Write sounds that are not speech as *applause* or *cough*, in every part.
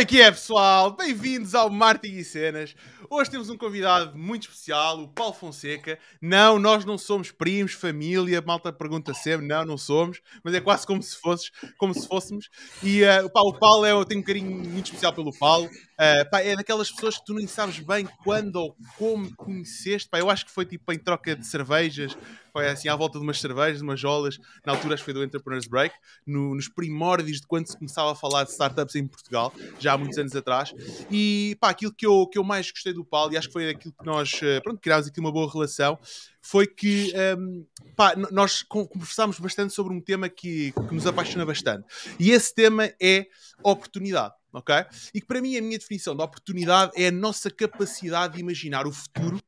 É que é, pessoal? Bem-vindos ao Martin e Cenas. Hoje temos um convidado muito especial, o Paulo Fonseca. Não, nós não somos primos, família, malta pergunta sempre, não, não somos, mas é quase como se fosses, como se fôssemos. E uh, pá, o Paulo é, eu tenho um carinho muito especial pelo Paulo. Uh, pá, é daquelas pessoas que tu nem sabes bem quando ou como conheceste. Pá, eu acho que foi tipo em troca de cervejas, foi assim à volta de umas cervejas, de umas jolas, na altura acho que foi do Entrepreneurs Break, no, nos primórdios de quando se começava a falar de startups em Portugal, já há muitos anos atrás. E pá, aquilo que eu, que eu mais gostei do Paulo, e acho que foi aquilo que nós, eh, pronto, criámos aqui uma boa relação, foi que um, pá, nós conversámos bastante sobre um tema que, que nos apaixona bastante. E esse tema é oportunidade. Ok? E que para mim a minha definição de oportunidade é a nossa capacidade de imaginar o futuro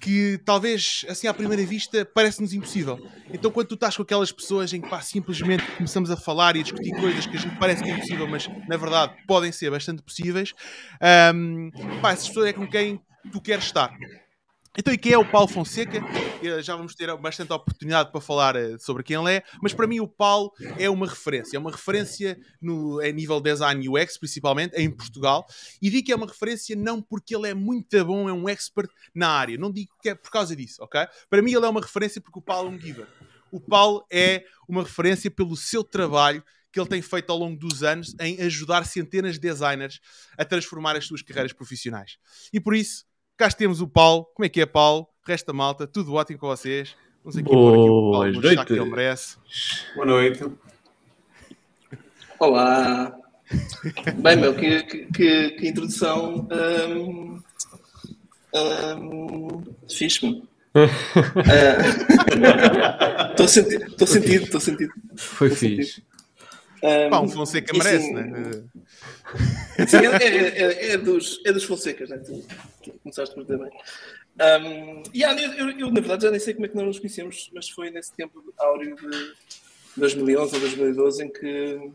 que talvez, assim à primeira vista, parece-nos impossível. Então, quando tu estás com aquelas pessoas em que pá, simplesmente começamos a falar e a discutir coisas que a gente parece que é impossível, mas na verdade podem ser bastante possíveis, um, pá, essas pessoas é com quem tu queres estar. Então, e quem é o Paulo Fonseca? Já vamos ter bastante oportunidade para falar eh, sobre quem ele é, mas para mim o Paulo é uma referência. É uma referência no, a nível design UX, principalmente, em Portugal. E digo que é uma referência não porque ele é muito bom, é um expert na área. Não digo que é por causa disso, ok? Para mim ele é uma referência porque o Paulo é um giver. O Paulo é uma referência pelo seu trabalho que ele tem feito ao longo dos anos em ajudar centenas de designers a transformar as suas carreiras profissionais. E por isso, Cá temos o Paulo. Como é que é, Paulo? Resta malta, tudo ótimo com vocês. Vamos aqui Boas pôr aqui o Paulo no que ele merece. Boa noite. Olá. Bem, meu, que, que, que introdução um, um, fixe-me. *laughs* *laughs* Estou uh, sentido, estou sentido. Foi fixe. Um, Pá, um Fonseca merece, *laughs* sim, né? Sim, é, é, é, dos, é dos Fonsecas, né? Tu, tu começaste por também. Um, yeah, eu, eu, eu, na verdade, já nem sei como é que nós nos conhecemos, mas foi nesse tempo áureo de 2011 ou 2012 em que,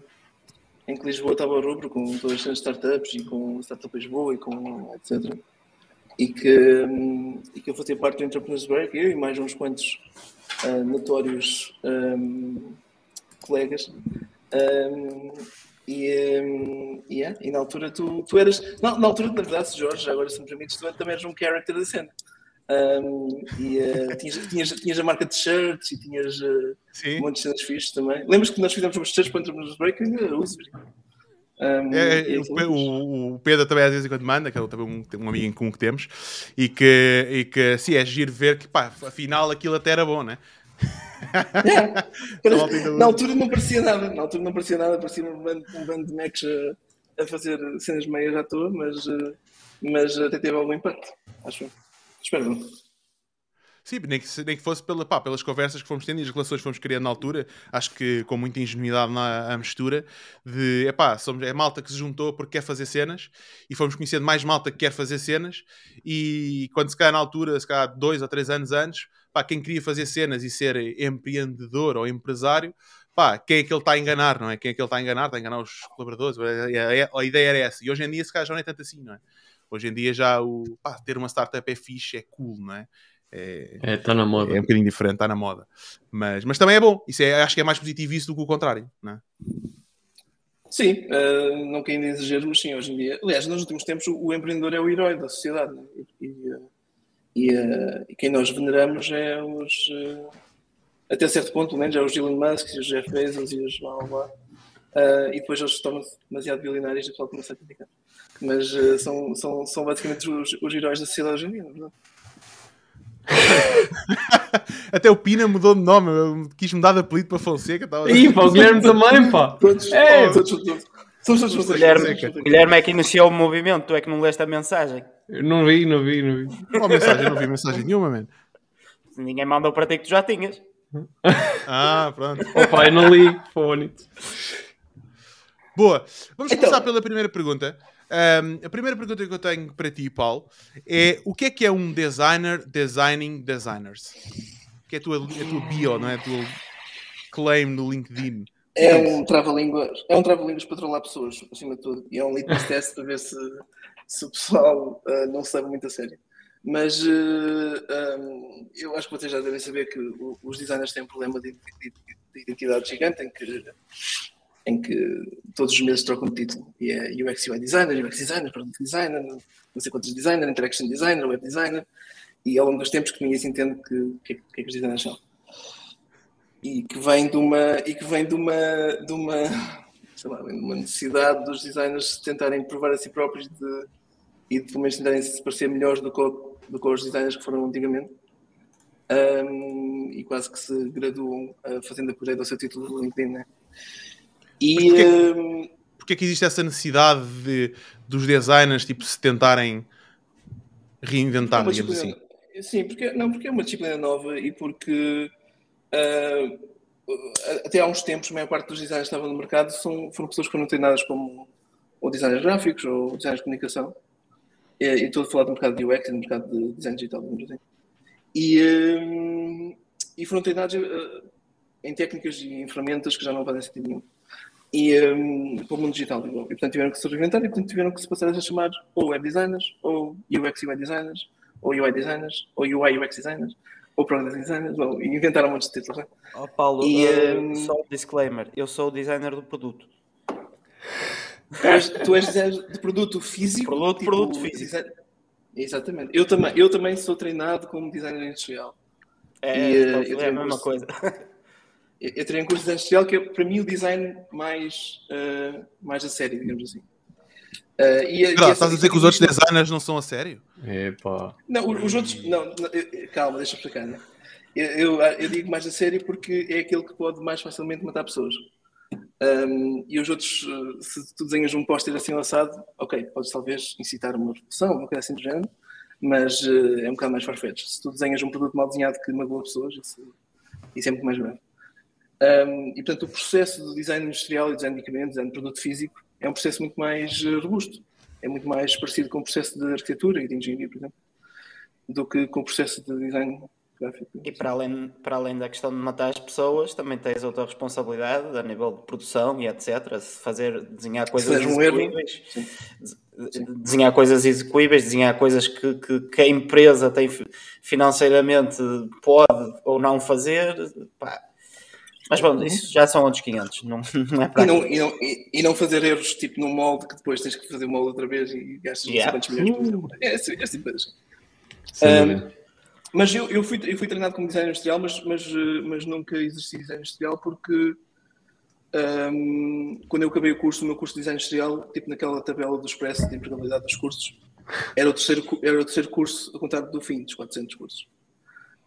em que Lisboa estava ao rubro com todas as startups e com Startup Lisboa e com etc. E que, um, e que eu fazia parte do Entrepreneurs Break, eu e mais uns quantos uh, notórios um, colegas. Um, e, um, yeah, e na altura tu, tu eras. Na, na altura, na verdade, Jorge, agora se me permites, tu também eras um character da cena. Um, e uh, tinhas, tinhas, tinhas, a marca de shirts e tinhas uh, um monte de cenas fixas também. Lembras que nós fizemos umas shirts para entrarmos nos break? Ainda uso. Um, é, é, o, o, Pedro também às vezes quando manda, que é também um, um amigo em comum que temos, e que, e que sim, é giro ver que pá, afinal aquilo até era bom, né? É. na altura não parecia nada, na altura não parecia nada, parecia um bando, um bando de mechs a, a, fazer cenas meias à toa, mas, eh, mas até teve algum impacto, acho. Espero não. Sim, nem que, nem que fosse pela, pá, pelas conversas que fomos tendo e as relações que fomos criando na altura, acho que com muita ingenuidade na mistura, de epá, somos, é malta que se juntou porque quer fazer cenas e fomos conhecendo mais malta que quer fazer cenas e quando se calhar na altura, se calhar dois ou três anos antes, pá, quem queria fazer cenas e ser empreendedor ou empresário, pá, quem é que ele está a enganar, não é? Quem é que ele está a enganar? Está a enganar os colaboradores. A, a, ideia era essa. E hoje em dia, se calhar, já não é tanto assim, não é? Hoje em dia, já o, pá, ter uma startup é fixe, é cool, não é? É, é, tá na moda. É um bocadinho diferente, está na moda. Mas, mas também é bom. Isso é, acho que é mais positivo isso do que o contrário, não é? Sim, uh, não querendo exagero, mas sim, hoje em dia. Aliás, nos últimos tempos, o, o empreendedor é o herói da sociedade. Né? E, e, uh, e, uh, e quem nós veneramos é os, uh, até certo ponto, pelo menos, é os Elon Musk, os Jeff Bezos e os blá blá. Uh, e depois eles tornam-se demasiado bilionários e o pessoal começa a criticar. Mas são, são, são basicamente os, os heróis da sociedade hoje em dia, não é? *laughs* Até o Pina mudou de nome, eu quis mudar de apelido para Fonseca. Tava... Ih, pá, o Guilherme também, pá. Todos, é. todos, todos, Somos todos vocês. Guilherme, Guilherme é que iniciou o movimento, tu é que não leste a mensagem. Eu não vi, não vi, não vi. Qual mensagem? Eu não vi mensagem nenhuma, mano. Ninguém mandou para ti que tu já tinhas. Ah, pronto. *laughs* Opa, eu não li, fone. Boa. Vamos então... começar pela primeira pergunta. Um, a primeira pergunta que eu tenho para ti, Paulo, é o que é que é um designer designing designers? Que é a tua, a tua bio, não é? A tua claim no LinkedIn. É um trava-línguas, é um trava-línguas para trollar pessoas, acima de tudo. E é um litmus *laughs* test para ver se, se o pessoal uh, não leva muito a sério. Mas uh, eh, um, eu acho que vocês já devem saber que o, os designers têm um problema de, de, de identidade gigante, em que em que todos os meses trocam de título. E é UX UI Designer, UX Designer, Product Designer, não sei quantos Designer, Interaction Designer, Web Designer, e ao longo dos tempos que ninguém se entende que, que, que é que os designers são. E que vem de uma, e que vem de uma, de uma, lá, de uma necessidade dos designers tentarem provar a si próprios de, e de pelo menos tentarem se parecer melhores do que, do que os designers que foram antigamente. Um, e quase que se graduam uh, fazendo a projeto ao seu título do LinkedIn, né? E, Mas porquê- um, Porque é que existe essa necessidade de, dos designers tipo, se tentarem reinventar, É digamos assim? Sim, porque, não, porque é uma disciplina nova e porque ah, até há uns tempos a maior parte dos designers que estavam no mercado são, foram pessoas que foram treinadas como ou designers gráficos ou designers de comunicação. E, e estou a falar do mercado de UX e do mercado de design digital, digamos assim. E, ah, e foram treinados ah, em técnicas e em ferramentas que já não fazem sentido nenhum. E um, para o mundo digital. E portanto tiveram que se reinventar e portanto tiveram que se passar a chamar ou web designers, ou UX UI designers, ou UI designers, ou UI UX designers, ou product designers, ou, inventaram um monte de títulos. né? Ó Paulo, E, eh, ehm, só um disclaimer. Eu sou o designer do produto. Tu és, tu és designer de produto físico. Produto, produto físico. design- Exatamente. Eu também, eu também sou treinado como designer industrial. É, E, eh, só- eu é a mesma curso- coisa. Eu eu treino um curso de design industrial que é para mim o design mais, eh, mais a sério, digamos assim. Eh, e, e estás a dizer que os outros designers não são a sério? Epá. Não, os outros. Não, não, eu- calma, deixa eu explicar. Né? Eu, eu, eu digo mais a sério porque é aquele que pode mais facilmente matar pessoas. Um, e os outros, eh, se tu desenhas um póster assim lançado, ok, podes talvez incitar uma revolução, uma coisa assim do género, mas eh, é um bocado mais farfetch. Se tu desenhas um produto mal desenhado que magoa pessoas, isso, isso é muito mais grave. Um, e portanto, o processo do design industrial e design de equipamento, design de produto físico, é um processo muito mais eh, robusto. É muito mais parecido com o processo de arquitetura e de engenharia, por exemplo, do que com o processo de design gráfico. E para além, para além da questão de matar as pessoas, também tens outra responsabilidade a nível de produção e etc. Se fazer, desenhar coisas fizeres um execuíveis, sim. desenhar coisas execuíveis, desenhar coisas que, que, que a empresa tem fi- financeiramente pode ou não fazer. pá. Mas bom, isso já são outros 500, não, *laughs* não é para E não, e, não, e, e não fazer erros tipo num molde que depois tens que fazer o molde outra vez e gastas Yeah. 50 milhões por exemplo. É tipo de coisas. Sem Um. Mas eu, eu, fui, eu fui treinado como designer industrial, mas, mas, eh, mas nunca exerci design industrial porque um, quando eu acabei o curso, o meu curso de design industrial, tipo naquela tabela do Expresso de empregabilidade dos cursos, era o terceiro, era o terceiro curso a contar do fim dos 400 cursos,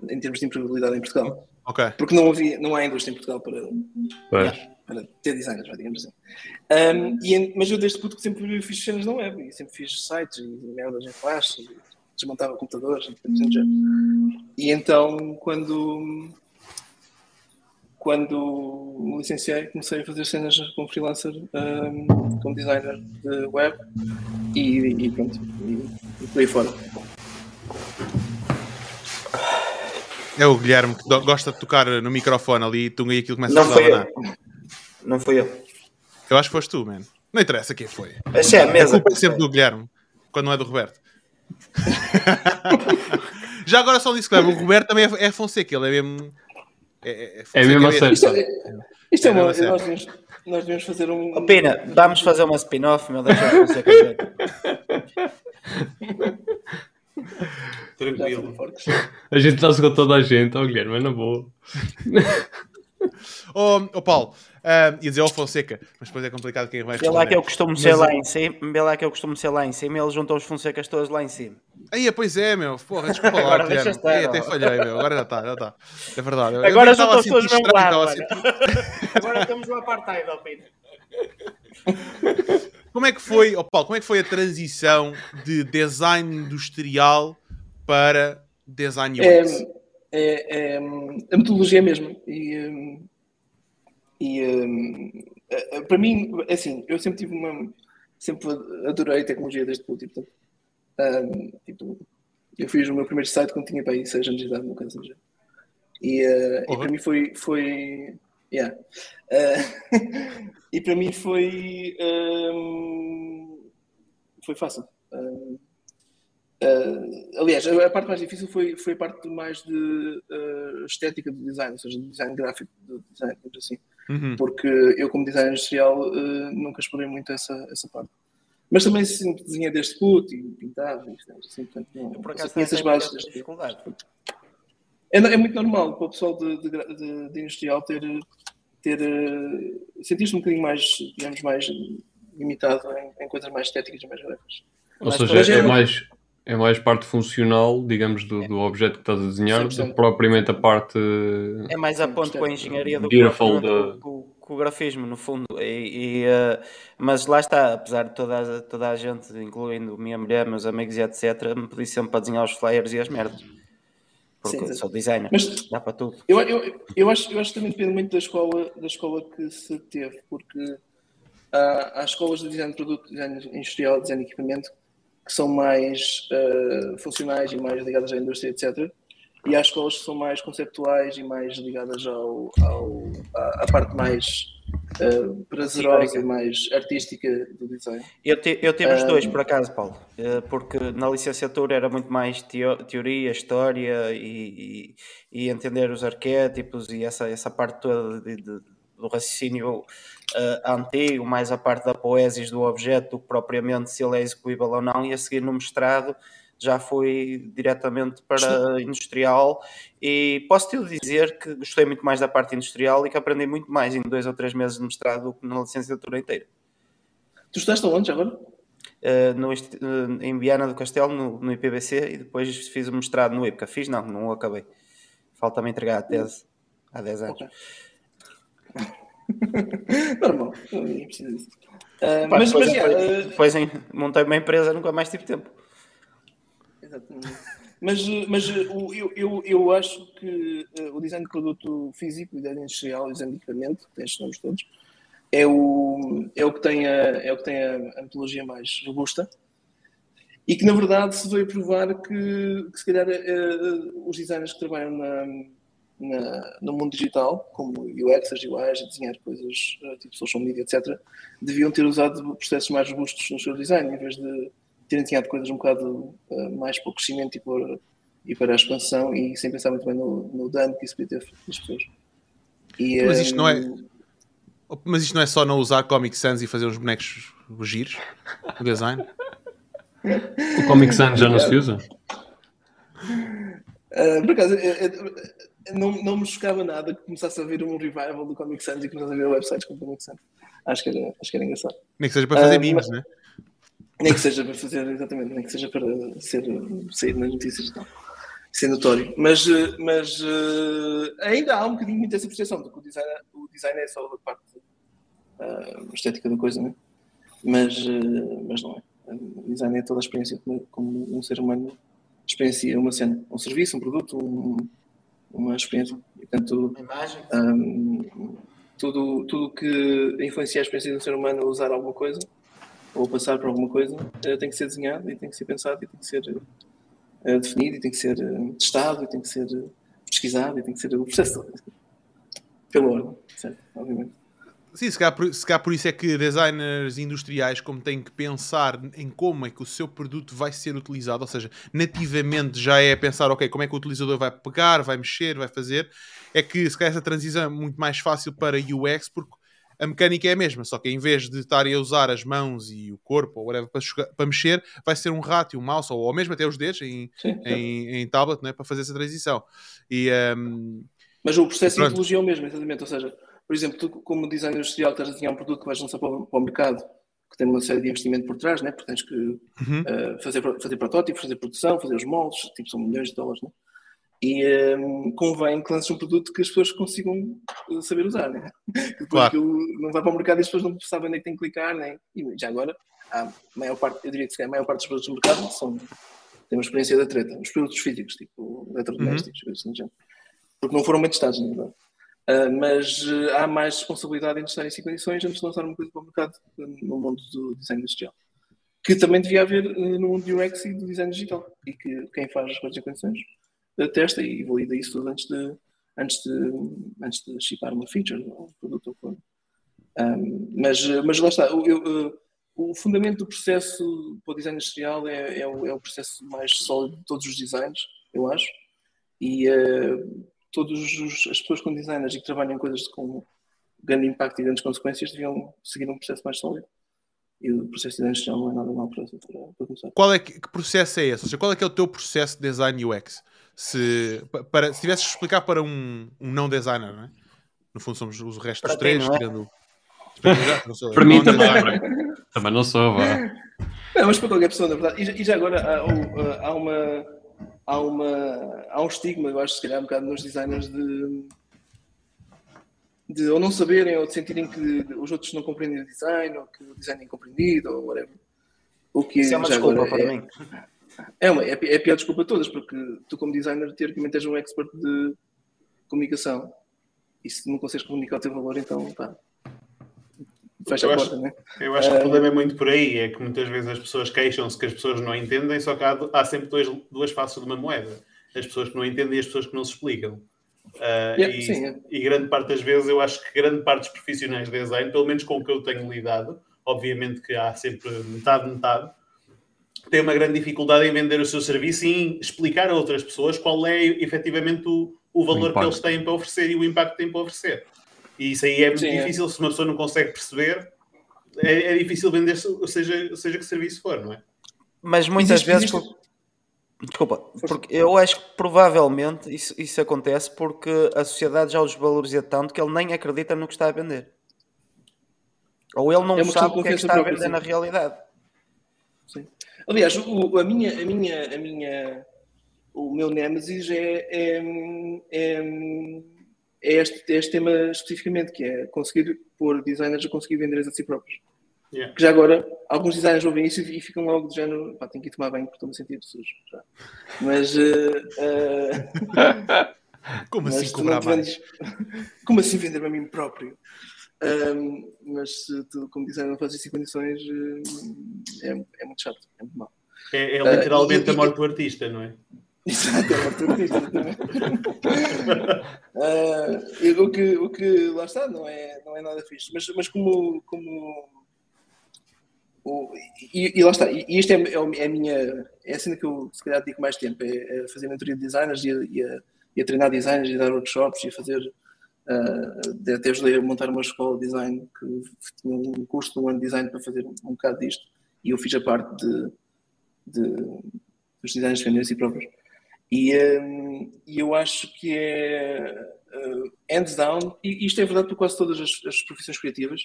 em termos de empregabilidade em Portugal. Ok. Porque não, havia, não há indústria em Portugal para, para ter designers, digamos assim. Um, e mas eu desde puto que sempre fiz cenas na web, e sempre fiz sites e merdas em flash, e desmontava computadores, e. E então, quando, quando me licenciei, comecei a fazer cenas como freelancer, um, como designer de web, e, e pronto, e, e por aí fora. É o Guilherme que gosta de tocar no microfone ali e tunga e aquilo começa Não a foi eu. Não fui eu. Eu acho que foste tu, man. Não interessa quem foi. Essa é a A mesa. culpa é sempre do Guilherme, quando não é do Roberto. *laughs* Já agora só disse que o Roberto também é, é Fonseca, ele é mesmo. É, é, É mesmo a sério. Isto é, isto é É, uma, é nós, devemos, nós devemos fazer um. Oh, Pina, vamos fazer uma spin-off, meu Deus, *laughs* é. Tranquilo. A gente está-se com toda a gente, ó Guilherme, é na boa. Ô oh, Paulo, ah, ia dizer o Fonseca, mas depois é complicado quem vai Vê lá que eu responder. costumo ser Mas, lá eh, em cima. Vê lá que eu costumo ser lá em cima e ele juntou os Fonsecas todos lá em cima. Aí, pois é, meu. Porra, desculpa lá, Agora Guilherme. estar, Aí, até falhei, meu. Agora já está, já está. É verdade. Eu- Agora eu estava juntou a sentir todos do mesmo lado. *laughs* Agora estamos no apartheid, ó Pina. *laughs* Como é que foi, oh Paulo, como é que foi a transição de design industrial para design É, UX? é, é, a metodologia mesmo. E, hum, e hum, é- é- para mim, é assim, eu sempre tive uma. Sempre adorei tecnologia desde e, portanto, hum, tipo, eu fiz o meu primeiro site quando tinha para aí 6 anos de idade, no caso assim. E, uh, e Uhum. para mim foi. foi yeah. Uh, *laughs* e para mim foi. hum, foi fácil. Uh, aliás, a a parte mais difícil foi, foi a parte mais de uh, estética do design, ou seja, do design gráfico do design, digamos assim. Uhum. porque eu, como designer industrial, eh, nunca explorei muito essa, essa parte. Mas também sempre desenhei desde puto e pintava, e assim, portanto, não, Eu, por acaso, tenho bases essa desde dificuldade. é, é muito normal para o pessoal de, de, de- de industrial ter, ter sentir-se um bocadinho mais, digamos, mais limitado em, em coisas mais estéticas e mais gráficas. Ou seja, é é- mais, é mais parte funcional, digamos, do, do objeto que estás a desenhar, do 100%. que propriamente a parte. É mais a ponto com a engenharia do que com, com- o grafismo, no fundo. E, e, eh, mas lá está, apesar de toda, a- toda a gente, incluindo minha mulher, meus amigos e etc., me pedi sempre para desenhar os flyers e as merdas. Porque Sim, sou designer, Mas dá para tudo. eu, eu, eu, acho, eu acho que também depende muito da escola, da escola que se teve, porque há, há escolas de design de produto, design industrial, design de equipamento, que são mais eh, funcionais e mais ligadas à indústria, etc. E há escolas que são mais conceptuais e mais ligadas ao, ao, à, à parte mais eh, prazerosa e mais artística do design. Eu, te, eu tive os Ah. dois, por acaso, Paulo, eh, porque na licenciatura era muito mais teo- teoria, história e, e- e entender os arquétipos e essa, essa parte toda de- de- do raciocínio eh, antigo, mais a parte da poesis do objeto, do que propriamente se ele é execuível ou não, e a seguir no mestrado já fui diretamente para industrial e posso te dizer que gostei muito mais da parte industrial e que aprendi muito mais em dois ou três meses de mestrado do que na licenciatura inteira. Tu estudaste aonde já agora? Uh, no uh, em Viana do Castelo, no, no IPBC, e depois fiz o mestrado no IPCA. Fiz, não, não o acabei. Falta-me entregar a tese há 10 anos. *laughs* Normal, ninguém precisa disso. Ah, Pá, mas, depois, mas, depois, depois em- montei uma empresa, nunca mais tive tempo. Exatamente. Mas, mas o- eu, eu, eu acho que eh, o design de produto físico, o design industrial, o design de equipamento, que tem estes nomes todos, é o, é o que tem, a, é o que tem a, a metodologia mais robusta e que, na verdade, se veio provar que, que se calhar, eh, os designers que trabalham na, na- no mundo digital, como UXers, UIs, desenhar coisas eh, tipo social media, etc., deviam ter usado processos mais robustos no seu design, em vez de terem desenhado coisas um bocado eh, mais para o crescimento e para, e para a expansão e sem pensar muito bem no, no dano que isso podia ter feito nas pessoas. E, Mas isto não é- eh, Mas isto não é só não usar Comic Sans e fazer uns bonecos giros? O design? O Comic Sans já não se usa? Uh, por acaso, eh, eh, não, não me chocava nada que começasse a haver um revival do Comic Sans e começasse a ver websites com Comic Sans. Acho que era, acho que era engraçado. Nem que seja para fazer Ah, memes, mas- né? Nem que seja para fazer, exatamente, nem que seja para ser, sair nas notícias e tal. Ser notório. Mas, eh, mas eh, ainda há um bocadinho muito essa percepção de que o design, o design é só a parte ah, estética da coisa, né? mas, eh, mas não é. O design é toda a experiência como, como um ser humano experiencia uma cena, um serviço, um produto, um- uma experiência. E, portanto, imagem. Hum, tudo tudo que influencia a experiência do ser humano a usar alguma coisa ou passar por alguma coisa eh, tem que ser desenhado e tem que ser pensado e tem que ser eh, definido e tem que ser eh, testado e tem que ser pesquisado e tem que ser o processo *laughs* todo. pelo ordem, certo? Obviamente. Sim, se calhar, por, se por isso é que designers industriais, como têm que pensar em como é que o seu produto vai ser utilizado, ou seja, nativamente já é pensar, ok, como é que o utilizador vai pegar, vai mexer, vai fazer, é que se calhar essa transição é muito mais fácil para UX, porque a mecânica é a mesma, só que em vez de estarem a usar as mãos e o corpo ou whatever para, jogar- para mexer, vai ser um rato e um mouse, ou, ou mesmo até os dedos em, Sim, em, em tablet, né, para fazer essa transição. E, ehm, Mas o processo de metodologia é o mesmo, exatamente. Ou seja, por exemplo, tu, como designer industrial, estás a desenhar um produto que vais lançar para para o mercado, que tem uma série de investimento por trás, né? porque tens que Uhum. eh, fazer, fazer protótipos, fazer produção, fazer os moldes, tipo, são milhões de dólares. Né? E eh, convém que lances um produto que as pessoas consigam eh, saber usar. Né? *laughs* Depois Claro. aquilo não vai para o mercado e as pessoas não sabem onde é que têm que clicar. Nem... E já agora, a maior parte, eu diria que a maior parte dos produtos do mercado são, têm uma experiência da treta. Os produtos físicos, tipo eletrodomésticos, coisas assim porque não foram bem testados, na verdade. Ah, mas ah, há mais responsabilidade em testar em condições antes de lançar uma coisa para o mercado ah, no mundo do design industrial. Que também devia haver no mundo do UX e do design digital. E que quem faz as coisas em condições ah, testa e valida isso tudo antes de, antes de, antes de chipar uma feature ou um produto ou for. Ah, mas, mas lá está. o- eu, ah, o fundamento do processo para o design industrial é, é, o, é o processo mais sólido de todos os designs, eu acho. E uh, todas as pessoas com designers e que trabalham em coisas com, grande impacto e grandes consequências, deviam seguir um processo mais sólido. E o processo de design já não é nada mal para, para, para começar. Qual é que, que, processo é esse? Ou seja, qual é que é o teu processo de design UX? Se, para, se tivesses explicar para um, um não designer, não é? No fundo somos os restos dos três, é? tirando... para mim também, também não sou, vá. Não, mas para qualquer pessoa, na verdade. E, e já agora há, há, uma, há, uma, há um estigma, eu acho, se calhar, um bocado nos designers de, de ou não saberem ou de sentirem que os outros não compreendem o design ou que o design é incompreendido ou whatever. O que Isso é uma desculpa para é, mim. É, uma, é, é a pior desculpa de todas, porque tu, como designer, teoricamente és um expert de comunicação e se não consegues comunicar o teu valor, então pá, fecha eu a porta, acho, né? Eu acho que o problema é muito por aí, é que muitas vezes as pessoas queixam-se que as pessoas não entendem, só que há, há sempre dois, duas faces de uma moeda. As pessoas que não entendem e as pessoas que não se explicam. Uh, yeah, e, sim, é. e, grande parte das vezes eu acho que grande parte dos profissionais de design, pelo menos com o que eu tenho lidado, obviamente que há sempre metade, metade, tem uma grande dificuldade em vender o seu serviço e em explicar a outras pessoas qual é efetivamente o, o valor o que eles têm para oferecer e o impacto que têm para oferecer. E isso aí é muito Sim, é. difícil, é. se uma pessoa não consegue perceber, é, é, difícil vender, seja, seja que serviço for, não é? Mas muitas existe, vezes. Existe... Desculpa, porque eu acho que provavelmente isso, isso acontece porque a sociedade já o desvaloriza tanto que ele nem acredita no que está a vender. Ou ele não é sabe o que é que está a vender na realidade. Aliás, o, a minha, a minha, a minha, o meu Nemesis é, é, é é este, é este tema especificamente, que é conseguir pôr designers a conseguir vender a si próprios. Yeah. Que já agora, alguns designers ouvem isso e ficam logo de género, pá, tenho que ir tomar banho porque estou-me a sentir sujo. Já. Mas. *laughs* Uh, uh, *laughs* Como assim cobrar mais? Como assim vender a mim próprio? Um, mas se tu, como designer, não fazes isso em condições, é, é muito chato, é muito mal. É, é literalmente uh, e, *laughs* a morte do artista, não é? Exato, é uma turista também. uh, o, que, o que lá está não é, não é nada fixe. Mas, mas como. como o, e, e, lá está, e isto é, é, é, a minha. É a cena que eu se calhar digo mais tempo: é, é fazer mentoria de designers e a, e, a, e a, treinar designers e dar workshops e fazer. Uh, até ajudei a montar uma escola de design que tinha um curso de um ano de design para fazer um, um bocado disto e eu fiz a parte de, de dos designers defenderem si próprios. E, um, e eu acho que é uh, hands down, e isto é verdade para quase todas as, as, profissões criativas.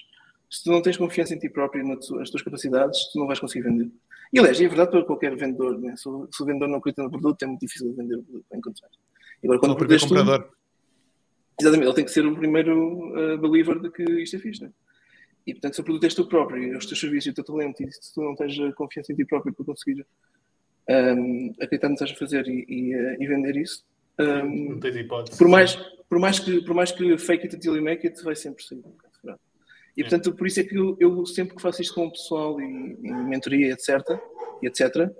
Se tu não tens confiança em ti próprio e nas tuas capacidades, tu não vais conseguir vender. E aliás, é verdade para qualquer vendedor. Né? Se, o, se o vendedor não acredita no produto, é muito difícil de vender o produto. Agora, quando o primeiro comprador. Exatamente, ele tem que ser o primeiro uh, believer de que isto é fixe. Né? E portanto, se o produto és tu próprio, os teus serviços e o teu talento, e se tu não tens confiança em ti próprio para conseguir um, acreditar no que estás a fazer e, e, eh, e vender isso. Um, não tens hipótese. Por mais, por, mais que, por mais que fake it until you make it, vai sempre ser E portanto, por isso é que eu, eu, sempre que faço isto com o pessoal e, e mentoria, etc, e etc,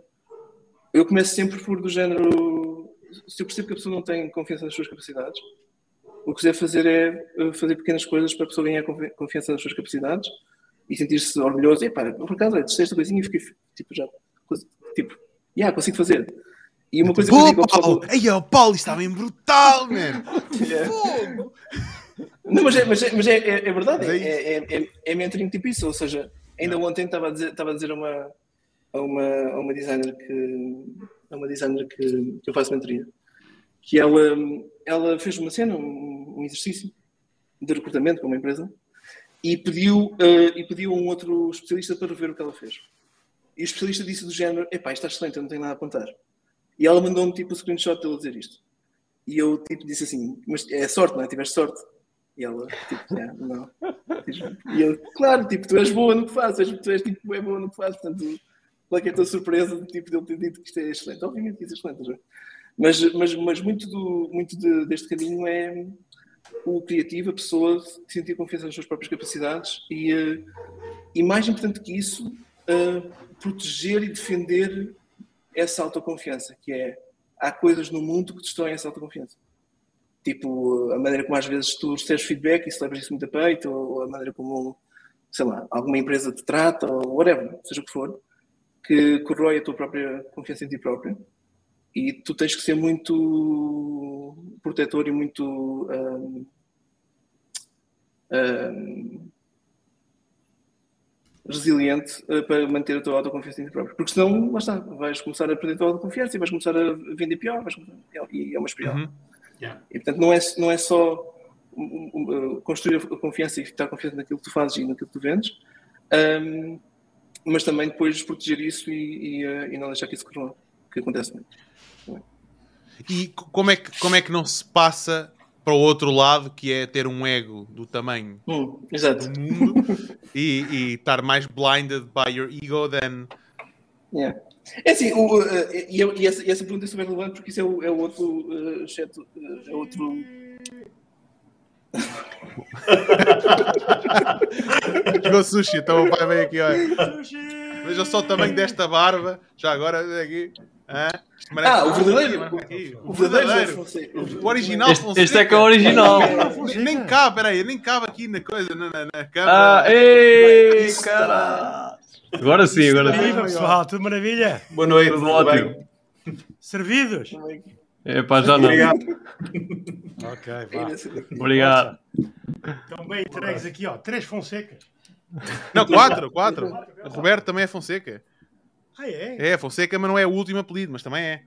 eu começo sempre por do género. Se eu percebo que a pessoa não tem confiança nas suas capacidades, o que deve fazer é eh, fazer pequenas coisas para a pessoa ganhar confiança nas suas capacidades e sentir-se orgulhoso. E pá, por acaso, esta coisinha e fiquei tipo já. Tipo, yeah, consigo fazer. E uma coisa que eu digo Paulo. Ei, o Paulo está bem brutal, mano! *laughs* Fogo! Não, mas é, mas é, mas é, é, é verdade, é, é, é, é, mentoring tipo isso, ou seja, ainda ontem estava a dizer, estava a, dizer a, uma, a, uma, a uma designer que a uma designer que, que eu faço mentoria, que ela, ela fez uma cena, um, um exercício de recrutamento para uma empresa e pediu, uh, e pediu um outro especialista para ver o que ela fez. E o especialista disse do género: Epá, isto está excelente, eu não tenho nada a apontar. E ela mandou-me tipo o screenshot dele dizer isto. E eu tipo disse assim: Mas é sorte, não é? Tiveste sorte. E ela, tipo, yeah, não. E eu, claro, tipo, tu és boa no que fazes, tu és tipo, é boa no que fazes, portanto, qual é que é a tua surpresa tipo, de ele ter dito que isto é excelente? Obviamente que isso é excelente, já. Mas, mas, mas muito, do, muito de, deste caminho é o criativo, a pessoa sentir confiança nas suas próprias capacidades e, eh, e mais importante que isso, uh, proteger e defender essa autoconfiança, que é há coisas no mundo que destroem essa autoconfiança. Tipo, a maneira como às vezes tu recebes feedback e celebras isso muito a peito, ou a maneira como, sei lá, alguma empresa te trata, ou whatever, seja o que for, que corrói a tua própria confiança em ti próprio. E tu tens que ser muito protetor e muito. Um, uh, resiliente uh, para manter a tua autoconfiança em ti próprio. Porque senão, lá está, vais começar a perder a tua autoconfiança e vais começar a vender pior, começar... e é uma espiral. Uhum. Yeah. E portanto, não é, não é só construir a confiança e estar confiante naquilo que tu fazes e naquilo que tu vendes, um, mas também depois proteger isso e, e, uh, e não deixar que isso corra, que acontece muito. E como é, que, como é que não se passa para o outro lado, que é ter um ego do tamanho hum, do mundo *laughs* e, e, estar mais blinded by your ego than. Yeah. É assim, o, uh, e, e, essa, e, essa, pergunta é super relevante porque isso é o, é outro, uh, exceto, uh, é outro *laughs* Jogou sushi, então o pai vem aqui, olha. Veja só o tamanho desta barba. Já agora, aqui. Ah, o verdadeiro. O, verdadeiro. O original este, este é que é o original. Nem, nem cabe, peraí, nem cabe aqui na coisa, na, na câmera. Ah, ei, cara. Agora sim, agora sim. Viva, pessoal, tudo maravilha? Boa noite, tudo ótimo. Servidos? É pá, já não. Obrigado. ok, vá. Obrigado. Estão bem entregues aqui, ó. Três Fonsecas. Não, quatro, quatro. O Roberto também é Fonseca. Ah, é? É, Fonseca, mas não é o último apelido, mas também é.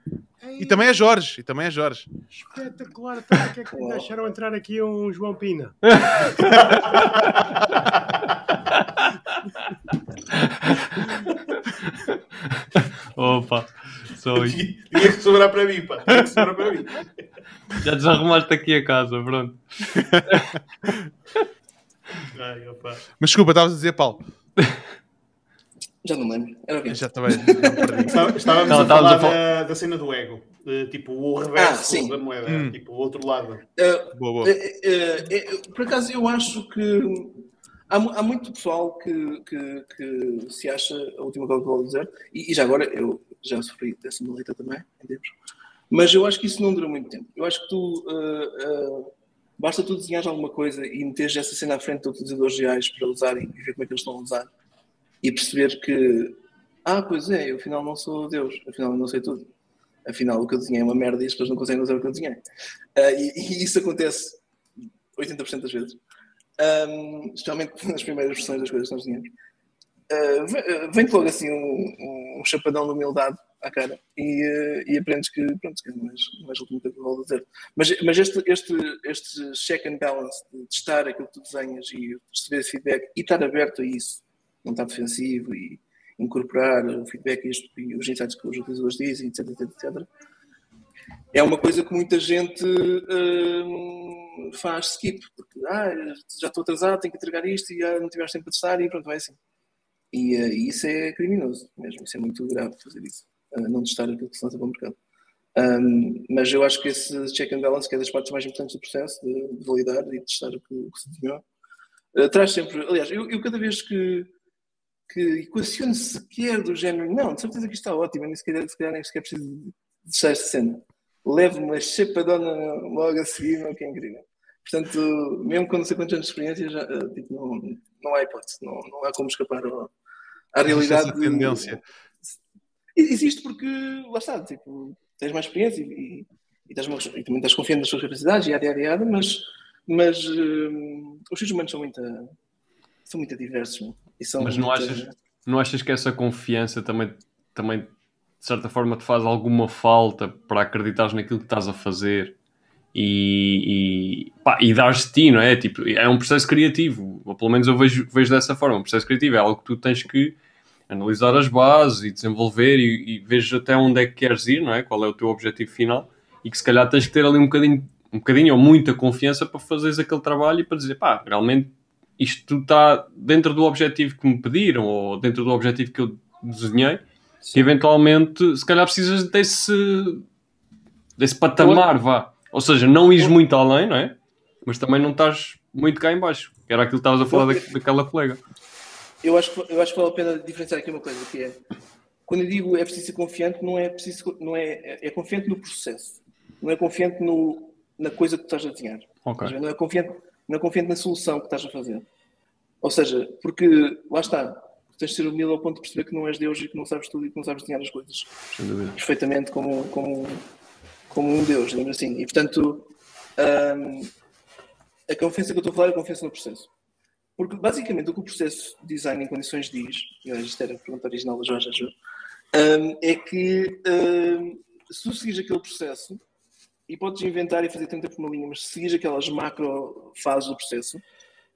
E também é Jorge, e também é Jorge. Espetacular, então que é que me deixaram entrar aqui um João Pina? *laughs* Opa, só isso. Tinha que sobrar para mim, pá. Tinha que sobrar para mim. Já desarrumaste aqui a casa, pronto. Ai, Mas desculpa, estavas a dizer, Paulo. *laughs* Já não lembro. Era okay. Já também. Estávamos não, a falar a da, da, cena do ego. Uh, tipo, o reverso ah, da moeda. Hum. Tipo, o outro lado. Uh, boa, boa. Uh, por acaso, eu acho que há, há muito pessoal que, que, que, se acha a última coisa que vou dizer. E, e, já agora, eu já sofri dessa maleta também, entendemos? Mas eu acho que isso não dura muito tempo. Eu acho que tu. basta tu desenhares alguma coisa e meteres essa cena à frente de utilizadores reais para usarem e ver como é que eles estão a usar e perceber que, ah, pois é, eu afinal não sou Deus, afinal eu não sei tudo. Afinal, o que eu desenhei é uma merda e as pessoas não conseguem usar o que eu desenhei. Uh, e, e, isso acontece 80% das vezes. Um, especialmente *laughs* nas primeiras versões das coisas que nós desenhamos. Uh, Vem-te logo assim um, um, chapadão de humildade à cara e, uh, e aprendes que, pronto, que não és, não último que vou dizer. Mas, mas este, este, este check and balance de testar aquilo que tu desenhas e receber feedback e estar aberto a isso estar defensivo e incorporar o feedback e, os insights que os utilizadores dizem, etc, etc, etc. É uma coisa que muita gente hum, faz skip, porque ah, já estou atrasado, tenho que entregar isto e ah, não tiveste tempo para testar e pronto, é assim. E, uh, isso é criminoso mesmo, isso é muito grave fazer isso, uh, não testar aquilo que se lança para o mercado. Um, mas eu acho que esse check and balance, que é das partes mais importantes do processo, de, de validar e testar o que, o que se desenhou, uh, traz sempre. Aliás, eu, eu cada vez que, que equacione sequer do género, não, de certeza que isto está ótimo, nem sequer, se calhar nem sequer preciso deixar esta cena. Leve uma chapadona logo a seguir, não, que é incrível. Portanto, mesmo com não sei quantos anos de experiência, já, eh, tipo, não, não há hipótese, não, não há como escapar ao, à realidade. Essa tendência. Existe porque, lá está, tipo, tens mais experiência e, e, e, uma, e também estás confiante nas tuas capacidades e a yada, mas, mas uh, os seres humanos são muito, são muito diversos. Mas não achas, não achas que essa confiança também, também, de certa forma, te faz alguma falta para acreditares naquilo que estás a fazer e, e, pá, e dares ti, não é? Tipo, é um processo criativo, ou pelo menos eu vejo, vejo dessa forma. Um processo criativo é algo que tu tens que analisar as bases e desenvolver e, e vejo até onde é que queres ir, não é? Qual é o teu objetivo final e que se calhar tens que ter ali um bocadinho, um bocadinho ou muita confiança para fazeres aquele trabalho e para dizer, pá, realmente isto está dentro do objetivo que me pediram ou dentro do objetivo que eu desenhei, Sim. eventualmente, se calhar precisas desse, desse patamar, vá. Ou seja, não ires muito além, não é? Mas também não estás muito cá em baixo. Era aquilo que estavas a falar da, daquela colega. Eu acho, que, eu acho que vale a pena diferenciar aqui uma coisa, que é, quando eu digo é preciso ser confiante, não é preciso, não é, é, confiante no processo. Não é confiante no, na coisa que tu estás a desenhar. Okay. Não é confiante não confiante na solução que estás a fazer. Ou seja, porque lá está, tens de ser humilde ao ponto de perceber que não és Deus e que não sabes tudo e que não sabes desenhar as coisas perfeitamente como, como, como um Deus, digamos assim. E portanto, hum, a confiança que eu estou a falar é a confiança no processo. Porque basicamente o que o processo de design em condições diz, e isto era a pergunta original da Jorge, acho, um, é que um, se tu seguires aquele processo, e podes inventar e fazer tempo por uma linha, mas se seguires aquelas macro fases do processo,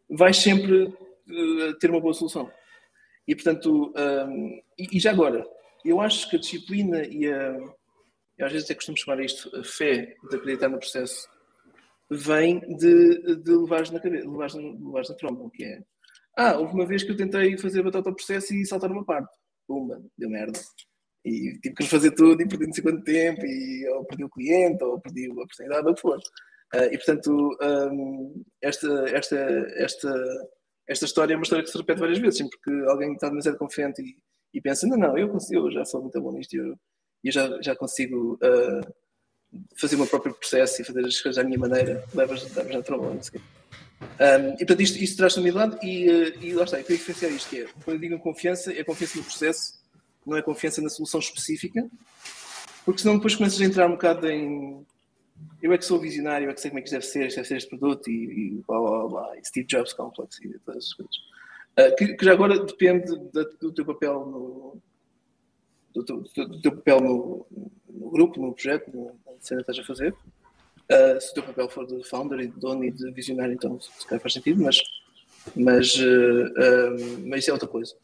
vais sempre uh, ter uma boa solução. E portanto, um, e, e, já agora, eu acho que a disciplina e a. Eu às vezes até costumo chamar isto a fé de acreditar no processo, vem de, de levares na cabeça, levares, levares na tromba, que é. Ah, houve uma vez que eu tentei fazer batata ao processo e saltar uma parte. Pumba, deu merda. E tive que fazer tudo e perdi não sei quanto tempo, e ou perdi o cliente, ou perdi a oportunidade, ou o que for. Uh, e portanto, um, esta, esta, esta, esta história é uma história que se repete várias vezes, sempre que alguém está demasiado confiante e, e pensa: não, não, eu, consigo, eu já sou muito bom nisto, eu, eu já, já consigo uh, fazer o meu próprio processo e fazer as coisas à minha maneira, levas, levas na tromba, não sei o quê. Um, e portanto, isto, isto traz humildade e, uh, e lá está, eu queria diferenciar isto: que é, quando eu digo confiança, é confiança no processo não é confiança na solução específica, porque senão depois começas a entrar um bocado em eu é que sou visionário, eu é que sei como é que deve ser, deve ser este produto e, e blá blá blá, e Steve Jobs Complex e todas essas coisas. Uh, que, que, já agora depende do teu papel no do teu, do teu papel no, no, grupo, no projeto, no, na cena que estás a fazer. Uh, se o teu papel for de founder e de dono e de visionário, então se calhar faz sentido, mas, mas, uh, mas isso é outra coisa.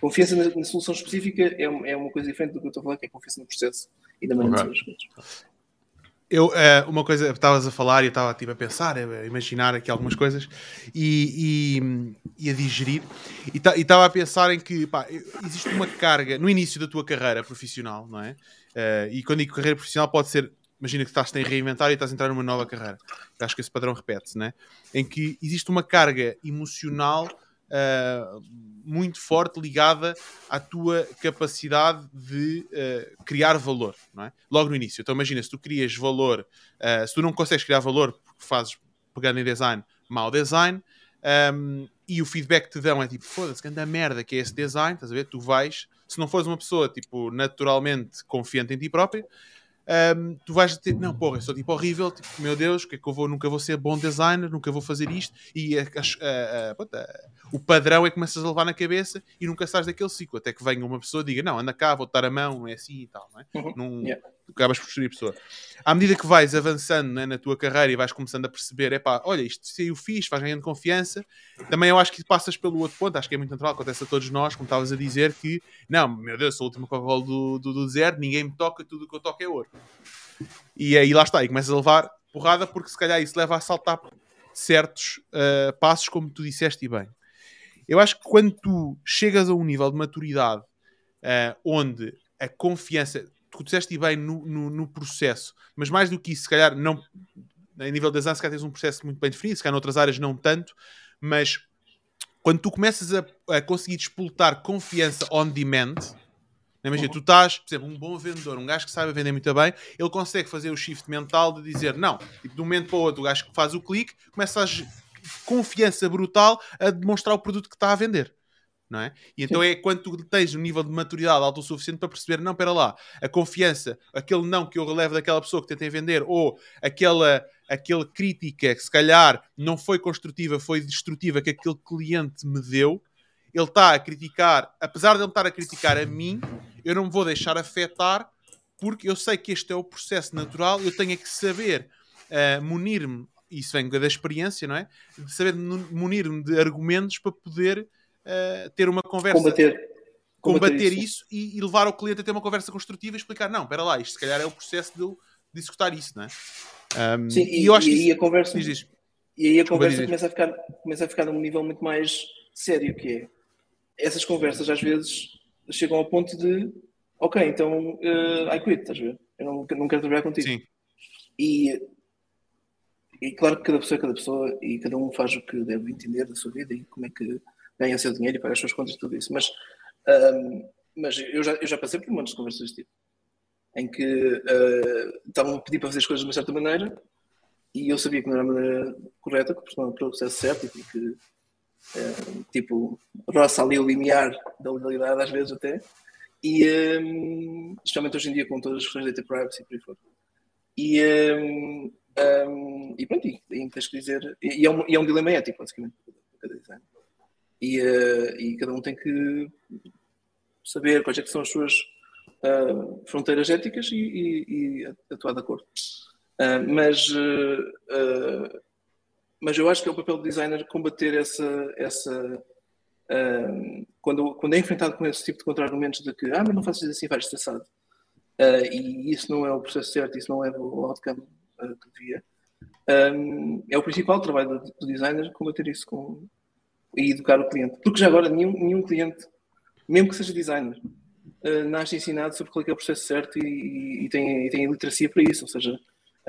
Confiança na, na solução específica é, é, uma coisa diferente do que eu estou a falar, que é confiança no processo e na maneira okay. de fazer as coisas. Eu, uh, uma coisa, estavas a falar e eu estava tipo, a pensar, a imaginar aqui algumas coisas e, e, e a digerir. E estava a pensar em que pá, existe uma carga no início da tua carreira profissional, não é? Uh, e quando digo carreira profissional, pode ser, imagina que estás a reinventar e estás a entrar numa nova carreira. Eu acho que esse padrão repete-se, não é? Em que existe uma carga emocional uh, muito forte ligada à tua capacidade de uh, criar valor, não é? Logo no início. Então imagina, se tu crias valor, uh, se tu não consegues criar valor porque fazes, pegando em design, mau design, um, e o feedback que te dão é tipo, foda-se, que anda merda que é esse design, estás a ver? Tu vais, se não fores uma pessoa, tipo, naturalmente confiante em ti próprio, um, tu vais ter, não, porra, eu sou tipo horrível, tipo, meu Deus, que é que eu vou, nunca vou ser bom designer, nunca vou fazer isto, e a, a, a, o padrão é que começas a levar na cabeça e nunca sais daquele ciclo, até que venha uma pessoa e diga, não, anda cá, vou-te dar a mão, não é assim e tal, não é? Uhum. Num, yeah. Acabas por destruir a pessoa. À medida que vais avançando né, na tua carreira e vais começando a perceber, é pá, olha, isto saiu fixe, vais ganhando confiança, também eu acho que passas pelo outro ponto, acho que é muito natural, acontece a todos nós, como estavas a dizer, que, não, meu Deus, sou a última Coca-Cola do, do, do deserto, ninguém me toca, tudo o que eu toco é ouro. E aí lá está, e começas a levar porrada porque se calhar isso leva a saltar certos uh, passos, como tu disseste e bem. Eu acho que quando tu chegas a um nível de maturidade uh, onde a confiança, tu disseste bem no, no, no, processo, mas mais do que isso, se calhar não a nível das ANS, se calhar tens um processo muito bem definido, se calhar noutras áreas não tanto, mas quando tu começas a, a conseguir despoltar confiança on demand, Imagina, tu estás, por exemplo, um bom vendedor, um gajo que sabe vender muito bem, ele consegue fazer o shift mental de dizer não, tipo, de um momento para o outro, o gajo que faz o clique começa a confiança brutal a demonstrar o produto que está a vender. Não é? E então Sim. é quando tu tens um nível de maturidade alto o suficiente para perceber, não, espera lá, a confiança, aquele não que eu relevo daquela pessoa que tentei vender, ou aquela, aquela crítica que se calhar não foi construtiva, foi destrutiva que aquele cliente me deu, ele está a criticar, apesar de ele estar a criticar a mim, eu não me vou deixar afetar, porque eu sei que este é o processo natural, eu tenho é que saber uh, munir-me, isso vem da experiência, não é? De saber munir-me de argumentos para poder uh, ter uma conversa. Combater. Combater, combater isso, e, e, levar o cliente a ter uma conversa construtiva e explicar, não, espera lá, isto se calhar é o processo de, de executar isso, não é? Um, Sim, e, e, eu acho e aí a conversa, diz, e aí a conversa começa a, ficar, começa a ficar num nível muito mais sério, que é essas conversas às vezes chegam ao ponto de ok, então uh, I quit, estás a ver? Eu não, não quero trabalhar contigo. Sim. E, e claro que cada pessoa é cada pessoa e cada um faz o que deve entender da sua vida e como é que ganha o seu dinheiro e paga as suas contas e tudo isso. Mas, um, mas eu, já, eu já passei por monte de conversas deste tipo em que uh, estavam a pedir para fazer as coisas de uma certa maneira e eu sabia que não era a maneira correta, que o processo certo e que uh, tipo roça ali o limiar da legalidade às vezes até e um, especialmente hoje em dia com todas as questões de data privacy e por aí fora. E, um, um, e pronto, e, tens que dizer. E é, um, e é um dilema ético, basicamente, cada design. E, uh, e cada um tem que saber quais é que são as suas uh, fronteiras éticas e, e, e, atuar de acordo. Uh, mas, mas eu acho que é o papel do designer combater essa. essa quando, quando é enfrentado com esse tipo de contra-argumentos de que ah, mas não faças assim, fazes assado. e isso não é o processo certo, isso não é o outcome que devia. Um, é o principal trabalho do, do designer combater isso com, e educar o cliente. Porque já agora nenhum, nenhum cliente, mesmo que seja designer, uh, nasce ensinado sobre qual é, é o processo certo e, e, tem, e tem literacia para isso. Ou seja,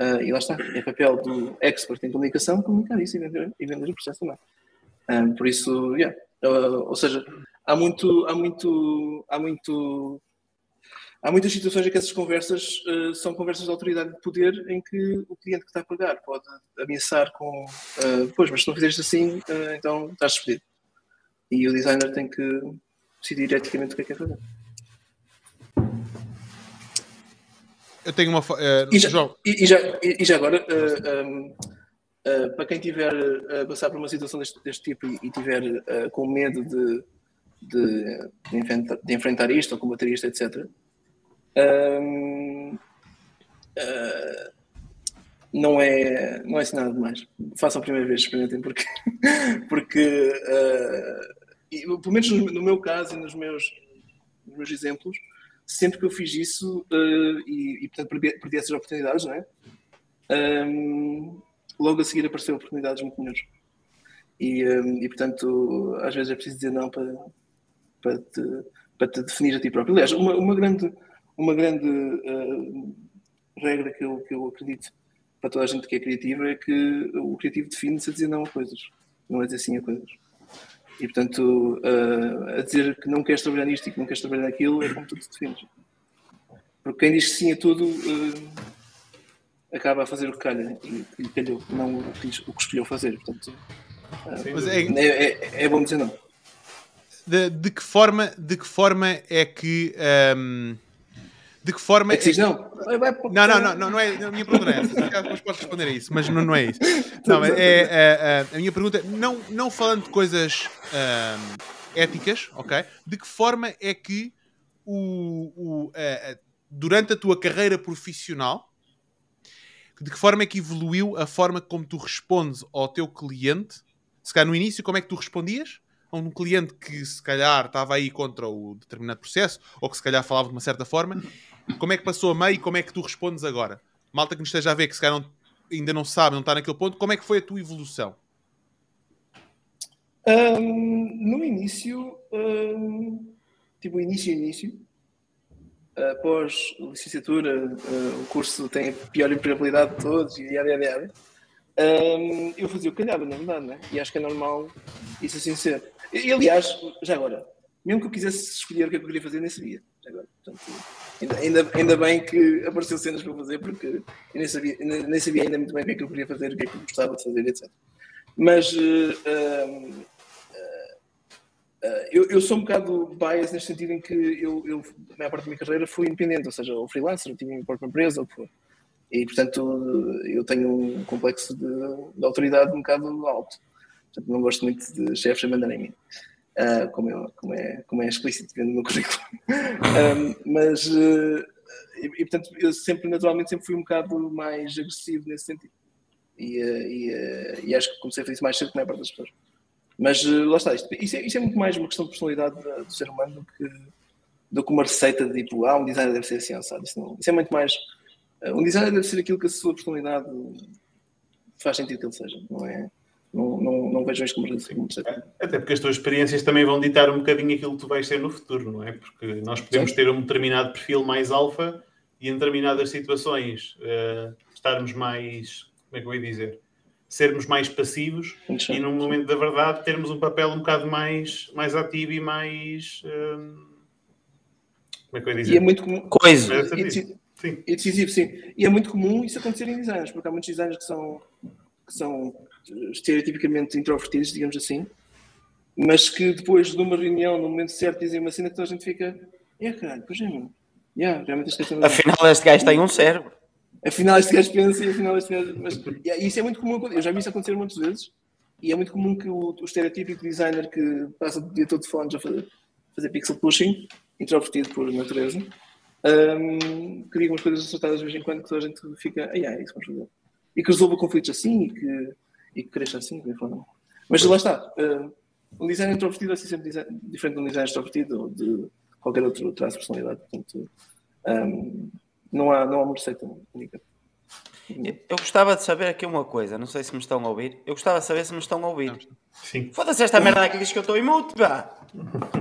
uh, e lá está, é papel do expert em comunicação comunicar isso e vender, e vender o processo também. Um, por isso, yeah. Uh, ou seja, há muito, há muito, há muito há muitas situações em que essas conversas uh, são conversas de autoridade de poder em que o cliente que está a pagar pode ameaçar com uh, pois, mas se não fizeres assim, uh, então estás despedido. E o designer tem que decidir eticamente o que é que quer fazer. Eu tenho uma. e, já, e, e, já, e, já, agora, um, para quem tiver a passar por uma situação deste, deste tipo e, e tiver com medo de, de, de, enfrentar, de enfrentar isto ou combater isto, etc., uh, não é não é assim nada demais. Façam a primeira vez, experimentem, porque, *laughs* porque uh, e, pelo menos no, no, meu caso e nos meus, nos meus exemplos, sempre que eu fiz isso uh, e, e, portanto perdi, perdi, essas oportunidades, não é? Um, logo a seguir apareceram oportunidades muito melhores. E, um, e portanto, às vezes é preciso dizer não para, para, te, para te definir a ti próprio. Aliás, uma, uma grande uma grande uh, regra que eu, que eu acredito para toda a gente que é criativa é que o criativo define-se a dizer não a coisas, não a dizer sim a coisas. E portanto, uh, a dizer que não queres trabalhar nisto e que não queres trabalhar naquilo é como tu te defines. Porque quem diz sim a tudo uh, acaba a fazer o que calha e, e calhou, não o que, que escolheu fazer. Portanto, é, é, é, é, bom dizer não. De, de, que forma, de que forma é que. Um de que forma. É que diz, não. Não, não, não, não, não é. A minha pergunta é essa. Depois podes responder a isso, mas não, não é isso. Não, é, é, é, a minha pergunta, não, não falando de coisas um, éticas, ok? De que forma é que o, o, durante a tua carreira profissional, de que forma é que evoluiu a forma como tu respondes ao teu cliente? Se calhar no início, como é que tu respondias? a um cliente que se calhar estava aí contra o determinado processo ou que se calhar falava de uma certa forma como é que passou a meio e como é que tu respondes agora? Malta que nos esteja a ver, que se calhar não, ainda não sabe, não está naquele ponto, como é que foi a tua evolução? Um, no início, um, tipo início início, após licenciatura, uh, o curso tem a pior empregabilidade de todos e yada, yada. Um, eu fazia o que calhava, na verdade, né? e acho que é normal isso assim ser. E, aliás, já agora, mesmo que eu quisesse escolher o que é eu queria fazer, nem sabia. Agora, portanto, Ainda, ainda, bem que apareceu cenas para fazer, porque eu nem sabia, nem sabia ainda muito bem o que é que eu queria fazer, o que é que eu gostava de fazer, etc. Mas uh, uh, uh, eu, eu, sou um bocado bias neste sentido em que eu, eu, a maior parte da minha carreira, fui independente, ou seja, o freelancer, a minha própria empresa. E, portanto, eu tenho um complexo de, de autoridade um bocado alto. Portanto, não gosto muito de chefes a mandarem em mim uh, como, é, como, é, como é explícito no meu currículo. *laughs* um, mas, uh, e, e, portanto, eu sempre, naturalmente, sempre fui um bocado mais agressivo nesse sentido. E, uh, e, e acho que comecei a fazer isso mais cedo que na parte das pessoas. Mas lá está, isto, isso, é, isso é muito mais uma questão de personalidade do ser humano do que, do que uma receita de tipo, ah, um designer deve ser assim, sabe? Isso, não, isso é muito mais. Um designer deve ser aquilo que a sua personalidade faz sentido que ele seja, não é? Não, não, não vejo isto como receita. Até porque as tuas experiências também vão ditar um bocadinho aquilo que tu vais ser no futuro, não é? Porque nós podemos Sim. ter um determinado perfil mais alfa e em determinadas situações uh, estarmos mais, como é que eu ia dizer? Sermos mais passivos Sim. e num momento da verdade termos um papel um bocado mais, mais ativo e mais. Uh, como é que eu ia dizer? E é muito comum. Coisa. Sim. E decisivo, sim. E é muito comum isso acontecer em designers, porque há muitos designers que são, que são estereotipicamente introvertidos, digamos assim, mas que depois de uma reunião, no momento certo, dizem uma cena que toda a gente fica, é caralho, pois é, mano. Yeah, realmente este gajo Afinal, este gajo tem um cérebro. Afinal, este gajo pensa e afinal, este gajo. Mas, yeah, isso é muito comum. Eu já vi isso acontecer muitas vezes. e é muito comum que o, o estereotípico designer que passa o dia todo de fones a fazer, fazer pixel pushing, introvertido por natureza, um, cria umas coisas acertadas de vez em quando que toda a gente fica, ai, ai, isso vamos fazer. E que resolva conflitos assim e que, e que cresça assim, de forma. Mas lá está. Uh, um design introvertido é sempre design, diferente de um design extrovertido ou de qualquer outro traço de personalidade. Portanto, um, não, há, não há uma receita única. Eu gostava de saber aqui uma coisa, não sei se me estão a ouvir. Eu gostava de saber se me estão a ouvir. Sim. Foda-se esta merda aqui diz que eu estou em mute, pá.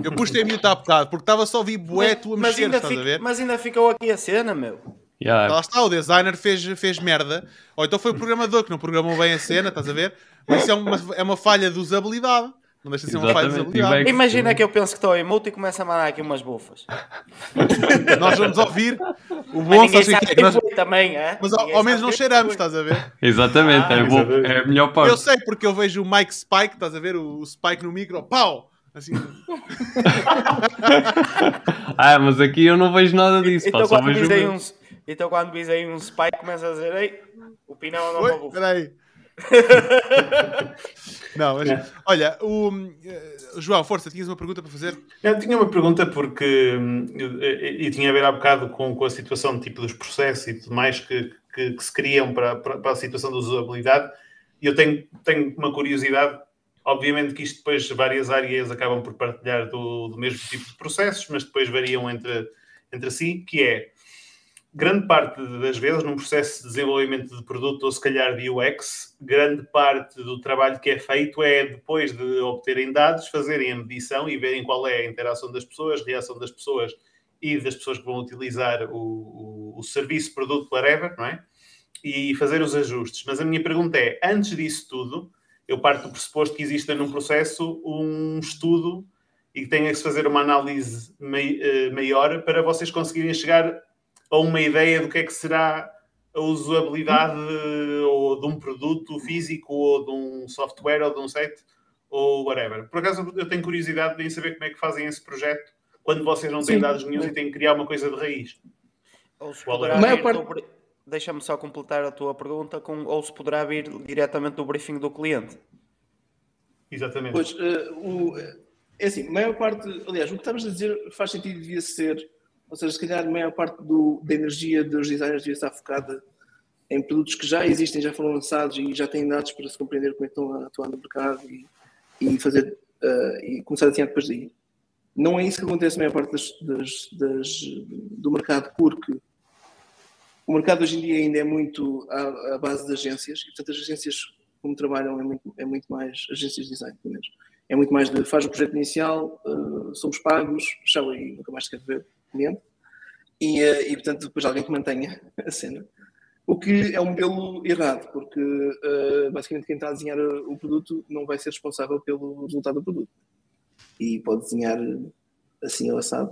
Eu pus-te a mute há bocado, porque estava só a ouvir bué tu a mexer, ainda estás a ver? mas ainda ficou aqui a cena, meu. Yeah. Lá está, o designer fez, fez merda. Ou então foi o programador que não programou bem a cena, estás a ver? Mas isso é uma, é uma falha de usabilidade. Não deixa de ser uma falha de usabilidade. Imagina que eu penso que estou em mute e começo a mandar aqui umas bufas. *laughs* Nós vamos ouvir o bom só que quem nós... também, é? Mas ao, ao menos não cheiramos, estás a ver? Exatamente, Ah, é, bom, é a melhor parte. Eu sei porque eu vejo o Mike Spike, estás a ver? O, o Spike no micro, pau! Assim, *laughs* Ah, mas aqui eu não vejo nada disso. pá, Então só quando, vejo o- um, então quando pisei um spike começa a dizer Ei, o Pinão é uma oi, peraí. *laughs* Não, mas, olha, o, eh, João, força, tinhas uma pergunta para fazer? Eu tinha uma pergunta porque hum, e, e tinha a ver há bocado com, com a situação tipo dos processos e tudo mais que, que, que se criam para, para, para a situação da usabilidade e eu tenho, tenho uma curiosidade obviamente que isto depois várias áreas acabam por partilhar do, do mesmo tipo de processos mas depois variam entre, entre si que é grande parte das vezes num processo de desenvolvimento de produto ou se calhar de UX, grande parte do trabalho que é feito é depois de obterem dados, fazerem a medição e verem qual é a interação das pessoas, reação das pessoas e das pessoas que vão utilizar o, o, o serviço, produto, whatever, não é? E fazer os ajustes. Mas a minha pergunta é, antes disso tudo, eu parto do pressuposto que exista num processo um estudo e que tenha que se fazer uma análise eh, maior para vocês conseguirem chegar a uma ideia do que é que será a usabilidade ou de um produto físico ou de um software ou de um site ou whatever. Por acaso eu tenho curiosidade em saber como é que fazem esse projeto quando vocês não têm Sim. dados nenhum e têm que criar uma coisa de raiz. Ou se é? poderá vir parte- do Deixa-me só completar a tua pergunta com ou se poderá vir diretamente do briefing do cliente. Exatamente. Pois, eh, o, é assim, a maior parte, aliás, o que estavas a dizer faz sentido, devia ser, ou seja, se calhar a maior parte do, da energia dos designers devia estar focada em produtos que já existem, já foram lançados e já têm dados para se compreender como é estão a atuar no mercado e, e fazer, eh, e começar a desenhar depois daí. Não é isso que acontece na maior parte das, das, das, do mercado, porque o mercado hoje em dia ainda é muito à, à base de agências, e portanto as agências, como trabalham, é muito, é muito mais, agências de design, pelo menos, é muito mais de faz o projeto inicial, uh, somos pagos, tchau aí, nunca mais quero ver e, uh, e portanto depois alguém que mantenha a cena. O que é um modelo errado, porque uh, basicamente quem está a desenhar o produto não vai ser responsável pelo resultado do produto. E pode desenhar assim ou assado,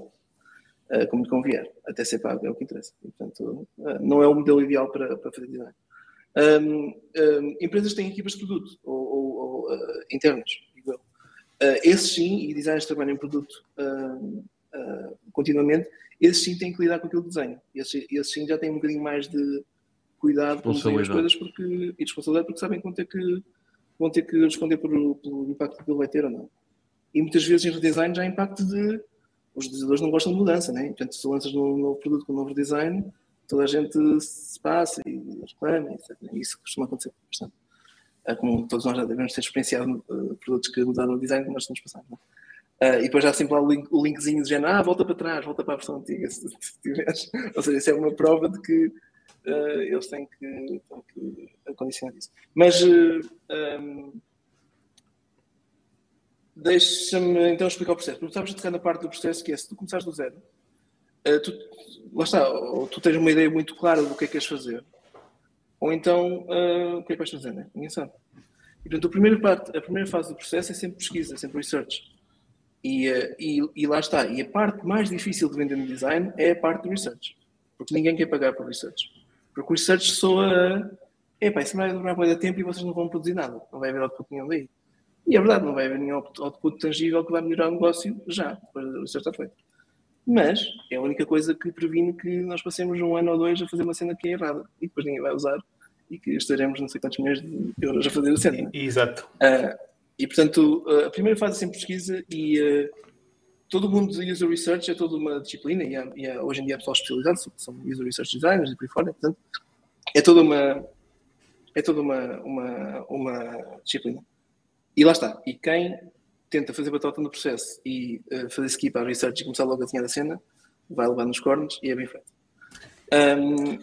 uh, como lhe convier, até ser pago, é o que interessa. E, portanto, uh, não é o modelo ideal para, para fazer design. Um, um, empresas têm equipas de produto, ou, ou, ou internas, digo eu. Esses sim, e designers trabalham em produto continuamente, esses sim têm que lidar com aquilo que desenham. Esses, esses sim já têm um bocadinho mais de cuidado com as coisas porque, e responsabilidade porque sabem que vão ter que, vão ter que responder por, pelo impacto que ele vai ter ou não. E muitas vezes em redesign já há impacto de os utilizadores não gostam de mudança, né? Portanto, se lanças um novo produto com um novo design, toda a gente se passa e reclama, etc. E isso costuma acontecer bastante. Como todos nós já devemos ter experienciado uh, produtos que mudaram o design, nós estamos passando. Uh, e depois já sempre lá o, link, o linkzinho de género, ah, volta para trás, volta para a versão antiga, *laughs* se, se tiveres. Ou seja, isso é uma prova de que uh, eles têm que, têm que acondicionar isso. Mas um, deixa-me então explicar o processo. Tu estavas a tocar na parte do processo que é, se tu começares do zero, uh, tu, lá está, ou tu tens uma ideia muito clara do que é que queres fazer, ou então uh, o que é que vais fazer, né? Ninguém sabe. E, portanto, a primeira, parte, a primeira fase do processo é sempre pesquisa, sempre research. E, uh, e, e, lá está. E a parte mais difícil de vender no design é a parte do research. Porque ninguém quer pagar por research. Porque o research soa. Epá, isso vai demorar muito tempo e vocês não vão produzir nada. Não vai haver output nenhum daí. E é verdade, não vai haver nenhum output tangível que vai melhorar o negócio já, depois do research estar feito. Mas é a única coisa que previne que nós passemos um ano ou dois a fazer uma cena que é errada e depois ninguém vai usar e que estaremos não sei quantos milhões de euros a fazer a cena. Exato. Uh, e portanto, a primeira fase é sempre pesquisa e uh, todo o mundo de user research é toda uma disciplina e, há, e há, hoje em dia há pessoal especializado, são user research designers e por aí fora, portanto, é toda uma é toda uma, uma, uma disciplina. E lá está. E quem tenta fazer batota no processo e uh, fazer skip à research e começar logo a desenhar a cena, vai levar nos cornos e é bem feito. Um,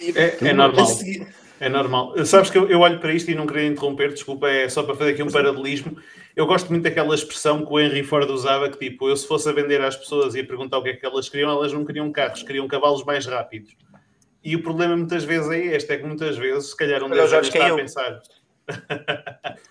é, é normal. Seguir... É normal. Sabes que eu, eu, olho para isto e não queria interromper, desculpa, é só para fazer aqui um paralelismo. Eu gosto muito daquela expressão que o Henry Ford usava, que tipo, eu se fosse a vender às pessoas e a perguntar o que é que elas queriam, elas não queriam carros, queriam cavalos mais rápidos. E o problema muitas vezes é este, é que muitas vezes, se calhar um deles está a pensar... *laughs*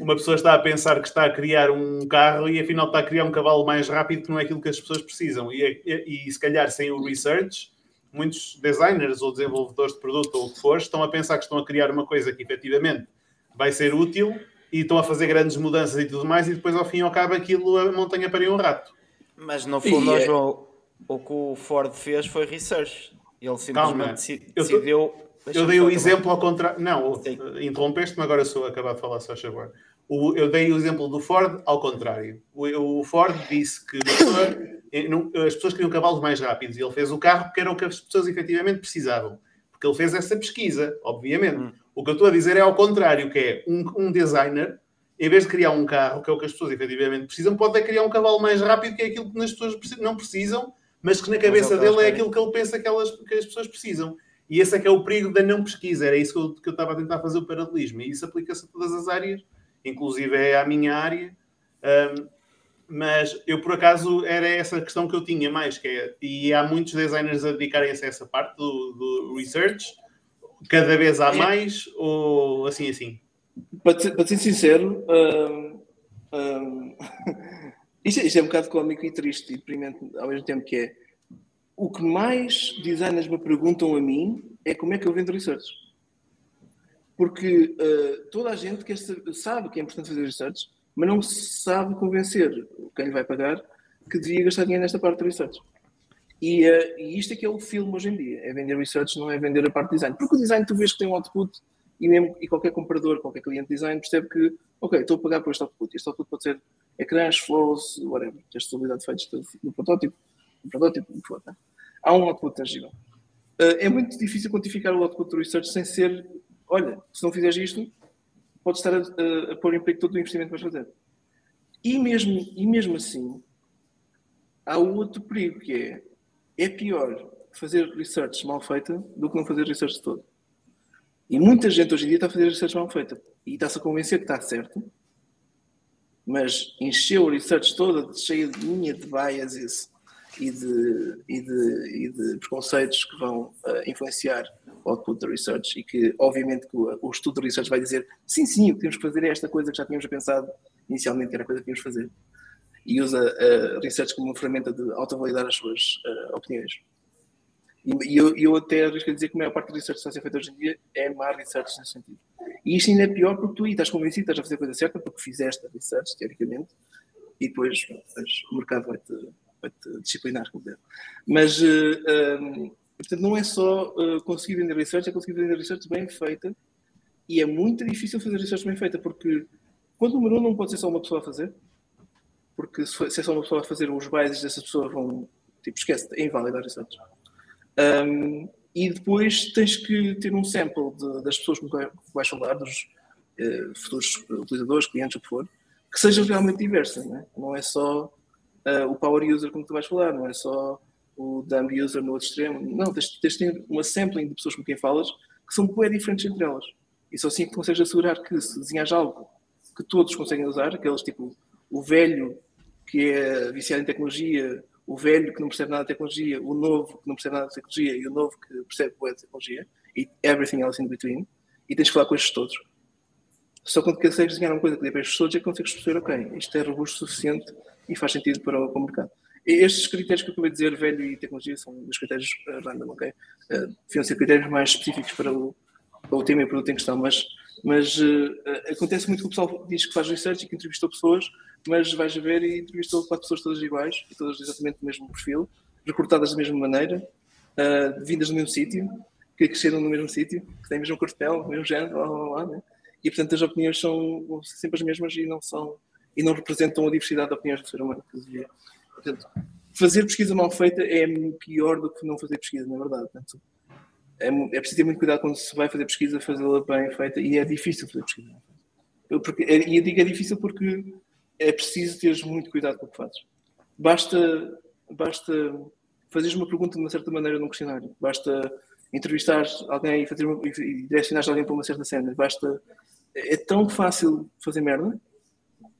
uma pessoa está a pensar que está a criar um carro e afinal está a criar um cavalo mais rápido que não é aquilo que as pessoas precisam. E, e, e se calhar sem o research, muitos designers ou desenvolvedores de produto ou o que for estão a pensar que estão a criar uma coisa que efetivamente vai ser útil e estão a fazer grandes mudanças e tudo mais e depois ao fim e ao cabo aquilo a montanha para um rato. Mas no fundo, é... o, o que o Ford fez foi research. Ele simplesmente Calma. decidiu eu dei o exemplo ao contrário. Não, interrompeste-me, agora sou acabar de falar, só favor. O, eu dei o exemplo do Ford ao contrário. O, o Ford disse que as pessoas queriam cavalos mais rápidos e ele fez o carro porque era o que as pessoas efetivamente precisavam. Porque ele fez essa pesquisa, obviamente. Hum. O que eu estou a dizer é ao contrário, que é um, um designer, em vez de criar um carro, que é o que as pessoas efetivamente precisam, pode criar um cavalo mais rápido, que é aquilo que as pessoas não precisam, mas que na cabeça dele é aquilo que ele pensa que, elas, que as pessoas precisam. E esse é que é o perigo da não pesquisa. Era isso que eu, que eu estava a tentar fazer o paralelismo. E isso aplica-se a todas as áreas, inclusive é à minha área. Um, mas eu, por acaso, era essa questão que eu tinha mais. Que é, e há muitos designers a dedicarem-se a essa parte do, do, research. Cada vez há é. mais ou assim, assim? Para ser, para ser sincero, um, um, *laughs* isto, é, isto, é um bocado cómico e triste e deprimente ao mesmo tempo que é o que mais designers me perguntam a mim é como é que eu vendo research. Porque uh, toda a gente quer sabe que é importante fazer research, mas não sabe convencer quem lhe vai pagar que devia gastar dinheiro nesta parte de research. E, uh, e isto é que é o filme hoje em dia: é vender research, não é vender a parte de design. Porque o design tu vês que tem um output e, mesmo, e qualquer comprador, qualquer cliente de design percebe que, ok, estou a pagar por este output. Este output pode ser ecrãs, flows, whatever, testabilidade feita no protótipo, no protótipo, o que. Tá? há um output tangível. Uh, é muito difícil quantificar o output do research sem ser, olha, se não fizeres isto, podes estar a, a, a pôr em perigo todo o investimento que vais fazer. E mesmo, e mesmo assim, há outro perigo que é, é pior fazer research mal feita do que não fazer research todo. E muita gente hoje em dia está a fazer research mal feita e está-se a convencer que está certo, mas encheu o research toda cheia de linha de biases e de, e de, e de preconceitos que vão uh, influenciar o output da research e que, obviamente, que o, o, estudo de research vai dizer sim, sim, o que temos que fazer é esta coisa que já tínhamos pensado inicialmente que era a coisa que tínhamos que fazer. E usa a uh, research como uma ferramenta de autovalidar as suas uh, opiniões. E, e eu, eu, até arrisco a dizer que a maior parte do research que está a ser feita hoje em dia é má research nesse sentido. E isto ainda é pior porque tu estás convencido, estás a fazer a coisa certa porque fizeste a research, teoricamente, e depois o mercado vai-te disciplinar, como deve. Mas, uh, eh, um, ehm, portanto, não é só uh, conseguir vender research, é conseguir vender research bem feita. E é muito difícil fazer research bem feita, porque quando o número um não pode ser só uma pessoa a fazer, porque se, é só uma pessoa a fazer, os biases dessa pessoa vão, tipo, esquece, é inválido a research. Um, ehm, e depois tens que ter um sample de, das pessoas com que vais falar, dos uh, futuros utilizadores, clientes, o que for, que seja realmente diversa, não é, não é só uh, o power user como tu vais falar, não é só o dumb user no outro extremo. Não, tens, tens de ter uma sampling de pessoas com quem falas que são bem diferentes entre elas. E só assim que consegues assegurar que se desenhas algo que todos conseguem usar, aqueles tipo o velho que é viciado em tecnologia, o velho que não percebe nada de tecnologia, o novo que não percebe nada de tecnologia e o novo que percebe boa de tecnologia e everything else in between, e tens que falar com estes todos. Só quando consegues desenhar uma coisa que dê para estes todos é que consegues perceber, ok, isto é robusto o suficiente e faz sentido para o, para o mercado. Estes critérios que eu acabei de dizer, velho e tecnologia, são os critérios uh, random, ok? Uh, deviam ser critérios mais específicos para o, para o tema e o produto em questão, mas, mas uh, acontece muito que o pessoal diz que faz research e que entrevistou pessoas, mas vais a ver e entrevistou quatro pessoas todas iguais, e todas exatamente do mesmo perfil, recrutadas da mesma maneira, uh, vindas do mesmo sítio, que cresceram no mesmo sítio, que têm o mesmo pele, o mesmo género, lá, lá, lá, né? e portanto as opiniões são sempre as mesmas e não são e não representam a diversidade de opiniões do ser humano. Portanto, fazer pesquisa mal feita é pior do que não fazer pesquisa, na verdade. Portanto, é, é preciso ter muito cuidado quando se vai fazer pesquisa, fazê-la bem feita e é difícil fazer pesquisa. Eu, porque, é, e eu digo é difícil porque é preciso teres muito cuidado com o que fazes. Basta, basta fazeres uma pergunta de uma certa maneira num questionário, basta entrevistar alguém e, fazer uma, e direcionar alguém para uma certa cena, basta. É tão fácil fazer merda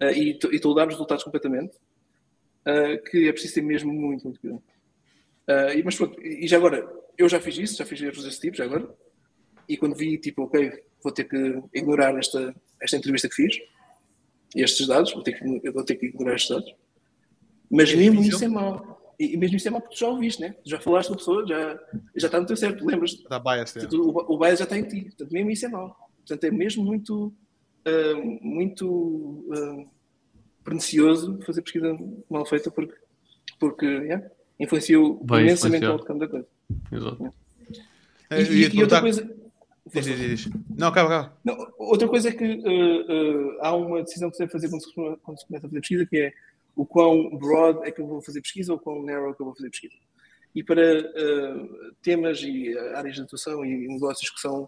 uh, e, e toldar os resultados completamente uh, que é preciso ter mesmo muito, muito cuidado. Uh, mas pronto, e já agora, eu já fiz isso, já fiz erros desse tipo, já agora, e quando vi, tipo, ok, vou ter que ignorar esta, esta entrevista que fiz, estes dados, vou ter que, eu vou ter que ignorar estes dados. Mas é mesmo difícil. isso é mau. E, mesmo isso é mau porque tu já ouviste, né? Já falaste com a pessoa, já, já está no teu certo, lembras-te? Da bias, é. o, o bias já está em ti. Portanto, mesmo isso é mau. Portanto, é mesmo muito, uh, muito uh, pernicioso fazer pesquisa mal feita porque, porque yeah, influenciou Bem imensamente o outcome da coisa. Exato. É, e, e, e outra coisa Diz, diz, diz. Não, calma, calma. Não, outra coisa é que uh, uh, há uma decisão que se deve fazer quando se, quando se começa a fazer pesquisa, que é o quão broad é que eu vou fazer pesquisa ou o quão narrow é que eu vou fazer pesquisa. E para uh, temas e áreas de atuação e negócios que, são,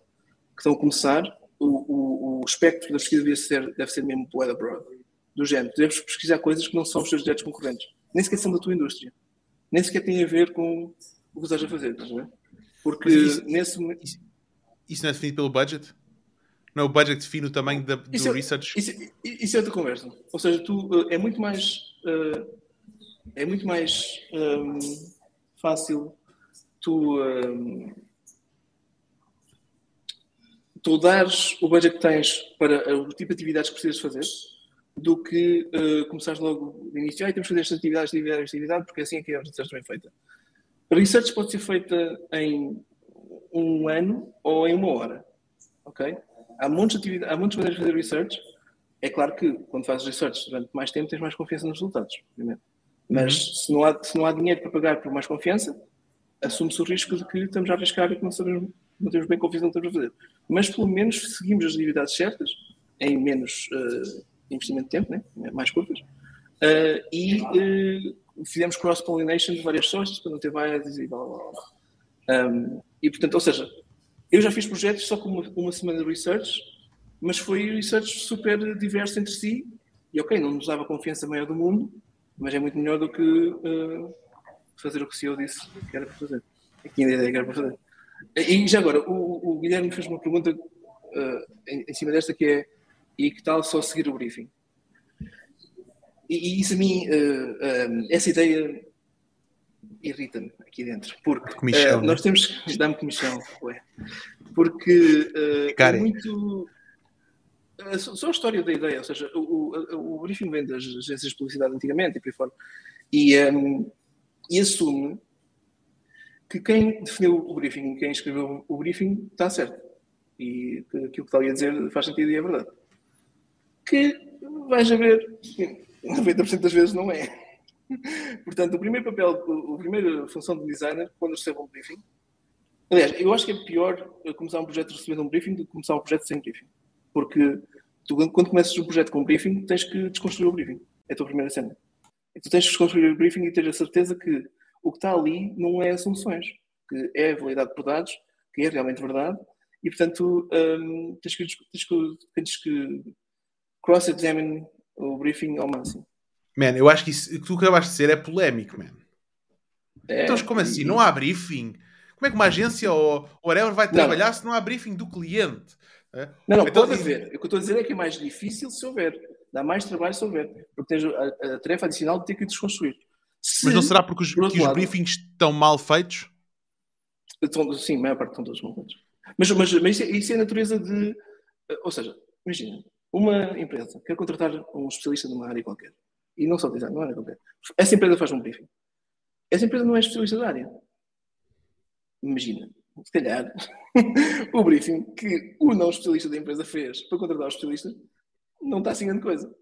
que estão a começar, o, o, o espectro da pesquisa deve ser, deve ser mesmo poeda broad. Do género, deves pesquisar coisas que não são os teus diretos concorrentes, nem sequer são da tua indústria, nem sequer têm a ver com o que estás a fazer, estás a ver? Porque isso, nesse momento. Isso isso não é definido pelo budget? Não é o budget que define o tamanho da, do isso é, research? Isso, isso, é outra conversa. Ou seja, tu, eh, é muito mais, uh, é muito mais um, fácil tu, um, tu dares o budget que tens para o tipo de atividades que precisas fazer do que uh, começares logo de início. Ah, temos que fazer estas atividades, atividade, atividade, porque assim é que a research bem feita. A research pode ser feita em um ano ou em uma hora. Ok? Há muitas, atividades, há muitas maneiras de fazer research. É claro que quando fazes research durante mais tempo tens mais confiança nos resultados, obviamente. Mas uhum. se, não há, se não há dinheiro para pagar por mais confiança, assume-se o risco de que estamos a arriscar e que não, sabemos, não temos bem confiança no que estamos a fazer. Mas pelo menos seguimos as atividades certas, em menos uh, investimento de tempo, né? mais curtas, uh, e uh, fizemos cross-pollination de várias sources para não ter biases e blá blá blá. Um, e portanto, ou seja, eu já fiz projetos só com uma, uma semana de research, mas foi research super diverso entre si, e ok, não nos dava a confiança maior do mundo, mas é muito melhor do que fazer o que o CEO disse que era para fazer. E tinha a ideia que era para fazer. E já agora, o, o Guilherme fez uma pergunta uh, em, em, cima desta que é e que tal só seguir o briefing? E, e isso a mim, uh, essa ideia irrita-me aqui dentro. Porque uh, nós temos *laughs* que dar-me comissão, ué. porque é muito. Só a história da ideia, ou seja, o, o, o briefing vem das agências de publicidade antigamente e por aí fora, e, um, e assume que quem definiu o briefing, quem escreveu o briefing, está certo. E aquilo que está ali a dizer faz sentido e é verdade. Que vais a ver, 90% das vezes não é. Portanto, o primeiro papel, a primeira função do designer, quando recebe um briefing, aliás, eu acho que é pior começar um projeto recebendo um briefing do que começar um projeto sem briefing. Porque tu, quando começas um projeto com um briefing, tens que desconstruir o briefing. É a tua primeira cena. E tu tens que desconstruir o briefing e ter a certeza que o que está ali não é soluções, que é validado por dados, que é realmente verdade, e portanto um, tens que, tens que, tens que cross-examine o briefing ao máximo. Man, eu acho que isso que tu acabaste de dizer é polémico, man. É, então, como assim? Não há briefing? Como é que uma agência ou whatever vai trabalhar não. se não há briefing do cliente? É? Não, não, então, pode haver. O que eu estou a dizer é que é mais difícil se houver. Dá mais trabalho se houver. Porque tens a, a tarefa adicional de ter que desconstruir. Se, Mas não será porque os, que lado, os briefings estão mal feitos? Estão, sim, a maior parte estão todos mal feitos. Mas, mas, mas isso, é, isso é a natureza de. Ou seja, imagina, uma empresa quer contratar um especialista numa área qualquer e não só design, não era qualquer. Essa empresa faz um briefing. Essa empresa não é especialista da área. Imagina, se calhar, *laughs* o briefing que o não especialista da empresa fez para contratar o especialista não está assim grande coisa.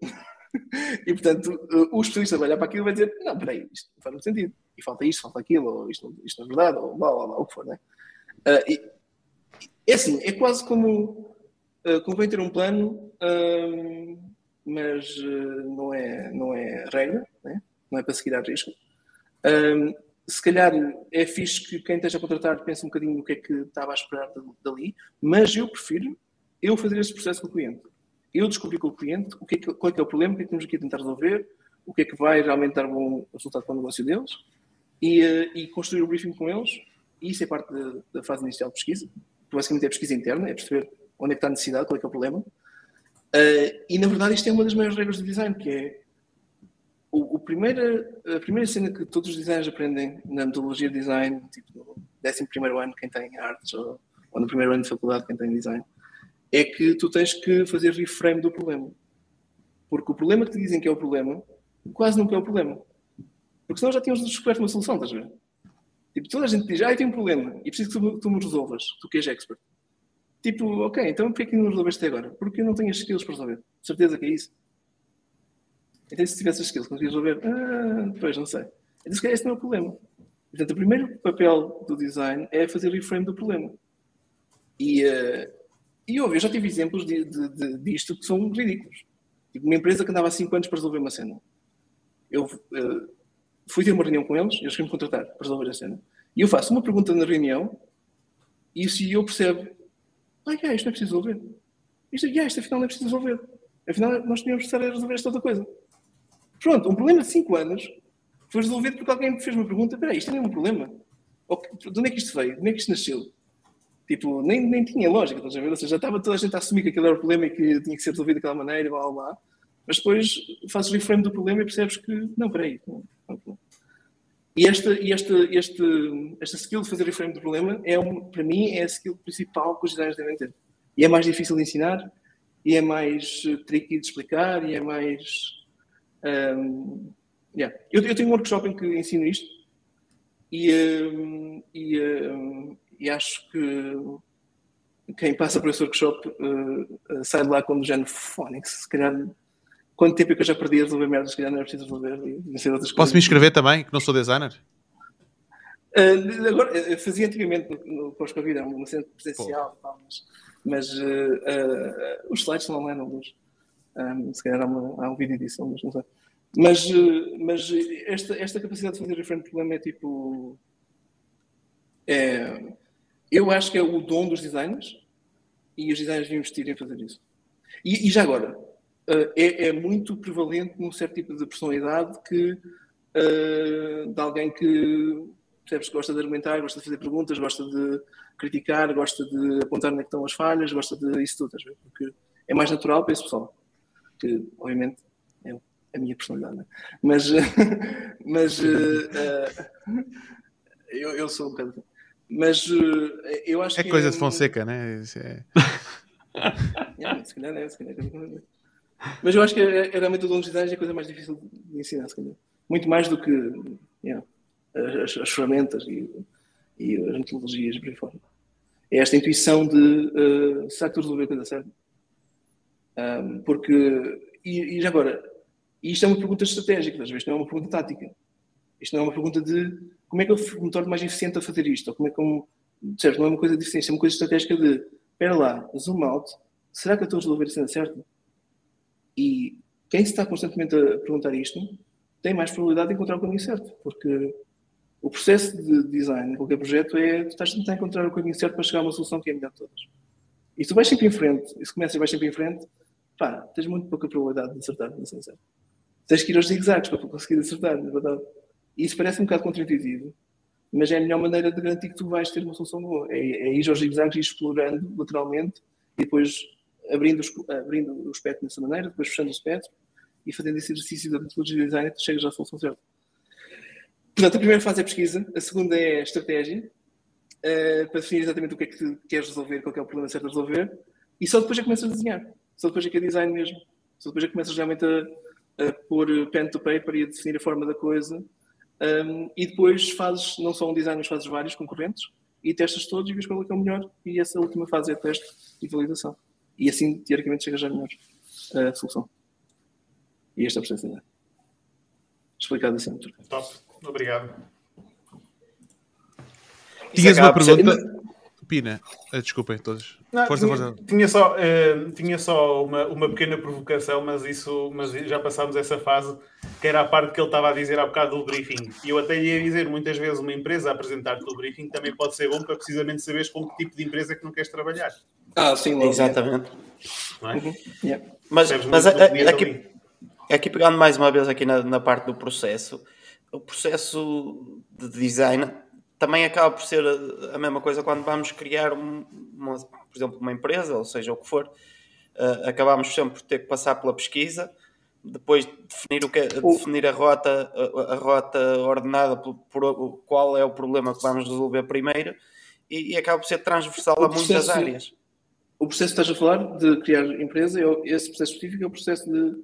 *laughs* E, portanto, o especialista vai olhar para aquilo e vai dizer: Não, peraí, isto não faz muito sentido. E falta isto, falta aquilo, ou isto, isto não é verdade, ou blá, blá, blá, o que for, né? Uh, e, É assim, é quase como uh, convém ter um plano, uh, mas uh, não, é, não é regra, né? não é para seguir à risco. Se calhar é fixe que quem esteja a contratar pense um bocadinho no que é que estava a esperar dali, mas eu prefiro eu fazer esse processo com o cliente. Eu descobri com o cliente o que é que, qual é, que é o problema, o que é que temos aqui a tentar resolver, o que é que vai realmente dar bom resultado para o negócio deles e, uh, e construir o briefing com eles. E isso é parte da, da fase inicial de pesquisa. Basicamente é pesquisa interna, é perceber onde é que está a necessidade, qual é que é o problema. Uh, e na verdade isto é uma das maiores regras do design, que é o, o primeira, a primeira cena que todos os designers aprendem na metodologia de design, tipo no 11 ano, quem tem artes, ou, ou no primeiro ano de faculdade, quem tem design, é que tu tens que fazer reframe do problema. Porque o problema que te dizem que é o problema, quase nunca é o problema. Porque senão já tínhamos descoberto uma solução, estás a ver? Tipo, toda a gente diz, ah, eu tenho um problema e preciso que tu, tu me resolvas, tu que és expert. Tipo, ok, então porquê que não resolveste até agora? Porque eu não tenho as skills para resolver. Certeza que é isso. Então, se tivesse as skills, conseguias resolver? Ah, depois, não sei. Então, se calhar esse não é o problema. Portanto, o primeiro papel do design é fazer reframe do problema. E, uh, e eu já tive exemplos de, de, de, disto que são ridículos. Tipo, uma empresa que andava há 5 anos para resolver uma cena. Eu uh, fui ter uma reunião com eles, eles queriam me contratar para resolver a cena. E eu faço uma pergunta na reunião e o CEO percebe: ah, yeah, isto não é preciso resolver. Isto, yeah, isto afinal não é preciso resolver. Afinal, nós tínhamos que estar a resolver esta outra coisa. Pronto, um problema de 5 anos foi resolvido porque alguém me fez uma pergunta: espera isto não é um problema? De onde é que isto veio? De onde é que isto nasceu? Tipo, nem, nem tinha lógica, estás a ver? Ou seja, já estava toda a gente a assumir que aquele era o problema e que tinha que ser resolvido daquela maneira, blá blá blá. Mas depois fazes reframe do problema e percebes que, não, peraí, não, não, E esta, e esta, este, esta skill de fazer reframe do problema, é um, para mim, é a skill principal que os designers devem ter. E é mais difícil de ensinar, e é mais tricky de explicar, e é mais. Um, yeah. eu, eu tenho um workshop em que ensino isto, e, um, e, um, e acho que quem passa por esse workshop uh, sai de lá com o género Phonics. Se calhar, quanto tempo é que eu já perdi a resolver merdas? Se calhar não é preciso resolver outras Posso me inscrever também, que não sou designer? Uh, agora, fazia antigamente no, no pós-Covid, uma cena presencial, tal, mas, mas uh, uh, os slides não eram luz. Um, se calhar há, uma, há um vídeo disso, mas não sei. Mas, mas esta, esta capacidade de fazer diferente problema é tipo. É, eu acho que é o dom dos designers e os designers deviam investir em fazer isso. E, e já agora, uh, é, é, muito prevalente num certo tipo de personalidade que uh, de alguém que percebes, gosta de argumentar, gosta de fazer perguntas, gosta de criticar, gosta de apontar onde é estão as falhas, gosta de isso tudo, porque é mais natural para esse pessoal. Que, obviamente, é a minha personalidade, né? mas, *laughs* mas uh, eu, eu sou um bocado assim. Mas uh, eu acho é que. É coisa de Fonseca, né? Isso é... *laughs* yeah, se calhar é, se calhar é. Mas eu acho que é, é realmente o dom de design é a coisa mais difícil de ensinar, se calhar. Muito mais do que yeah, as, as, ferramentas e, e, as metodologias por aí fora. É esta intuição de uh, será que estou a resolver a coisa certa? Um, porque, e, e agora, isto é uma pergunta estratégica, às vezes não é uma pergunta tática. Isto não é uma pergunta de como é que eu me torno mais eficiente a fazer isto? Ou como é que eu, certo, não é uma coisa de eficiência, é uma coisa estratégica de, espera lá, zoom out, será que eu estou a resolver a cena certa? E quem se está constantemente a perguntar isto tem mais probabilidade de encontrar o caminho certo, porque o processo de design de qualquer projeto é tu estás a tentar encontrar o caminho certo para chegar a uma solução que é melhor de todas. E se tu vais sempre em frente, e se começas e vais sempre em frente, pá, tens muito pouca probabilidade de acertar, não sei Tens que ir aos zigzags para conseguir acertar, na verdade. Isso parece um bocado contraintuitivo, mas é a melhor maneira de garantir que tu vais ter uma solução boa. É, é ir aos zigzags e explorando lateralmente e depois abrindo, abrindo o espectro dessa maneira, depois fechando o espectro e fazendo esse exercício da metodologia de design chegas à solução certa. Portanto, a primeira fase é a pesquisa, a segunda é a estratégia, uh, para definir exatamente o que é que queres resolver, qual é o problema certo a resolver, e só depois é que começas a desenhar. Só depois é que é design mesmo. Só depois é que começas realmente a, a pôr pen to paper e a definir a forma da coisa um, e depois fazes não só um design, mas fazes vários concorrentes e testas todos e vês qual é que é o melhor. E essa última fase é teste e validação. E assim, teoricamente, chegas à melhor uh, solução. E este é o processo de Explicado assim. Top. Obrigado. Tinhas uma pergunta? Pina, uh, desculpem todos. Não, força, tinha, força. Tinha só, uh, tinha só uma, uma pequena provocação, mas isso mas já passámos essa fase, que era a parte que ele estava a dizer há bocado do briefing. E eu até lhe ia dizer, muitas vezes uma empresa a apresentar-te o briefing também pode ser bom para precisamente saberes com que tipo de empresa é que não queres trabalhar. Ah, sim, exatamente. É? Uhum. Yeah. Mas, mas a, a, aqui, aqui pegando mais uma vez aqui na, na parte do processo, o processo de design também acaba por ser a, mesma coisa quando vamos criar, uma, por exemplo, uma empresa, ou seja, o que for. Uh, acabamos sempre por ter que passar pela pesquisa, depois definir, o que, é, definir a, rota, a, a rota ordenada por, por, qual é o problema que vamos resolver primeiro e, e acaba por ser transversal o a processo, muitas áreas. O processo que estás a falar de criar empresa, esse processo específico é o processo de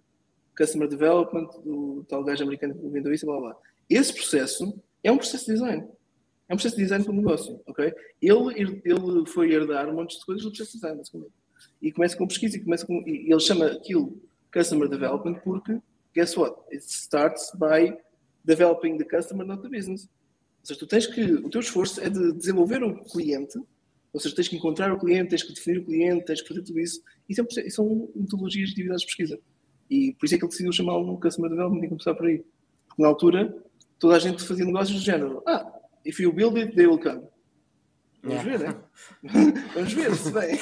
Customer Development, do tal gajo americano que vendeu isso, blá blá. Esse processo é um processo de design. É um processo de design para o negócio, ok? Ele, ele foi herdar um monte de coisas do processo de design, basicamente. E começa com pesquisa e começa com... E ele chama aquilo Customer Development porque, guess what? It starts by developing the customer, not the business. Ou seja, tu tens que... O teu esforço é de desenvolver o cliente, ou seja, tens que encontrar o cliente, tens que definir o cliente, tens que fazer tudo isso. Isso, é são metodologias de atividades de pesquisa. E por isso é que ele decidiu chamá-lo Customer Development e começar por aí. Porque na altura, toda a gente fazia negócios do género. Ah, If you build it, they will come. Vamos yeah. ver, né? *laughs* Vamos ver se bem. *laughs*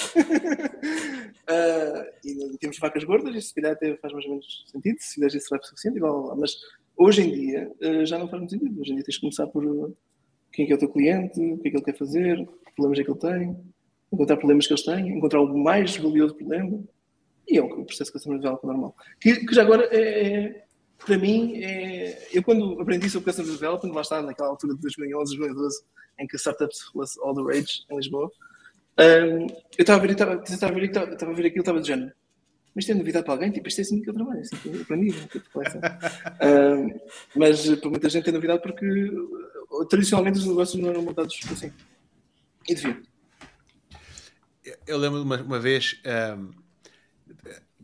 uh, e temos vacas gordas, isso se calhar até faz mais ou menos sentido, se fizeres isso será suficiente, e blá. mas hoje em dia uh, já não faz muito sentido. Hoje em dia tens que começar por quem é, que é o teu cliente, o que é que ele quer fazer, que problemas é que ele tem, encontrar problemas que eles têm, encontrar o mais valioso problema. E é o processo de customer development normal. Que, que já agora é, é para mim, é... eu quando aprendi sobre Customer Development, lá está, naquela altura de 2011, 2012, em que Startups was all the rage em Lisboa, um, eu estava a ver, estava, estava a ver, estava, estava a ver aquilo, estava de género. Mas tem novidade para alguém? Tipo, isto é assim que eu trabalho, é assim que eu aprendi. *laughs* um, mas para muita gente tem novidade porque tradicionalmente os negócios não eram montados assim. E devia. Eu lembro uma, uma vez. Um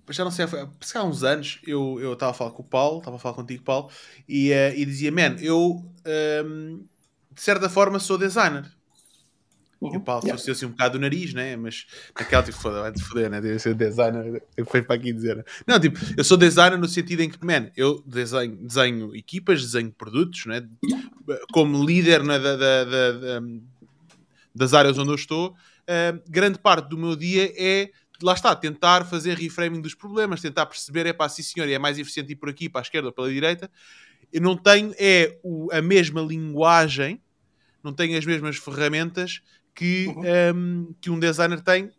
já não sei, se há uns anos eu estava a falar com o Paulo, estava a falar contigo, Paulo, e, uh, e dizia: Man, eu um, ehm, de certa forma sou designer. Uhum. E o Paulo yeah. assim um bocado do nariz, né? Mas naquela tipo, foda, vai-te foder, né? Deve ser designer. Eu fui para aqui dizer. Né? Não, tipo, eu sou designer no sentido em que, man, eu desenho, desenho equipas, desenho produtos, né? Como líder né, da, da, da, das áreas onde eu estou, uh, grande parte do meu dia é lá está, tentar fazer reframing dos problemas, tentar perceber, é para sim senhor, é mais eficiente ir por aqui, para a esquerda ou pela direita. Eu não tenho é o, a mesma linguagem, não tenho as mesmas ferramentas que, uhum. um, que um designer tem,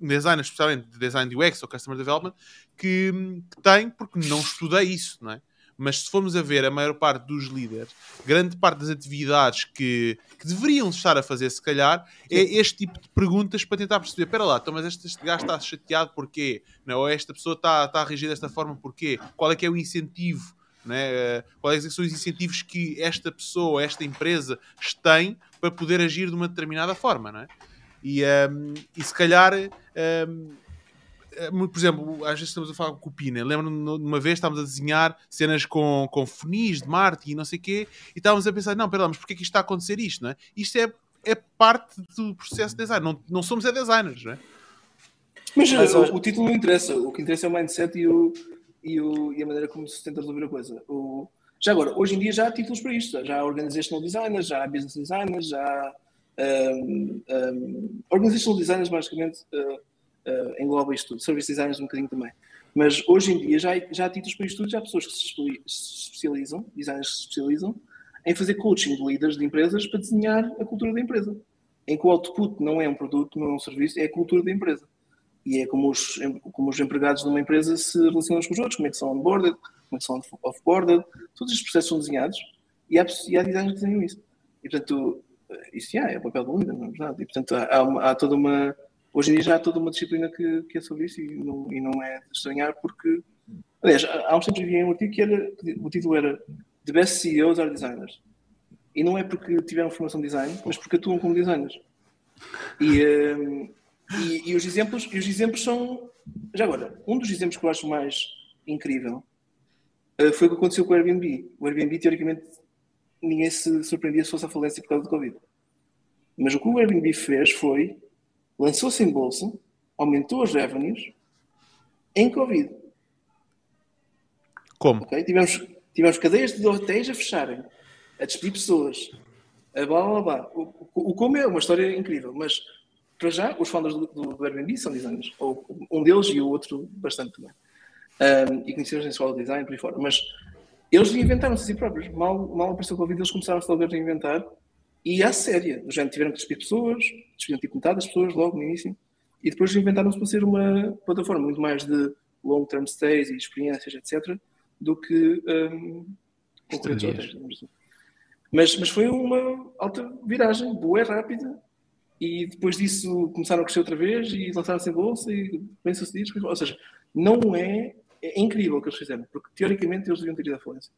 um designer especialmente de design de UX ou Customer Development, que, que tem porque não estudei isso, não é? Mas se formos a ver a maior parte dos líderes, grande parte das atividades que, que deveriam estar a fazer, se calhar, é este tipo de perguntas para tentar perceber: espera lá, então, mas este, este gajo está chateado porquê? Não, ou esta pessoa está, está a reagir desta forma porquê? Qual é que é o incentivo? Né? Quais é são os incentivos que esta pessoa, esta empresa tem para poder agir de uma determinada forma? Não é? e, um, e se calhar um, eh, por exemplo, às vezes estamos a falar com o Pina. Lembro-me de uma vez estávamos a desenhar cenas com, com funis de Marte e não sei o quê, e estávamos a pensar: não, pera lá, mas porquê é que isto está a acontecer isto? Não é? Isto é, é parte do processo de design. Não, não somos é designers, não é? Mas, mas o, o, título não interessa. O que interessa é o mindset e, o, e, o, e a maneira como se tenta resolver a coisa. O, já agora, hoje em dia já há títulos para isto. Já há organizational designers, já há business designers, já há um, um, organizational designers, basicamente. Uh, uh, engloba isto tudo. Service designers um bocadinho também. Mas hoje em dia já, já há títulos para isto tudo, já há pessoas que se especializam, designers que se especializam, em fazer coaching de líderes de empresas para desenhar a cultura da empresa. Em que o output não é um produto, não é um serviço, é a cultura da empresa. E é como os, como os empregados de uma empresa se relacionam com os outros, como é que são onboarded, como é que são offboarded, todos estes processos são desenhados e há, e há designers que desenham isso. E portanto, isso já é o papel do líder, não é verdade? E portanto há, há, há toda uma Hoje em dia já há toda uma disciplina que, que é sobre isso e não, e não é de estranhar porque. Aliás, há uns tempos vi um artigo que era, o título era The Best CEOs are Designers. E não é porque tiveram formação de design, mas porque atuam como designers. E, um, e, e, os exemplos, e os exemplos são. Já agora, um dos exemplos que eu acho mais incrível uh, foi o que aconteceu com o Airbnb. O Airbnb, teoricamente, ninguém se surpreendia se fosse a falência por causa do Covid. Mas o que o Airbnb fez foi lançou-se em bolsa, aumentou os revenues em Covid. Como? Okay? Tivemos, tivemos cadeias de hotéis a fecharem, a despedir pessoas, a blá blá blá. O, o, como é uma história incrível, mas para já, os founders do, do, Airbnb são designers, ou um deles e o outro bastante também. Um, e conhecemos em solo design por aí fora, mas eles reinventaram-se a si próprios. Mal, mal apareceu o Covid, eles começaram-se a reinventar e à séria. Já tiveram que despedir pessoas, despediram tipo metade das pessoas logo no início, e depois reinventaram-se para ser uma plataforma muito mais de long-term stays e experiências, etc., do que um, concorrentes. Mas, mas foi uma alta viragem, boa, rápida, e depois disso começaram a crescer outra vez e lançaram-se em bolsa e bem sucedidos. Ou seja, não é, é incrível o que eles fizeram, porque teoricamente eles deviam ter ido à falência.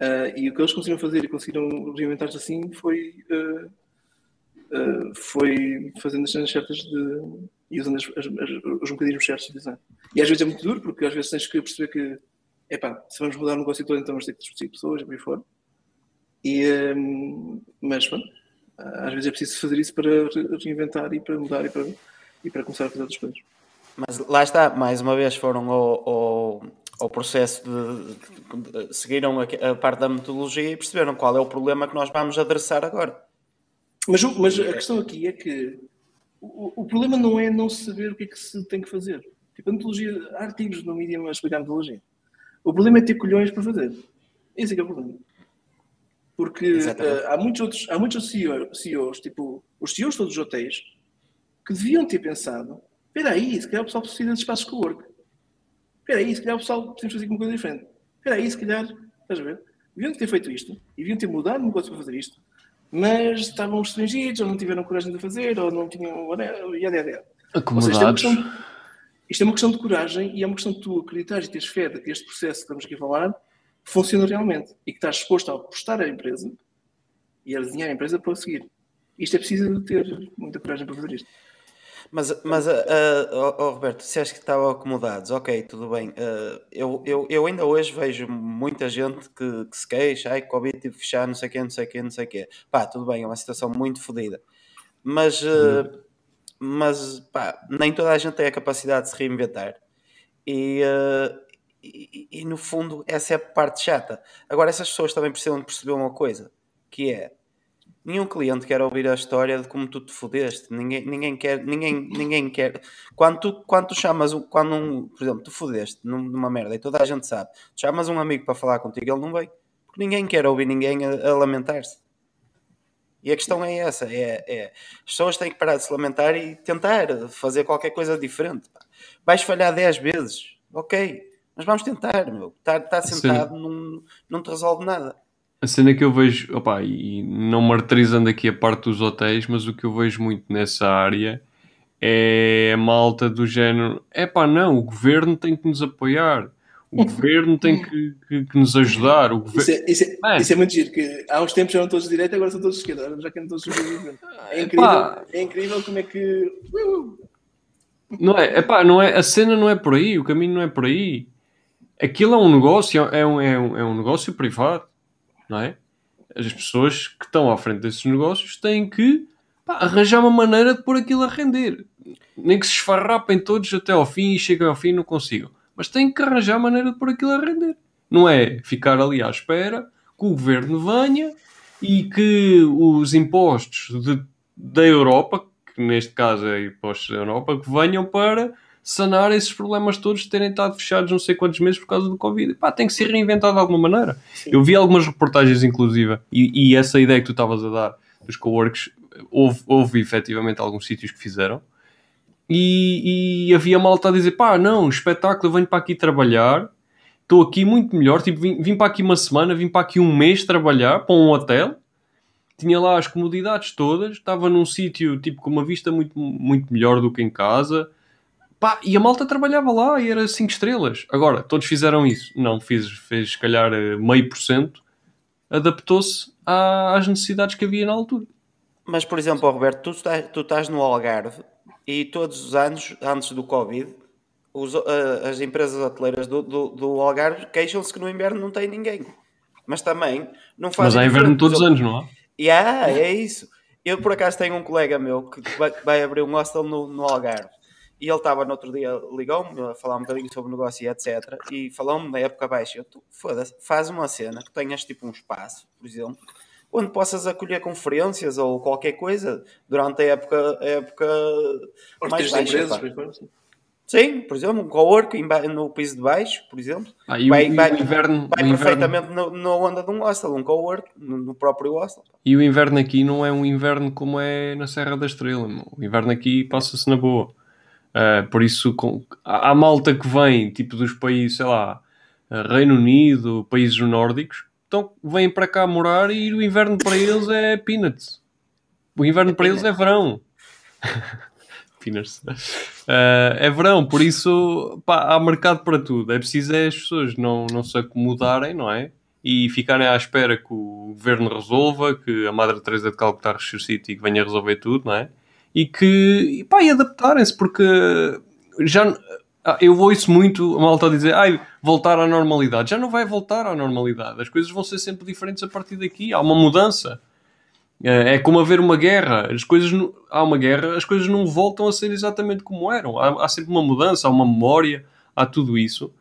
Uh, e o que eles conseguiram fazer e conseguiram reinventar-se assim foi, uh, uh, foi fazendo as cenas certas de, e usando as, as, as, os mecanismos certos de design. E às vezes é muito duro, porque às vezes tens que perceber que, epá, se vamos mudar o negócio todo, então vamos ter que despedir pessoas e por aí fora. E, um, mas, pronto, às vezes é preciso fazer isso para reinventar e para mudar e para, e para começar a fazer outras coisas. Mas lá está, mais uma vez foram ao, ao, ao processo de, de, seguiram a, a, parte da metodologia e perceberam qual é o problema que nós vamos adressar agora. Mas, mas a questão aqui é que o, o, problema não é não saber o que é que se tem que fazer. Tipo, a metodologia, há artigos no Medium a explicar a metodologia. O problema é ter colhões para fazer. Esse é que é o problema. Porque uh, há muitos outros, há muitos CEOs, CEOs, tipo os CEOs todos os hotéis, que deviam ter pensado: espera aí, se calhar o pessoal precisa de espaços co-work. Espera aí, se calhar o pessoal precisa fazer uma coisa diferente. Espera aí, se calhar, estás a ver? Deviam ter feito isto, deviam ter mudado o negócio para fazer isto, mas estavam restringidos, ou não tiveram coragem de fazer, ou não tinham. Yada, yada. Acomodados. Seja, isto, é isto é uma questão de coragem e é uma questão de tu acreditares e teres fé de que este processo que estamos aqui a falar funciona realmente e que estás disposto a apostar a empresa e a desenhar a empresa para seguir. Isto é preciso ter muita coragem para fazer isto. Mas, mas uh, uh, oh, Roberto, se achas que estavam acomodados, ok, tudo bem. Uh, eu, eu, eu ainda hoje vejo muita gente que, que se queixa, ai, Covid tive que fechar, não sei o quê, não sei o quê, não sei o quê. Pá, tudo bem, é uma situação muito fodida. Mas, uh, mas pá, nem toda a gente tem a capacidade de se reinventar. E, e, e, no fundo, essa é a parte chata. Agora, essas pessoas também precisam de perceber uma coisa, que é nenhum cliente quer ouvir a história de como tu te fodeste. Ninguém, ninguém quer, ninguém, ninguém quer. Quando tu, quando tu chamas, um, quando um, por exemplo, tu fodeste numa merda e toda a gente sabe, tu chamas um amigo para falar contigo, ele não vem. Porque ninguém quer ouvir ninguém a, a lamentar-se. E a questão é essa: é, é, as pessoas têm que parar de se lamentar e tentar fazer qualquer coisa diferente. Vais falhar 10 vezes, ok, mas vamos tentar, meu. Estar, estar sentado não, não te resolve nada. A cena que eu vejo, opa, e não martirizando aqui a parte dos hotéis, mas o que eu vejo muito nessa área é a malta do género: é pá, não, o governo tem que nos apoiar, o *laughs* governo tem que, que, que nos ajudar. O governo... isso, é, isso, é, isso, é, muito giro, que há uns tempos eram todos de direita, agora são todos de esquerda, já querem todos de governo. É incrível, é incrível como é que. Não é, epá, não é, a cena não é por aí, o caminho não é por aí aquilo é um negócio, é um, é um, é um negócio privado, não é? As pessoas que estão à frente desses negócios têm que pá, arranjar uma maneira de pôr aquilo a render. Nem que se esfarrapem todos até ao fim e cheguem ao fim e não consigam. Mas têm que arranjar a maneira de pôr aquilo a render. Não é ficar ali à espera que o governo venha e que os impostos de, da Europa, que neste caso é impostos da Europa, que venham para sanar esses problemas todos de terem estado fechados não sei quantos meses por causa do Covid. Pá, tem que ser reinventado de alguma maneira. Sim. Eu vi algumas reportagens, inclusive, e, e, essa ideia que tu estavas a dar dos coworks, houve, houve efetivamente alguns sítios que fizeram. E, e havia malta a dizer: pá, não, espetáculo, eu venho para aqui trabalhar, estou aqui muito melhor. Tipo, vim, vim para aqui uma semana, vim para aqui um mês trabalhar para um hotel tinha lá as comodidades todas, estava num sítio tipo com uma vista muito, muito melhor do que em casa, Pá, e a malta trabalhava lá e era 5 estrelas. Agora, todos fizeram isso. Não, fez, fez se calhar eh, meio por cento. Adaptou-se às necessidades que havia na altura. Mas, por exemplo, Roberto, tu estás, tu estás no Algarve e todos os anos, antes do Covid, os, uh, as empresas hoteleiras do, do, do Algarve queixam-se que no inverno não tem ninguém. Mas também não fazem. Mas há inverno todos os anos, não há? Yeah, é isso. Eu, por acaso, tenho um colega meu que vai, vai abrir um hostel no, no Algarve. E ele estava no outro dia, ligou-me a falar um bocadinho sobre o negócio e etc. E falou-me da época baixa. Eu, tu, foda-se, faz uma cena que tenhas tipo um espaço, por exemplo, onde possas acolher conferências ou qualquer coisa durante a época, a época mais baixa. Empresas, Sim, por exemplo, um cowork no piso de baixo, por exemplo. Ah, e vai, o, vai, o inverno, vai o perfeitamente inverno... na onda de um hostel, um cowork, no, no próprio hostel. E o inverno aqui não é um inverno como é na Serra da Estrela. O inverno aqui passa-se na boa. Uh, por isso, com, há, há malta que vem, tipo dos países, sei lá, Reino Unido, países nórdicos, então vêm para cá morar e o inverno para eles é peanuts. O inverno é para eles é verão. *laughs* peanuts. Uh, é verão, por isso pá, há mercado para tudo. É preciso é as pessoas não, não se acomodarem, não é? E ficarem à espera que o governo resolva, que a Madre Teresa de Calcutá ressuscite e que venha resolver tudo, não é? E que, e, pá, e adaptarem-se, porque já eu vou isso muito, a malta dizer, ai, voltar à normalidade. Já não vai voltar à normalidade. As coisas vão ser sempre diferentes a partir daqui. Há uma mudança. É, é como haver uma guerra. As coisas há uma guerra, as coisas não voltam a ser exatamente como eram. Há, há sempre uma mudança, há uma memória, há tudo isso.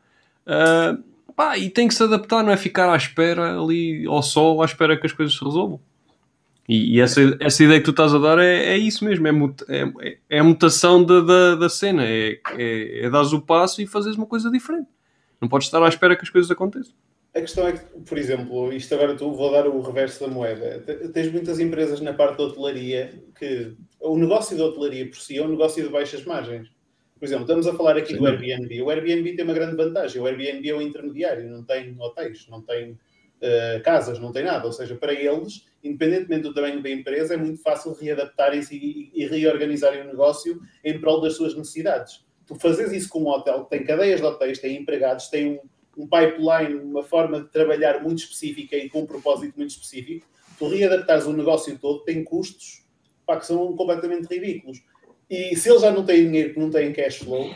Uh, pá, e tem que se adaptar, não é ficar à espera ali ao sol, à espera que as coisas se resolvam. E, e essa, essa ideia que tu estás a dar é, é isso mesmo, é, é, é, a mutação da, da, da cena, é, é, é dares o passo e fazeres uma coisa diferente. Não podes estar à espera que as coisas aconteçam. A questão é que, por exemplo, isto agora tu vou dar o reverso da moeda. Tens muitas empresas na parte da hotelaria que o negócio da hotelaria por si é um negócio de baixas margens. Por exemplo, estamos a falar aqui Sim. do Airbnb. O Airbnb tem uma grande vantagem. O Airbnb é um intermediário, não tem hotéis, não tem uh, casas, não tem nada. Ou seja, para eles, independentemente do tamanho da empresa, é muito fácil readaptarem-se e, e reorganizarem o negócio em prol das suas necessidades. Tu fazes isso com um hotel que tem cadeias de hotéis, tem empregados, tem um um pipeline, uma forma de trabalhar muito específica e com um propósito muito específico, tu readaptares o negócio todo tem custos pá, que são completamente ridículos. E se eles já não têm dinheiro, que não têm cash flow,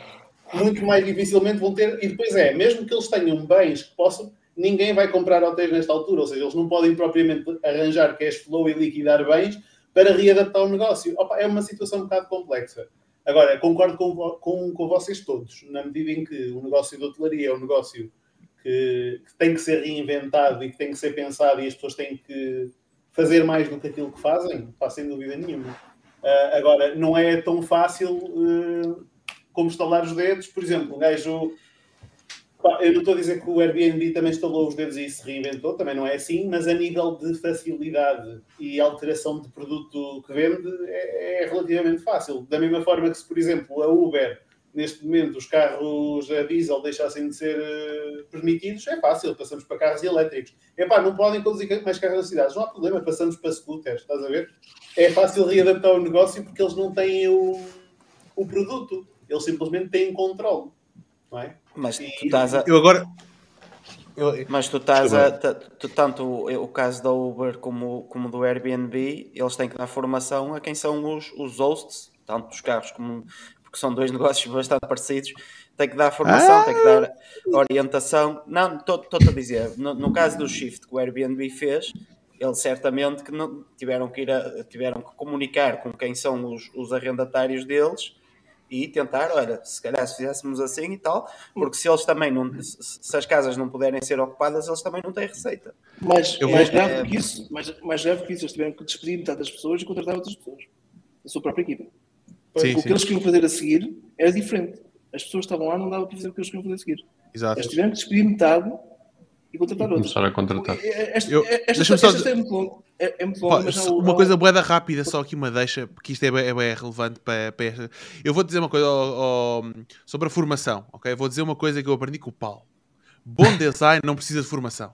muito mais dificilmente vão ter. E depois é, mesmo que eles tenham bens que possam, ninguém vai comprar hotéis nesta altura, ou seja, eles não podem propriamente arranjar cash flow e liquidar bens para readaptar o negócio. Opa, é uma situação um bocado complexa. Agora, concordo com, com, com vocês todos, na medida em que o negócio de hotelaria é um negócio que, que, tem que ser reinventado e que tem que ser pensado e as pessoas têm que fazer mais do que aquilo que fazem, pá, sem dúvida nenhuma. Uh, agora, não é tão fácil uh, como estalar os dedos. Por exemplo, um gajo. Eu não estou a dizer que o Airbnb também estalou os dedos e se reinventou, também não é assim, mas a nível de facilidade e alteração de produto que vende é, é relativamente fácil. Da mesma forma que se, por exemplo, a Uber neste momento os carros a diesel deixassem de ser uh, permitidos, é fácil, passamos para carros elétricos. Epá, não podem conduzir mais carros nas cidades, não há problema, passamos para scooters, estás a ver? É fácil readaptar o negócio porque eles não têm o, o produto, eles simplesmente têm controle, é? Mas e, tu estás a... Eu agora... Eu... Mas tu estás a. Tu, tanto o, o caso da Uber como, como do Airbnb, eles têm que dar formação a quem são os, os hosts, tanto dos carros como, porque são dois *laughs* negócios bastante parecidos, tem que dar formação, ah. tem que dar orientação. Não, estou a dizer, no, no, caso do shift que o Airbnb fez, eles certamente que não, tiveram, que ir a, tiveram que comunicar com quem são os, os arrendatários deles e tentar, olha, se calhar se fizéssemos assim e tal, porque se eles também não, se as casas não puderem ser ocupadas, eles também não têm receita. Mas Eu mais grave é... que isso, mais, mais grave que isso, eles tiveram que despedir metade das pessoas e contratar outras pessoas, a sua própria equipa. Sim, o sim. que eles queriam fazer a seguir era diferente. As pessoas estavam lá, não dava para fazer o que eles queriam fazer a seguir. Exato. Eles tiveram que despedir metade e contratar outros. Começar a contratar. Esta, eu, esta, esta, esta é muito longa. É, é muito longa, mas uma coisa boeda rápida, só aqui uma deixa, porque isto é bem, é bem relevante para, para esta. Eu vou dizer uma coisa sobre a formação, ok? Vou dizer uma coisa que eu aprendi com o Paulo. Bom design não precisa de formação.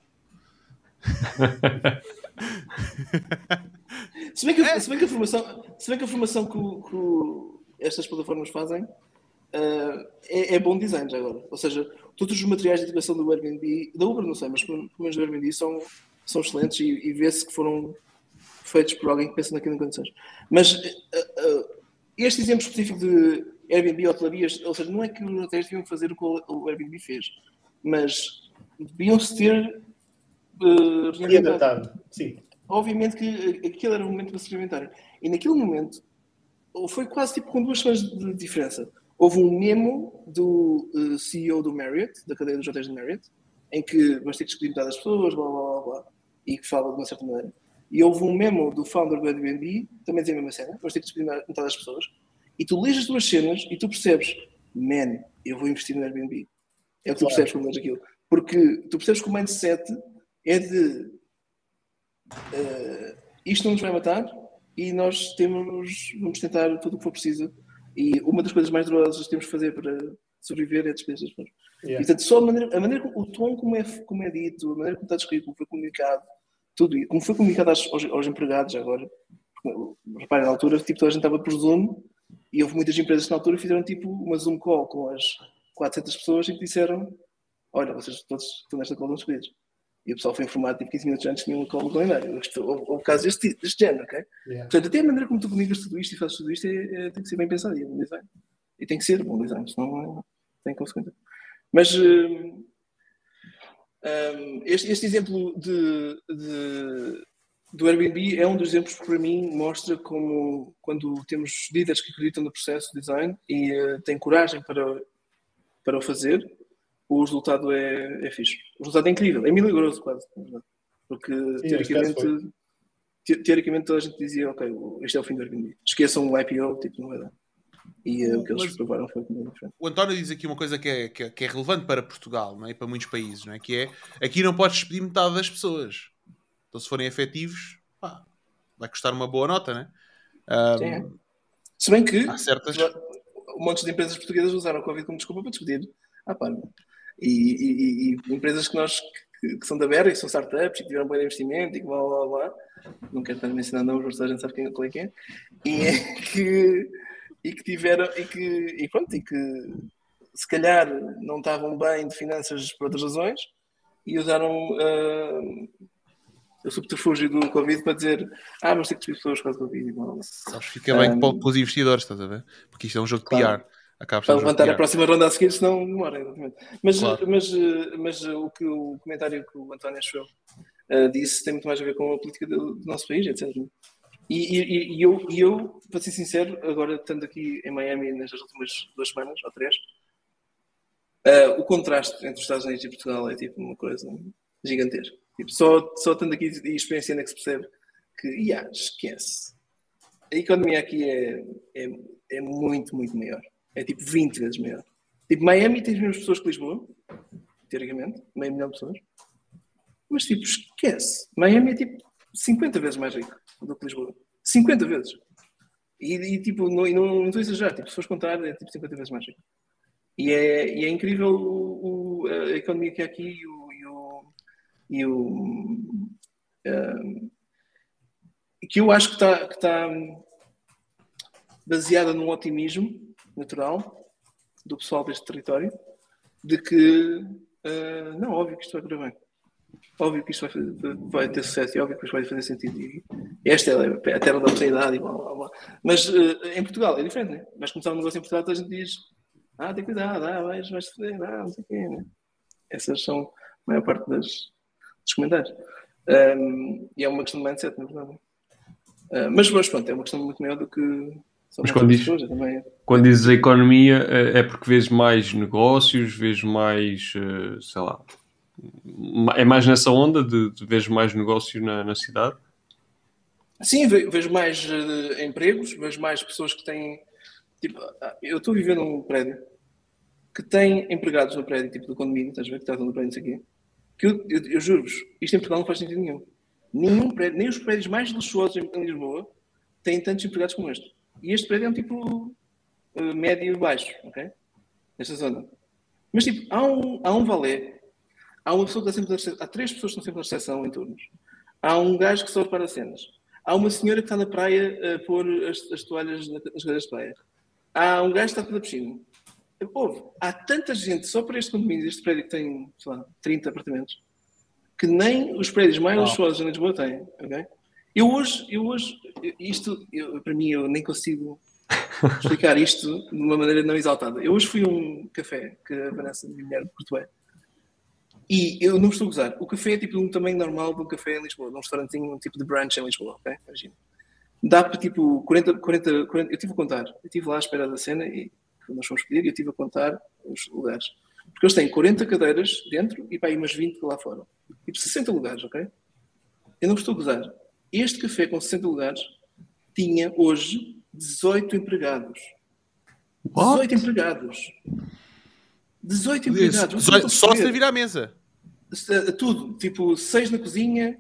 Se bem que, é. se bem que a formação, se bem que, a formação que, que estas plataformas fazem uh, é, é, bom design já agora. Ou seja, todos os materiais de educação do Airbnb, da Uber não sei, mas pelo menos do Airbnb são, são excelentes e, e vê-se que foram feitos por alguém que pensa naquilo em condições. Mas uh, uh, este exemplo específico de Airbnb hotelarias, ou seja, não é que os hotéis deviam fazer o que o Airbnb fez, mas deviam-se ter uh, readaptado. Sim obviamente que aquele era o momento para se experimentarem. E naquele momento, foi quase tipo com duas semanas de diferença. Houve um memo do uh, eh, CEO do Marriott, da cadeia dos hotéis de Marriott, em que vais ter que escolher metade das pessoas, blá blá blá blá, e que fala de uma certa maneira. E houve um memo do founder do Airbnb, também dizia a mesma cena, vais ter que escolher metade das pessoas, e tu lês as duas cenas e tu percebes, man, eu vou investir no Airbnb. É o que tu percebes quando lês aquilo. Porque tu percebes que o mindset é de uh, isto não nos vai matar e nós temos, vamos tentar tudo o que for preciso. E uma das coisas mais dolorosas que temos que fazer para sobreviver é despesas. Yeah. Portanto, só a maneira, a maneira, o tom como é, como é dito, a maneira como está descrito, como foi comunicado, tudo isso, como foi comunicado aos, aos, aos empregados agora. Reparem, na altura, tipo, toda a gente estava por Zoom e houve muitas empresas que na altura fizeram tipo uma Zoom call com as 400 pessoas e que disseram: Olha, vocês todos estão nesta call despedidos. E o pessoal foi informado tipo 15 minutos antes tinha uma call no calendário. Houve, houve casos deste, deste género, ok? Yeah. Portanto, até a maneira como tu comunicas tudo isto e fazes tudo isto é, é, tem que ser bem pensado e é bom design. E tem que ser bom design, senão é, tem consequência. Mas um, um, este, este, exemplo de, de, do Airbnb é um dos exemplos que para mim mostra como quando temos líderes que acreditam no processo de design e uh, têm coragem para, para o fazer, o resultado é, é fixe. O resultado é incrível, é milagroso quase. Porque Sim, teoricamente, te, teoricamente toda a gente dizia, ok, este é o fim do Airbnb. Esqueçam o IPO, tipo, não vai dar. E uh, o que eles provaram foi muito diferente. O António diz aqui uma coisa que é, que é, que é relevante para Portugal não é? e para muitos países, não é? que é aqui não podes despedir metade das pessoas. Então, se forem efetivos, pá, vai custar uma boa nota, né? Um, Sim. Se bem que certas... um monte de empresas portuguesas usaram o Covid como desculpa para despedir. Ah, pá, e, e, e, empresas que nós que, que são da Berra, que são startups, que tiveram bom investimento e que blá blá blá, não quero estar mencionando nomes, a gente sabe quem, é que é, e é que, e que tiveram, e que, e pronto, e que se calhar não estavam bem de finanças por outras razões e usaram uh, o subterfúgio do Covid para dizer ah, vamos ter que despedir pessoas com o Covid. Sabes, fica bem um, para os investidores, estás a ver? Porque isto é um jogo de claro. PR. Acaba para levantar a próxima ronda a seguir, senão demora. Exatamente. Mas, claro. mas, mas o, que, o comentário que o António achou uh, disse tem muito mais a ver com a política do, do nosso país, etc. E, e, e, eu, e eu, para ser sincero, agora estando aqui em Miami nestas últimas duas semanas ou três, uh, o contraste entre os Estados Unidos e Portugal é tipo uma coisa gigantesca. Tipo, só, só estando aqui e experienciando é que se percebe que, yeah, esquece. A economia aqui é, é, é muito, muito maior. É tipo 20 vezes maior. Tipo, Miami tem as mesmas pessoas que Lisboa, teoricamente, meio milhão de pessoas. Mas tipo, esquece. Miami é tipo 50 vezes mais rico do que Lisboa. 50 vezes. E, e tipo, não, não, não estou a exagerar, tipo, se fores contar, é tipo 50 vezes mais rico. E é, e é incrível o, o, a economia que há aqui e o. E o, e o um, que eu acho que está, que está baseada num otimismo natural do pessoal deste território de que, uh, não, óbvio que isto vai correr bem. Óbvio que isto vai, vai, ter sucesso e óbvio que isto vai fazer sentido. E esta é a terra da oportunidade blá, blá, blá. Mas uh, em Portugal é diferente, né? Vais começar um negócio em Portugal a gente diz ah, tem cuidado, ah, vais, vais foder, ah, não sei o quê, né? Essas são a maior parte das, dos comentários. Um, e é uma questão de mindset, na verdade. Uh, mas, mas pronto, é uma questão muito maior do que mas quando, diz, quando dizes a economia, é, é porque vês mais negócios, vês mais, eh, sei lá, é mais nessa onda de, de vês mais negócio na, na cidade? Sim, vejo mais uh, empregos, vejo mais pessoas que têm. Tipo, ah, eu estou vivendo num prédio que tem empregados no prédio, tipo do condomínio, estás a ver? Que está no prédio, isso aqui. Que eu, eu, eu juro-vos, isto em Portugal não faz sentido nenhum. Nenhum prédio, nem os prédios mais luxuosos em, em Lisboa têm tantos empregados como este. E este prédio é um tipo uh, médio e baixo, ok? Nesta zona. Mas tipo, há um, há um valé, há uma pessoa que está sempre há três pessoas que estão sempre na recepção em turnos. Há um gajo que só para cenas. Há uma senhora que está na praia a pôr as, as toalhas nas cadeiras de praia. Há um gajo que está na piscina. Houve, há tanta gente só para este condomínio, este prédio que tem, sei lá, 30 apartamentos, que nem os prédios mais luxuosos em Lisboa têm, ok? Eu hoje, eu hoje isto, eu, para mim, eu nem consigo explicar isto de uma maneira não exaltada. Eu hoje fui a um café que a Vanessa, minha mulher, curto E eu não estou a gozar. O café é tipo um tamanho normal de um café em Lisboa, num restaurantinho, um tipo de brunch em Lisboa, ok? Imagina. Dá para tipo 40, 40, 40. Eu estive a contar. Eu estive lá à espera da cena e nós fomos pedir e eu estive a contar os lugares. Porque eles têm 40 cadeiras dentro e para aí umas 20 lá fora. Tipo 60 lugares, ok? Eu não estou a gozar. Este café com 60 lugares tinha hoje 18 empregados. What? 18 empregados. 18 empregados. Só, só servir à mesa. Eh, tudo. Tipo, 6 na cozinha,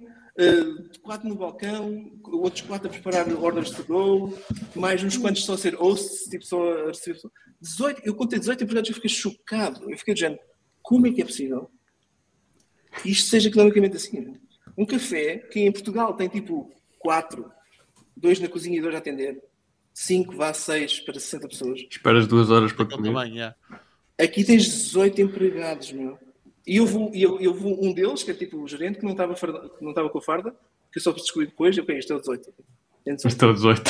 4 uh, no balcão, outros 4 a preparar ordens de go, mais uns quantos só a ser hosts, tipo só a receber. 18, eu contei 18 empregados e fiquei chocado. Eu fiquei dizendo, como é que é possível que isto seja economicamente assim? Um café que em Portugal tem tipo 4, 2 na cozinha e 2 a atender, 5, vá 6 para 60 pessoas. Esperas 2 horas para comer. Também, yeah. Aqui tens 18 empregados, meu. E eu vou, eu, eu vou um deles, que é tipo o gerente, que não estava, que não estava com a farda, que eu só descobri depois, ok, este é o 18. Este é o 18.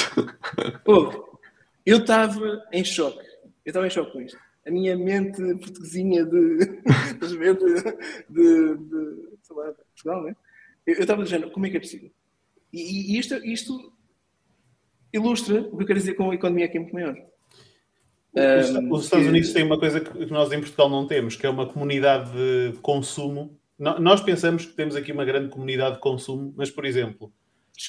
Pô, eu estava em choque. Eu estava em choque com isto. A minha mente portuguesinha de, *laughs* de, de, de, sei lá, de Portugal, né? Eu estava dizendo, como é que é possível? E, e isto, isto ilustra o que eu quero dizer com a economia aqui muito maior. Os, Estados Unidos têm uma coisa que nós em Portugal não temos, que é uma comunidade de consumo. Nós pensamos que temos aqui uma grande comunidade de consumo, mas, por exemplo,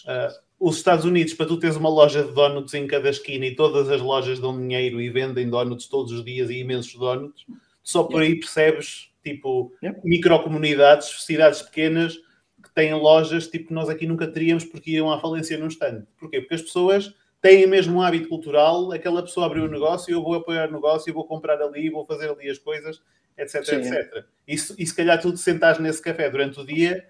uh, os Estados Unidos, para tu teres uma loja de donuts em cada esquina e todas as lojas dão dinheiro e vendem donuts todos os dias e imensos donuts, só por aí percebes, tipo, yeah. microcomunidades, cidades pequenas que têm lojas, tipo, que nós aqui nunca teríamos porque iam à falência num instante. Porquê? Porque as pessoas têm mesmo um hábito cultural, aquela pessoa abriu um negócio, eu vou apoiar o negócio, eu vou comprar ali, vou fazer ali as coisas, etc, Sim, etc. É. E, se calhar tu te sentares nesse café durante o dia,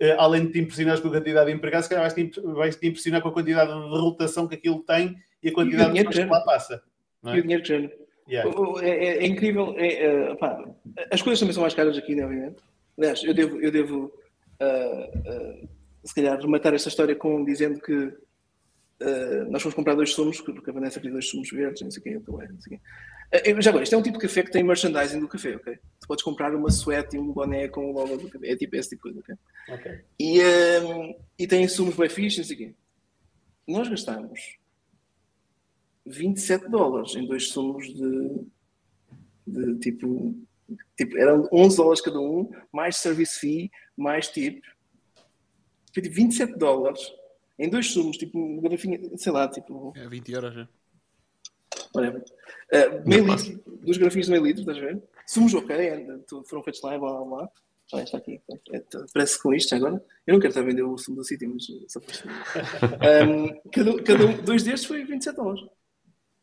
uh, além de te impressionares com a quantidade de empregados, se calhar vais-te, vais-te impressionar com a quantidade de rotação que aquilo tem e a quantidade e de pessoas que lá passa. É? E o dinheiro que gera. Yeah. É, é, é, incrível. É, pá, as coisas também são mais caras aqui, obviamente. Aliás, eu devo, eu devo uh, uh, se calhar, rematar esta história com dizendo que Uh, nós fomos comprar dois sumos, porque a Vanessa queria dois sumos verdes, não sei quem, então é, não sei quem. Já agora, isto é um tipo de café que tem merchandising do café, ok? Tu podes comprar uma suéte e um boné com o logo do café, é tipo esse tipo de coisa, ok? okay. E, um, e tem sumos bem fixe, não sei quê. Nós gastámos 27 dólares em dois sumos de, de tipo, tipo, eram 11 dólares cada um, mais service fee, mais tip. Foi tipo 27 dólares em dois sumos, tipo, uma garrafinha, sei lá, tipo. É 20 euros já. Whatever. Uh, meio litro, duas garrafinhas de meio litro, estás a ver? Sumos ok, foram feitos lá, blá blá blá. Ah, está aqui. É, parece com isto agora. Eu não quero estar a vender o sumo do sítio, mas só para um, *laughs* cada, cada um, dois destes foi 27 dólares.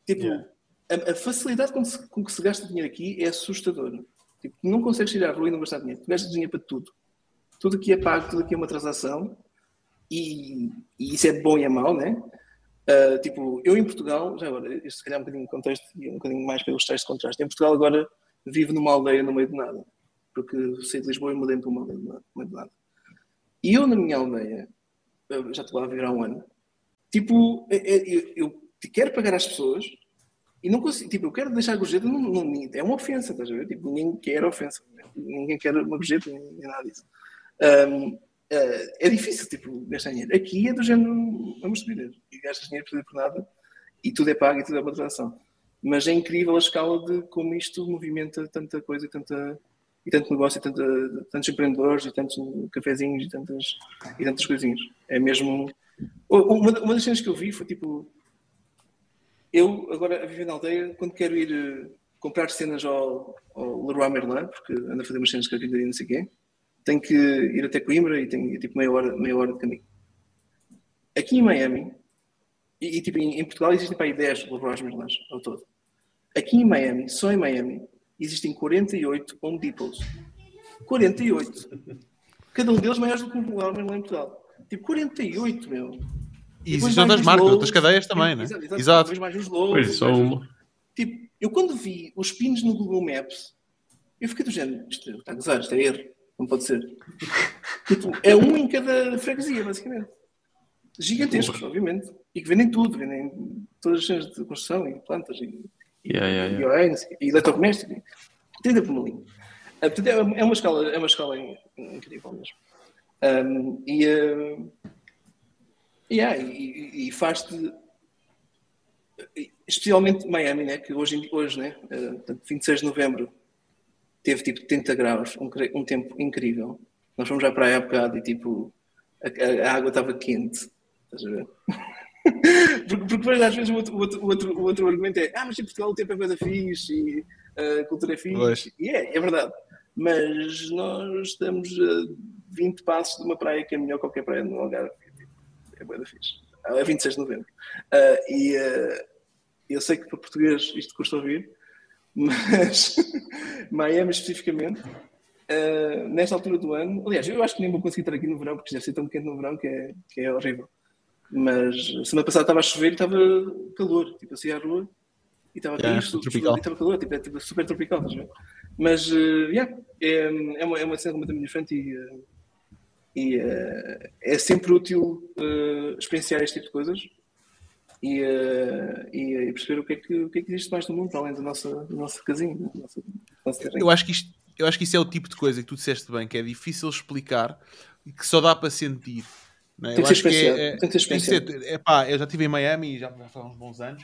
Tipo, yeah. a, a, facilidade com, se, com, que se gasta dinheiro aqui é assustadora. Tipo, não consegues ir à rua e não gastar dinheiro. Tu gastas dinheiro para tudo. Tudo aqui é pago, tudo aqui é uma transação e, e, isso é bom e é mau, né? Uh, tipo, eu em Portugal, já agora, isto se calhar é um bocadinho de contexto e um bocadinho mais pelos textos de contraste, em Portugal agora vivo numa aldeia no meio de nada, porque saí de Lisboa e mudei para uma aldeia no meio de nada. E eu na minha aldeia, já estou lá a viver há um ano, tipo, é, é, eu, eu, eu quero pagar às pessoas e não consigo, tipo, eu quero deixar gorjeta, não, não, é uma ofensa, estás a ver? Tipo, ninguém quer ofensa, ninguém quer uma gorjeta, nem, nem nada disso. Um, Uh, é difícil, tipo, gastar dinheiro. Aqui é do género, vamos subir. E gastas dinheiro por nada e tudo é pago e tudo é uma transação. Mas é incrível a escala de como isto movimenta tanta coisa e, tanta, e tanto negócio, e tanta, tantos empreendedores e tantos cafezinhos e tantas, e tantas coisinhas. É mesmo. Uma, uma das cenas que eu vi foi tipo. Eu, agora a viver na aldeia, quando quero ir uh, comprar cenas ao, ao Leroy Merlin, porque ando a fazer umas cenas que eu não sei quê tenho que ir até Coimbra e tenho tipo meia hora, meia hora de caminho. Aqui em Miami, e, e tipo em, em, Portugal existem para aí 10 Leroy Merlins ao todo. Aqui em Miami, só em Miami, existem 48 Home Depots. 48. Cada um deles maiores do que um Leroy Merlin em Portugal. Tipo, 48, meu. E existem outras marcas, outras cadeias também, né? Exato. exato. mais os logos. Só uma. Tipo, eu quando vi os pins no Google Maps, eu fiquei do género, isto está a gozar, isto é erro. Não pode ser. *laughs* tipo, é um em cada freguesia, basicamente. Gigantescos, obviamente. E que vendem tudo, vendem todas as cenas de construção e plantas e, yeah, yeah, yeah. e, e eletrodoméstico. 30 por uma linha. É, portanto, é, é uma escola, é uma escola incrível mesmo. Um, e, uh, yeah, e, e faz-te especialmente Miami, né, que hoje, hoje né, uh, 26 de novembro teve tipo 30 graus, um, um tempo incrível. Nós fomos já para a época e tipo a, a água estava quente. Estás a ver? *laughs* porque, porque depois às vezes o outro, o, outro, o, outro, argumento é ah, mas em Portugal o tempo é coisa fixe e a cultura é fixe. Pois. E é, é verdade. Mas nós estamos a 20 passos de uma praia que é melhor que qualquer praia no Algarve. É coisa fixe. É 26 de novembro. Uh, e uh, eu sei que para português isto custa ouvir, mas *laughs* Miami especificamente Uh, nesta altura do ano, aliás, eu acho que nem vou conseguir estar aqui no verão, porque deve ser tão quente no verão que é, que é horrível. Mas semana passada estava a chover e estava calor, tipo assim à rua e estava yeah, isto, tropical. e estava calor, tipo, é tipo, super tropical, estás a ver? Mas, uh, yeah, é, é, uma, é uma cena completamente diferente e, uh, e uh, é sempre útil uh, experienciar este tipo de coisas e, e, e, perceber o que, é que, o que é que existe mais no mundo, além do nosso casinho, do nosso, do nosso Eu acho que isto eu acho que isso é o tipo de coisa que tu disseste bem, que é difícil explicar e que só dá para sentir. Não é? Tem que é, é, tem que ser, é, pá, eu já estive em Miami já, já há uns bons anos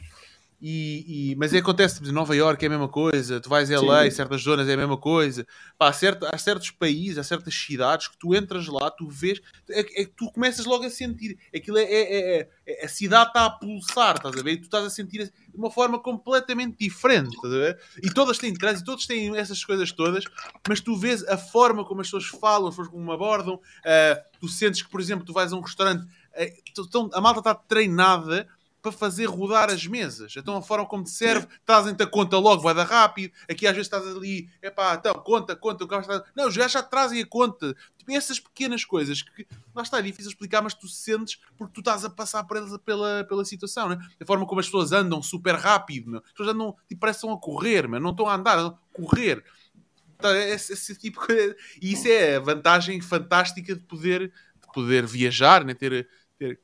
e, e, mas é, acontece, tipo, Nova York é a mesma coisa, tu vais a LA, Sim. certas zonas é a mesma coisa. Pá, há, certo, há certos países, há certas cidades que tu entras lá, tu vês, é, é tu começas logo a sentir. Aquilo é, é, é, é a cidade está a pulsar, estás a ver? E tu estás a sentir de uma forma completamente diferente, estás a ver? E todas têm trânsito, todos têm essas coisas todas, mas tu vês a forma como as pessoas falam, as pessoas como abordam. Uh, tu sentes que, por exemplo, tu vais a um restaurante, uh, a malta está treinada para fazer rodar as mesas. Então a forma como te serve, trazem-te a conta logo, vai dar rápido. Aqui às vezes estás ali, é pá, então, conta, conta, o carro está... Não, os gajos já trazem a conta. Tipo, essas pequenas coisas que lá está, é difícil explicar, mas tu sentes porque tu estás a passar por elas pela, pela situação, né? A forma como as pessoas andam super rápido, meu. as pessoas andam, tipo, parecem a correr, meu. não estão a andar, a correr. Esse, esse tipo de. E isso é a vantagem fantástica de poder, de poder viajar, né? ter, ter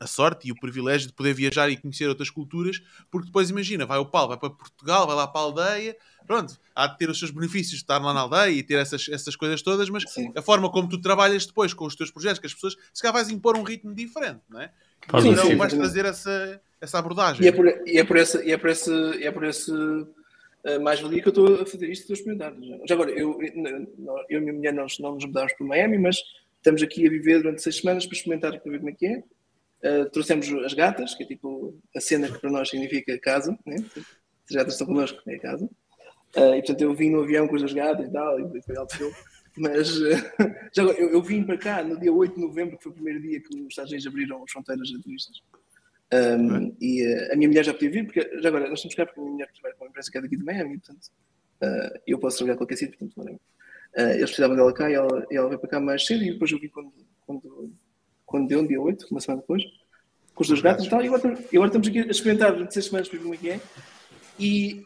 a sorte e o privilégio de poder viajar e conhecer outras culturas, porque depois imagina, vai o Paulo, vai para Portugal, vai lá para a aldeia, pronto, há de ter os seus benefícios de estar lá na aldeia e ter essas, essas coisas todas, mas Sim. a forma como tu trabalhas depois com os teus projetos, com as pessoas, se calhar vais impor um ritmo diferente, não é? Sim, então sim, vais fazer essa, essa abordagem. E é por, e é por essa, e é por esse, é por esse uh, mais-valia que eu estou a fazer isto, estou a experimentar. Já agora, eu, eu, eu e a minha mulher nós não nos mudámos para Miami, mas estamos aqui a viver durante seis semanas para experimentar para ver como é que é Uh, trouxemos as gatas, que é tipo a cena que para nós significa casa, né? as gatas estão connosco, é casa. Uh, e portanto eu vim no avião com as gatas e tal, e foi alto show. Mas uh, *laughs* já agora, eu, eu, vim para cá no dia 8 de novembro, que foi o primeiro dia que os Estados Unidos abriram as fronteiras a turistas. Um, e a minha mulher já podia vir, porque já agora nós estamos cá porque a minha mulher trabalha com uma empresa que é daqui de Miami, portanto eu posso trabalhar qualquer sítio, portanto, eles precisavam dela cá e ela, e ela veio para cá mais cedo e depois eu vim quando, quando quando deu, dia 8, uma semana depois, com os dois gatos e tal, e agora, agora estamos aqui a experimentar durante seis semanas para ver como é que é. E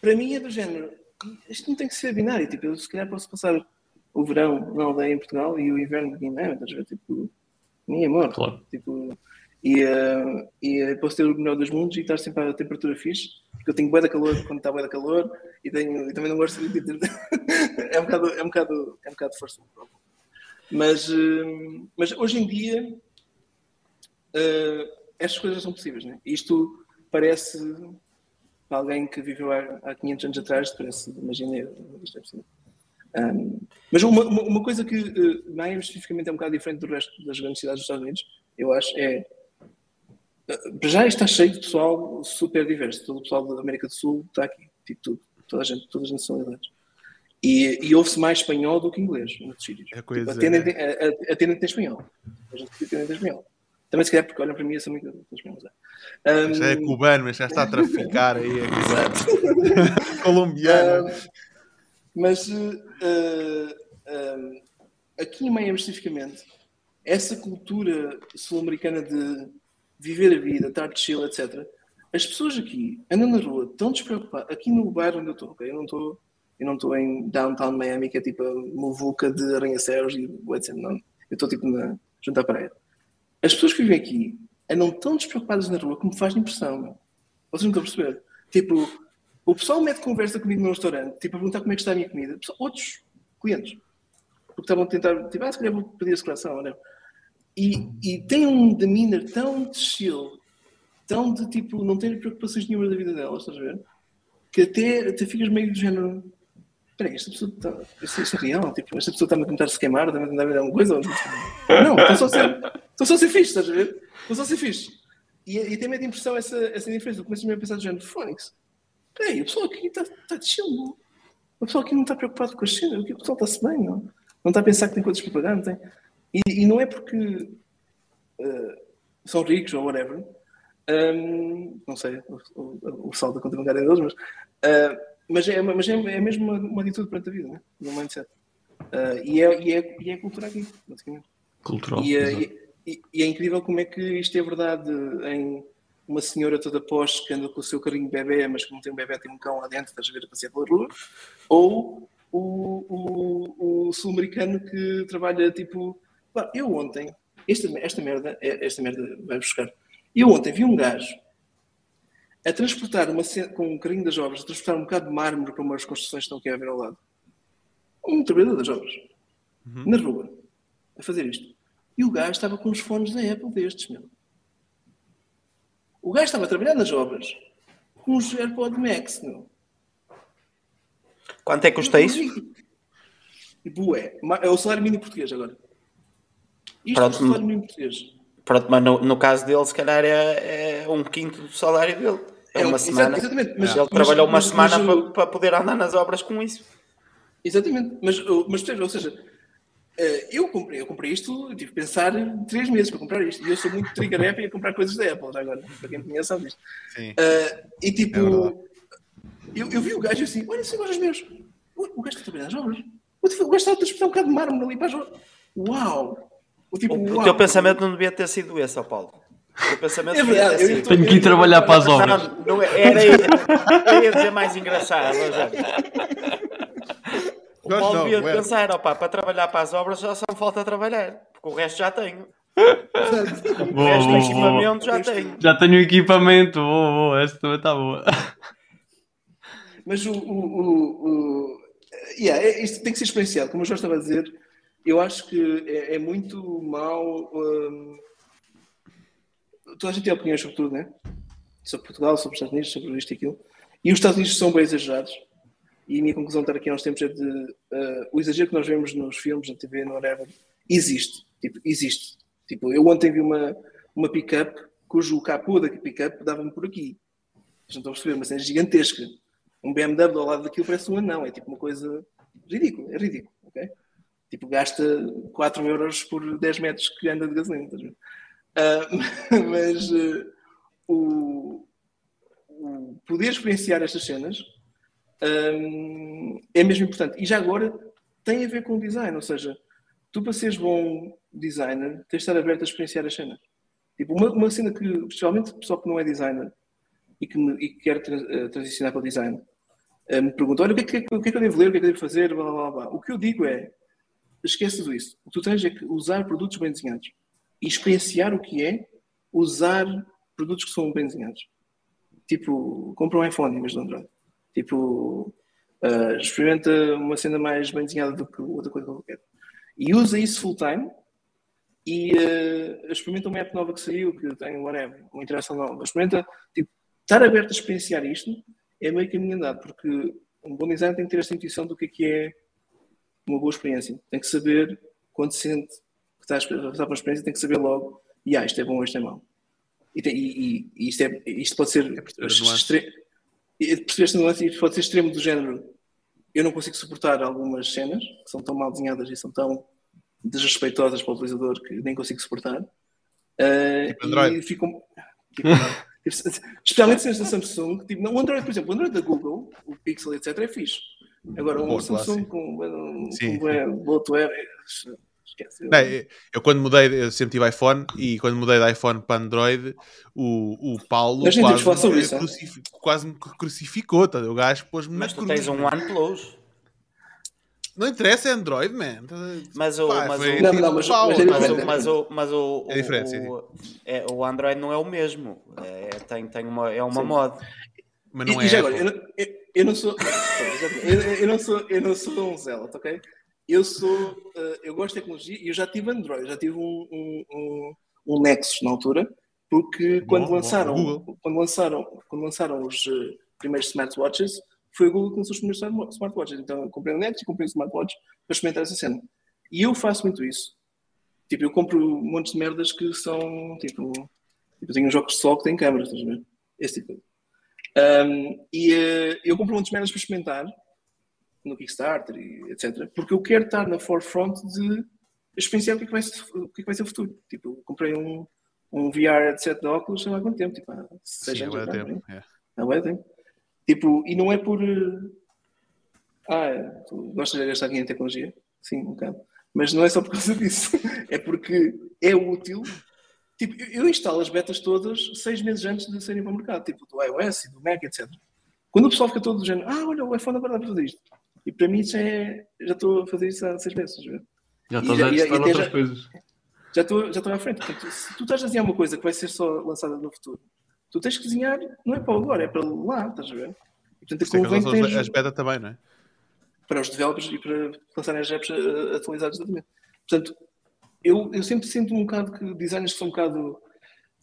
para mim é do género, isto não tem que ser binário, tipo, eu se calhar posso passar o verão na aldeia em Portugal e o inverno aqui em Miami, estás a ver? Tipo, nem amor. Claro. Tipo, e, uh, e posso ter o melhor dos mundos e estar sempre à temperatura fixe, porque eu tenho bué de calor quando está bué de calor e, tenho, e também não gosto de. *laughs* é um bocado, é um bocado, é um bocado força. Mas, uh, mas hoje em dia, uh, estas coisas são possíveis. Né? Isto parece, para alguém que viveu há, há 500 anos atrás, parece, imagina, isto é possível. Um, mas uma, uma, coisa que uh, Miami especificamente é um bocado diferente do resto das grandes cidades dos Estados Unidos, eu acho, é. Uh, já está cheio de pessoal super diverso. Todo o pessoal da América do Sul está aqui, tipo tudo, toda a gente, todas as nacionalidades. E, e ouve-se mais espanhol do que inglês nos sítios. É coisa, tipo, atendem, é. atendem em espanhol. A gente atendem em espanhol. Também se calhar porque olham para mim e são muito espanhóis. Um... Já é cubano, mas já está a traficar aí. É *laughs* *laughs* Colombiano. Um, mas uh, uh, aqui em Miami especificamente, essa cultura sul-americana de viver a vida, estar de chill, etc. As pessoas aqui andam na rua tão despreocupadas. Aqui no bairro onde eu estou, okay? eu não estou eu não estou em downtown Miami, que é tipo a muvuca de arranha-céus e etc. Não. Eu estou tipo na, junto à praia. As pessoas que vivem aqui andam tão despreocupadas na rua que me faz impressão. Vocês não estão a perceber? Tipo, O pessoal mete conversa comigo no restaurante, tipo, a perguntar como é que está a minha comida. Outros clientes. Porque estavam a tentar, tipo, ah, se calhar vou pedir a secreção, ou não. E, e tem um demeanor tão de chill, tão de tipo, não ter preocupações nenhuma da vida delas, estás a ver? Que até, até ficas meio do género. Espera esta pessoa está. Isto, é real? Tipo, esta pessoa está-me a tentar se queimar, está-me a tentar alguma coisa? Não, estou só a ser, estou só a ser fixe, estás a ver? Estou só a ser fixe. E, e tem meio de impressão essa, essa diferença. Eu começo a pensar do género, Fónix, peraí, a pessoa aqui está, está de não? A pessoa aqui não está preocupada com as cenas, o pessoal está-se bem, não? Não está a pensar que tem coisas para pagar, não tem? E, e não é porque uh, são ricos ou whatever, um, não sei o, o, o saldo da conta bancária deles, mas, uh, mas, é, mas é, é mesmo uma, uma atitude perante a vida, né? um mindset. Uh, e, é, e, é, e é cultura aqui, basicamente. Cultural. E, e, e, e, é incrível como é que isto é verdade em uma senhora toda pós que anda com o seu carinho bebê, mas que não tem um bebê, tem um cão lá dentro, estás a ver a passear pela rua, ou o, o, o sul-americano que trabalha tipo. Eu ontem, esta, esta merda, é, esta merda vai buscar. Eu ontem vi um gajo a transportar uma, com um carinho das obras, a transportar um bocado de mármore para umas construções que estão aqui a ver ao lado. Um trabalhador das obras. Uhum. Na rua. A fazer isto. E o gajo estava com os fones da Apple destes, meu. O gajo estava a trabalhar nas obras com os AirPod Max, meu. Quanto é que custa isso? Bué. É o salário mínimo português agora. Isto Pronto, é o salário mínimo português. Pronto, mas no, no caso dele, se calhar é, é, um quinto do salário dele. É, uma semana. Exatamente. Mas, ele mas, trabalhou mas, uma mas, semana para, para poder andar nas obras com isso. Exatamente. Mas, mas ou seja, eh, eu comprei, eu comprei isto, tive que pensar três meses para comprar isto. E eu sou muito trigger happy a comprar coisas da Apple, já agora, para quem me conhece sabe disto. Sim. Uh, e tipo, é eu, eu vi o gajo assim, olha, são os meus. O, gajo está a trabalhar nas obras. O, o gajo está a transportar um bocado de mármore ali para as obras. Uau! O, tipo, o, uau. o teu pensamento não devia ter sido esse, ó Paulo. O pensamento é verdade, eu Tenho que ir trabalhar para as obras. Não, não, é, era, era, ia dizer mais engraçado, mas o Paulo devia não, pensar, opa, para trabalhar para as obras já só me falta trabalhar, porque o resto já tenho. o resto do equipamento já tenho. Já tenho equipamento, boa, boa, esta também está boa. Mas o, o, o, o yeah, é, isto tem que ser experienciado, como eu já estava a dizer, eu acho que é, é muito mau. Um, toda a gente tem opiniões sobre tudo, né? Sobre Portugal, sobre os Estados Unidos, sobre isto e aquilo. E os Estados Unidos são bem exagerados. E a minha conclusão de estar aqui há uns tempos é de uh, o exagero que nós vemos nos filmes, na TV, no whatever, existe. Tipo, existe. Tipo, eu ontem vi uma, uma pick-up cujo capô da pick-up dava-me por aqui. Vocês não estão a perceber, mas é gigantesca. Um BMW ao lado daquilo parece um anão. É tipo uma coisa ridícula. É ridículo. Okay? Tipo, gasta 4 euros por 10 metros que anda de gasolina. Uh, *laughs* mas uh, o, o poder experienciar estas cenas um, é mesmo importante. E já agora tem a ver com o design, ou seja, tu para seres bom designer tens de estar aberto a experienciar as cenas. Tipo, uma, uma cena que, especialmente o pessoal que não é designer e que, me, e que quer tra transicionar para o design, me pergunta: olha, o que, é que, o que, é que eu devo ler, o que é que eu devo fazer, blá, blá, blá. O que eu digo é: esquece tudo isso. O que tu tens é que usar produtos bem desenhados e experienciar o que é usar produtos que são bem desenhados. Tipo, compra um iPhone em vez de Android. Tipo, uh, experimenta uma cena mais bem desenhada do que outra coisa qualquer. E usa isso full time e uh, experimenta uma app nova que saiu, que tem whatever, uma interação nova. Experimenta, tipo, estar aberto a experienciar isto é meio caminho andado, porque um bom design tem que ter esta intuição do que é que é uma boa experiência. Tem que saber, quando sente que está a passar por uma experiência, tem que saber logo, e ah, isto é bom, isto é mau. E, tem, e, e, isto, é, isto pode ser. É percebeste nuance e pode ser extremo do género. Eu não consigo suportar algumas cenas que são tão mal desenhadas e são tão desrespeitosas para o utilizador que nem consigo suportar. Uh, tipo Android. E ficam, tipo, *laughs* especialmente cenas da Samsung. Tipo, não, o Android, por exemplo, o Android da Google, o Pixel, etc., é fixe. Agora, um Samsung com, com, com, com bloatware, Esquece. Bem, eu quando mudei, eu sempre tive iPhone e quando mudei de iPhone para Android, o, o Paulo quase, me isso, crucificou, quase me crucificou. Tá? O gajo pôs-me Mas tu tens um OnePlus. Não interessa, é Android, man. Mas o. Pá, mas, o não, não, mas, mas, mas, mas, o, mas o, é diferente, o, é, o Android não é o mesmo. É, tem, tem uma, é uma mod. Mas não e, é. E já agora, eu, não, eu, eu, não sou. *laughs* eu, eu, não sou eu não sou um zealot, ok? Eu sou. Uh, eu gosto de tecnologia e eu já tive Android, já tive um, um, um, um Nexus na altura, porque Bom, quando bom, lançaram, Google. quando lançaram, quando lançaram os uh, primeiros smartwatches, foi a Google que lançou os primeiros smartwatches. Então eu comprei o Nexus e comprei o smartwatch para experimentar essa cena. E eu faço muito isso. Tipo, eu compro um monte de merdas que são tipo. tipo eu tenho jogos de sol que têm câmeras, estás a ver? Esse tipo. Um, e uh, eu compro um monte de merdas para experimentar no Kickstarter etc. Porque eu quero estar na forefront de experienciar o que é que vai ser, o que é que vai ser o futuro. Tipo, eu comprei um, um VR headset de óculos lá quanto tempo, tipo, há seis Sim, anos agora atrás, tempo. não é? Há tempo. Tipo, e não é por. uh, Ah, tu gostas de gastar dinheiro em tecnologia? Sim, um bocado. Mas não é só por causa *laughs* disso. É porque é útil. Tipo, eu instalo as betas todas seis meses antes de saírem para o mercado, tipo do iOS e do Mac, etc. Quando o pessoal fica todo do género, ah, olha, o iPhone agora dá para fazer isto. E para mim isso é. Já estou a fazer isso há seis meses. Já estás já- a testar outras já- coisas. Já estou já estou à frente. Portanto, se tu estás a desenhar uma coisa que vai ser só lançada no futuro, tu tens que desenhar, não é para agora, é para lá, estás a ver? E, portanto, é convém que lançam as- beta também, não é? para os developers e para lançarem as apps eh, atualizadas exatamente. Portanto, eu, eu sempre sinto um bocado que designers são um bocado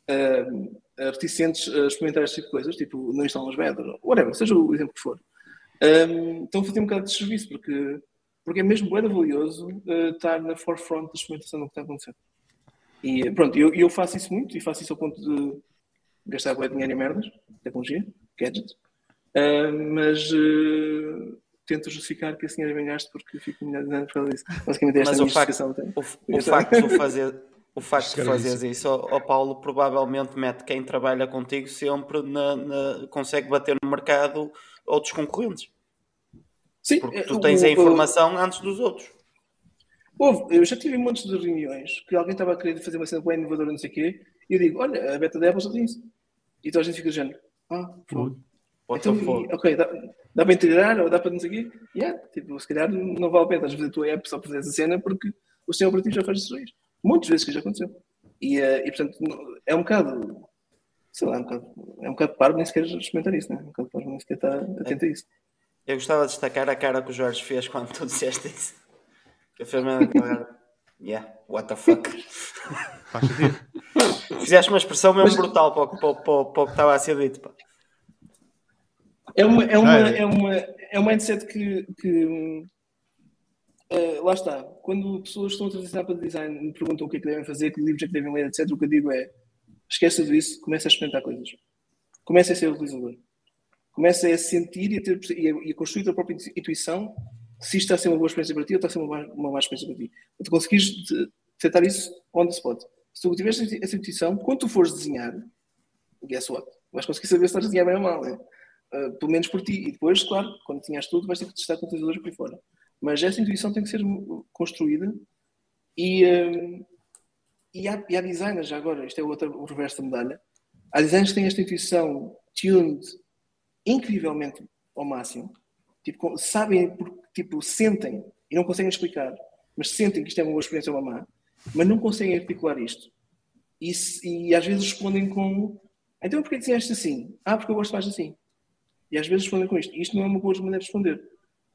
eh, reticentes a experimentar este tipo de coisas, tipo, não instalam as beta, whatever, seja o exemplo que for, um, estão a fazer um bocado de serviço, porque, porque é mesmo bem valioso eh, estar na forefront da experimentação do que está a acontecer. E pronto, eu, eu faço isso muito, e faço isso ao ponto de gastar bué dinheiro em merdas, tecnologia, gadgets, Uh, mas uh, tento justificar que esse dinheiro é bem gasto porque fico anos por causa disso. Basicamente, esta Mas é a o facto, o, o facto de tu fazer. O facto de fazeres isso, ó Paulo, provavelmente mete quem trabalha contigo sempre na, na- consegue bater no mercado outros concorrentes. Sim, Porque tu o- tens a o- informação antes dos outros. Houve, eu já tive montes de reuniões que alguém estava a querer fazer uma cena bem inovadora, não sei o quê, e eu digo: Olha, a beta da Apple já tem isso. E então a gente fica dizendo: Ah, fogo. What Então, the fuck? e- ok, dá, dá para integrar ou dá para não sei o quê? Yeah, tipo, se calhar não vale a pena estás a fazer a tua app só para fazer essa cena porque o sistema operativo já faz isso. Muitas vezes que já aconteceu. E, eh, e portanto, é um bocado, sei lá, é um bocado, é um bocado parvo nem sequer experimentar isso, né? É um bocado parvo nem sequer estar atento a isso. Eu gostava de destacar a cara que o Jorge fez quando tu disseste isso. Que fez mesmo. Yeah, what the fuck. Faz sentido. *laughs* Fizeste uma expressão mesmo brutal para o, que- para, o- para o- para o que estava a ser dito. pá. É uma, é uma, Ah, é. é uma, é um mindset que, que eh, lá está. Quando pessoas estão a transicionar para design me perguntam o que é que devem fazer, que livros é que devem ler, etc. O que eu digo é esqueça disso, começa a experimentar coisas. Começa a ser utilizador. Começa a sentir e a, ter, e a, e a construir a tua própria intuição se isto está a ser uma boa experiência para ti ou está a ser uma má, uma má experiência para ti. Tu conseguires de- detectar isso on the spot. Se tu tiveres essa intuição, quando tu fores desenhar, guess what? Vais conseguir saber se estás a desenhar bem ou mal, né? Uh, pelo menos por ti. E depois, claro, quando desenhas tudo, vais ter que testar com utilizadores por aí fora. Mas essa intuição tem que ser construída e, uh, e, há, e há designers, já agora, isto é o, outro, o reverso da medalha, há designers que têm esta intuição tuned incrivelmente ao máximo, tipo, sabem, porque, tipo, sentem e não conseguem explicar, mas sentem que isto é uma boa experiência ou uma má, mas não conseguem articular isto. E, e às vezes respondem com então porquê desenhaste assim? Ah, porque eu gosto mais assim. E às vezes respondem com isto. Isto não é uma boa maneira de responder.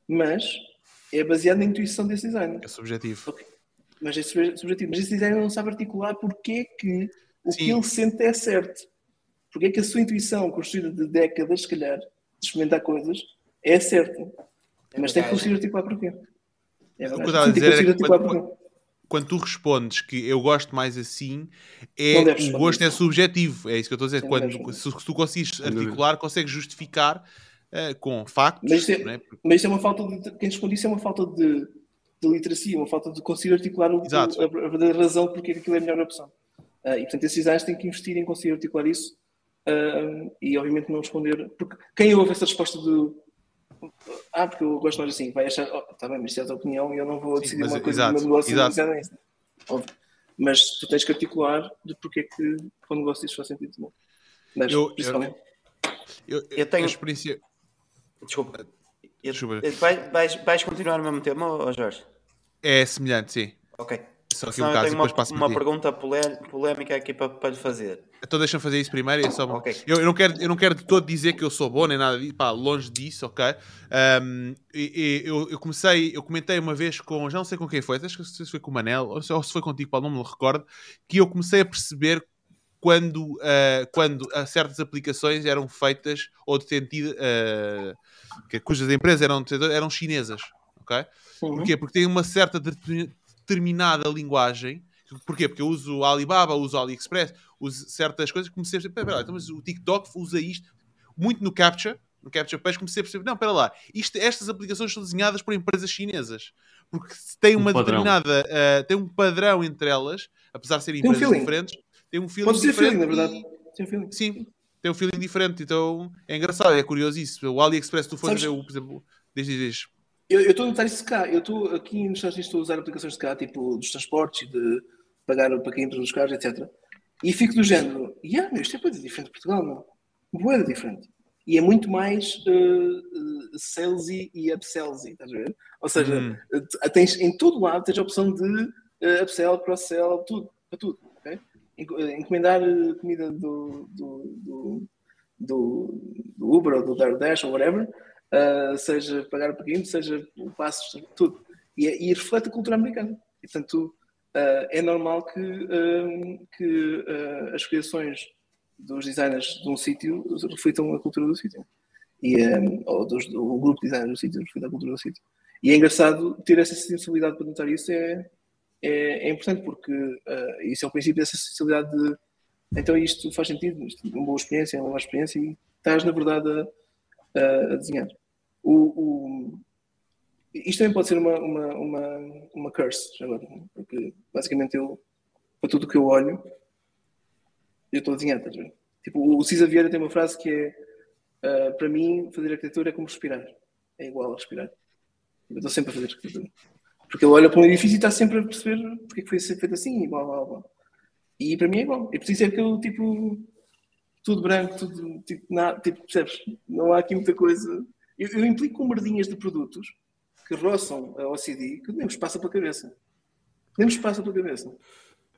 Mas é baseado na intuição desse designer. É subjetivo. Mas é sub- subjetivo. Mas esse designer não sabe articular porque que o Sim. que ele sente é certo. Porque é que a sua intuição, construída de décadas, se calhar, de experimentar coisas, é certa. Mas tem que conseguir articular porquê. É O que eu verdade. estava a dizer era conseguir que quando-. Quando tu respondes que eu gosto mais assim, é, o gosto é subjetivo. É isso que eu estou a dizer. Quando, se, se tu conseguires dúvida. articular, consegues justificar eh, com factos. Mas isto é- é? Porque- Mas isso é uma falta de. Quem responde isso é uma falta de, de literacia, uma falta de conseguir articular o, a, a verdadeira razão porque é que aquilo é a melhor opção. Ah, e portanto, esses designers têm que investir em conseguir articular isso ah, e, obviamente, não responder. Porque quem ouve essa resposta do. Ah, porque eu gosto mais assim, vai achar, oh, tá bem, mas isso é a tua opinião e eu não vou Sim, decidir mas- uma coisa exato, do meu negócio exato. baseada nisso. Óbvio. Mas tu tens que articular de porque é que o negócio disso faz sentido. Não? Mas, Eu- eu- principalmente. Eu, Eu tenho- A experiência. Desculpa. Desculpa. Vai- vais, vais continuar no mesmo tema, Jorge? É semelhante, sim. Ok. só aqui um caso, uma, uma pergunta polémica aqui para, para lhe fazer. Então deixa-me fazer isso primeiro. É só... okay. eu, eu, não quero, eu não quero de todo dizer que eu sou bom nem nada disso, pá, longe disso, ok? Um, e, e, eu, eu comecei, eu comentei uma vez com, já não sei com quem foi, acho que se foi com o Manel, ou se, ou se foi contigo, Paulo, não me recordo, que eu comecei a perceber quando, uh, quando certas aplicações eram feitas ou detendidas, uh, que, cujas empresas eram, eram chinesas, ok? Uhum. Porquê? Porque tem uma certa determinada linguagem. Porquê? Porque eu uso Alibaba, uso AliExpress, uso certas coisas comecei a perceber, pera lá, então, mas o TikTok usa isto muito no Capture, no Capture Page, comecei a perceber, não, espera lá, isto, estas aplicações são desenhadas por empresas chinesas, porque tem uma um determinada, uh, tem um padrão entre elas, apesar de serem empresas um diferentes, tem um feeling Pode ser diferente. feeling, na verdade. Tem feeling. Sim, tem um feeling diferente, então é engraçado, é curioso isso. O AliExpress, tu fores ver, por exemplo, desde, desde eu estou a notar isso cá. Eu estou aqui nos Estados Unidos, estou a usar aplicações de cá, tipo dos transportes, de pagar para quem entra nos carros, etc. E fico do género, yeah, meu, isto é coisa diferente de Portugal, não? Boeda diferente. E é muito mais uh, uh, salesy e upsellsy, estás a ver? Ou seja, hum. uh, tens, em todo lado tens a opção de uh, upsell, cross-sell, tudo, para tudo. Encomendar comida do, do, do, do, do Uber ou do DoorDash ou whatever, uh, seja pagar o pequeno, seja o passo, tudo. E, e reflete a cultura americana. E, portanto, uh, é normal que, uh, que as criações dos designers de um sítio reflitam a cultura do sítio. E, um, ou dos, do grupo de designers do sítio reflita a cultura do sítio. E é engraçado ter essa sensibilidade para notar isso, é, é, é importante, porque uh, isso é o princípio dessa sensibilidade de então isto faz sentido, isto é uma boa experiência, é uma má experiência, e estás, na verdade, a, a, desenhar. O, o, isto também pode ser uma, uma, uma, uma curse, agora, porque basicamente eu, para tudo que eu olho, eu estou a desenhar, estás a ver? Tipo, o Cisa Vieira tem uma frase que é: uh, para mim, fazer arquitetura é como respirar. É igual a respirar. Eu estou sempre a fazer arquitetura. Porque ele olha para um edifício e está sempre a perceber porque é que foi feito assim e blá blá blá. E para mim é igual. É que eu, tipo, tudo branco, tudo, tipo, tipo, percebes? Não há aqui muita coisa. Eu, eu implico com merdinhas de produtos que roçam a OCD que nem vos passa pela cabeça. Nem vos passa pela cabeça.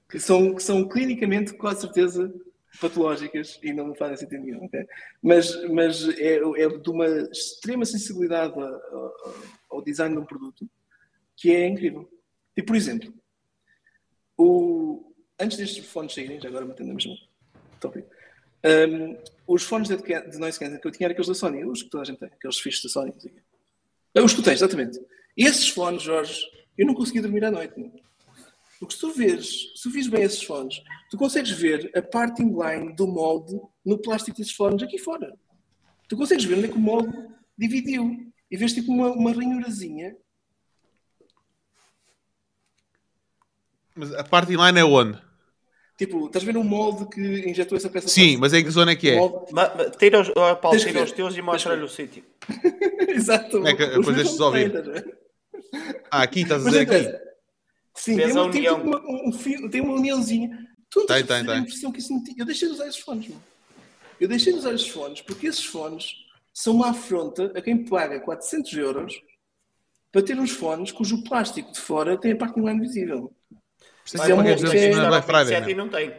Que são, que são clinicamente, com certeza, patológicas e não me fazem sentido nenhum. Okay? Mas, mas é, é de uma extrema sensibilidade ao, ao design de um produto que é incrível. E, por exemplo, o, antes destes fones saírem, já agora metendo na mesma tópico, um, os fones de, de noise cancelling que eu tinha eram aqueles da Sony, os que toda a gente tem, aqueles fixos da Sony. Assim. Os que tens, exatamente. Esses fones, Jorge, eu não conseguia dormir à noite. Porque se tu vês, se tu vês bem esses fones, tu consegues ver a parting line do molde no plástico desses fones aqui fora. Tu consegues ver onde é que o molde dividiu. E vês tipo uma, uma ranhurazinha. Mas a parting line é onde? Tipo, estás a ver um molde que injetou essa peça? Sim, mas em que zona é que é? tira os, oh, Paulo, tira os teus e mostra-lhe o sítio. *laughs* Exato. É que, depois deixa-te ouvir. Ah, aqui, estás a dizer aqui? Sim, tem uma, tem, tipo uma, um fio, tem uma uniãozinha. Tu não tem, tem, tem. a impressão que isso não tinha. Eu deixei de usar esses fones, mano. Eu deixei de usar esses fones porque esses fones são uma afronta a quem paga 400 euros para ter uns fones cujo plástico de fora tem a parte não é Mas é, uma, que é... Black Friday, e não tem.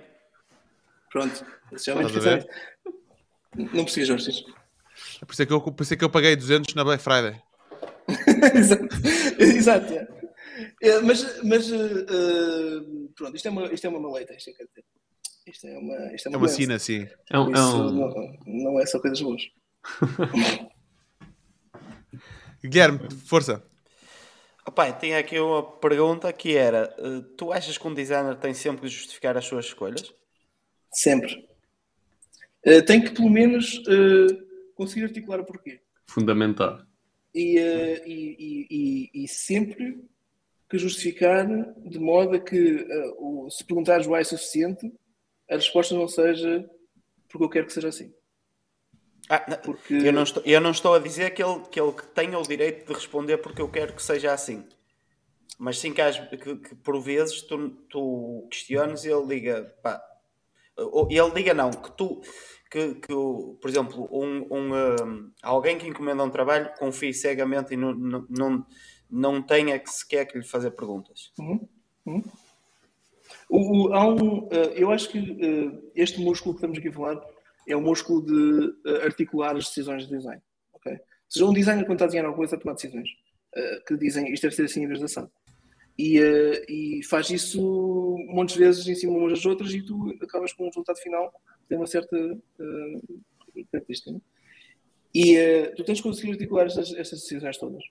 Pronto, realmente fizeram. Não precisa, Jorge. É por isso é que eu, por isso é que eu paguei 200 na Black Friday. *laughs* Exato. Exato é. É, mas, mas uh, pronto, isto é uma, isto é uma maleta, isto é, isto é uma, isto é uma, é uma sina, sim. É um, é um... Não, não, é só coisas boas. *laughs* *laughs* Guilherme, força. Opa, tem aqui uma pergunta que era: uh, tu achas que um designer tem sempre que justificar as suas escolhas? Sempre. Uh, tem que pelo menos uh, conseguir articular o porquê. Fundamental. E, e, e, e, sempre que justificar de modo a que o, se perguntares o é suficiente, a resposta não seja porque eu quero que seja assim. Ah, porque... eu, não estou, eu não estou a dizer que ele, que ele tenha o direito de responder porque eu quero que seja assim. Mas sim que, que, que por vezes tu, tu questiones e ele diga, pá, ele diga não, que tu, que, que por exemplo, um, um, um, alguém que encomenda um trabalho confie cegamente e não, não, não, não tenha que sequer que lhe fazer perguntas. Uhum. Uhum. O, o, há um, uh, eu acho que uh, este músculo que estamos aqui a falar é o músculo de uh, articular as decisões de design. Okay? Seja um designer quando está a desenhar alguma coisa a tomar decisões que dizem isto deve ser assim em vez de assado. E, e faz isso muitas vezes em cima umas das outras e tu acabas com um resultado final que tem uma certa característica. Né? E tu tens que conseguir articular estas, estas decisões todas.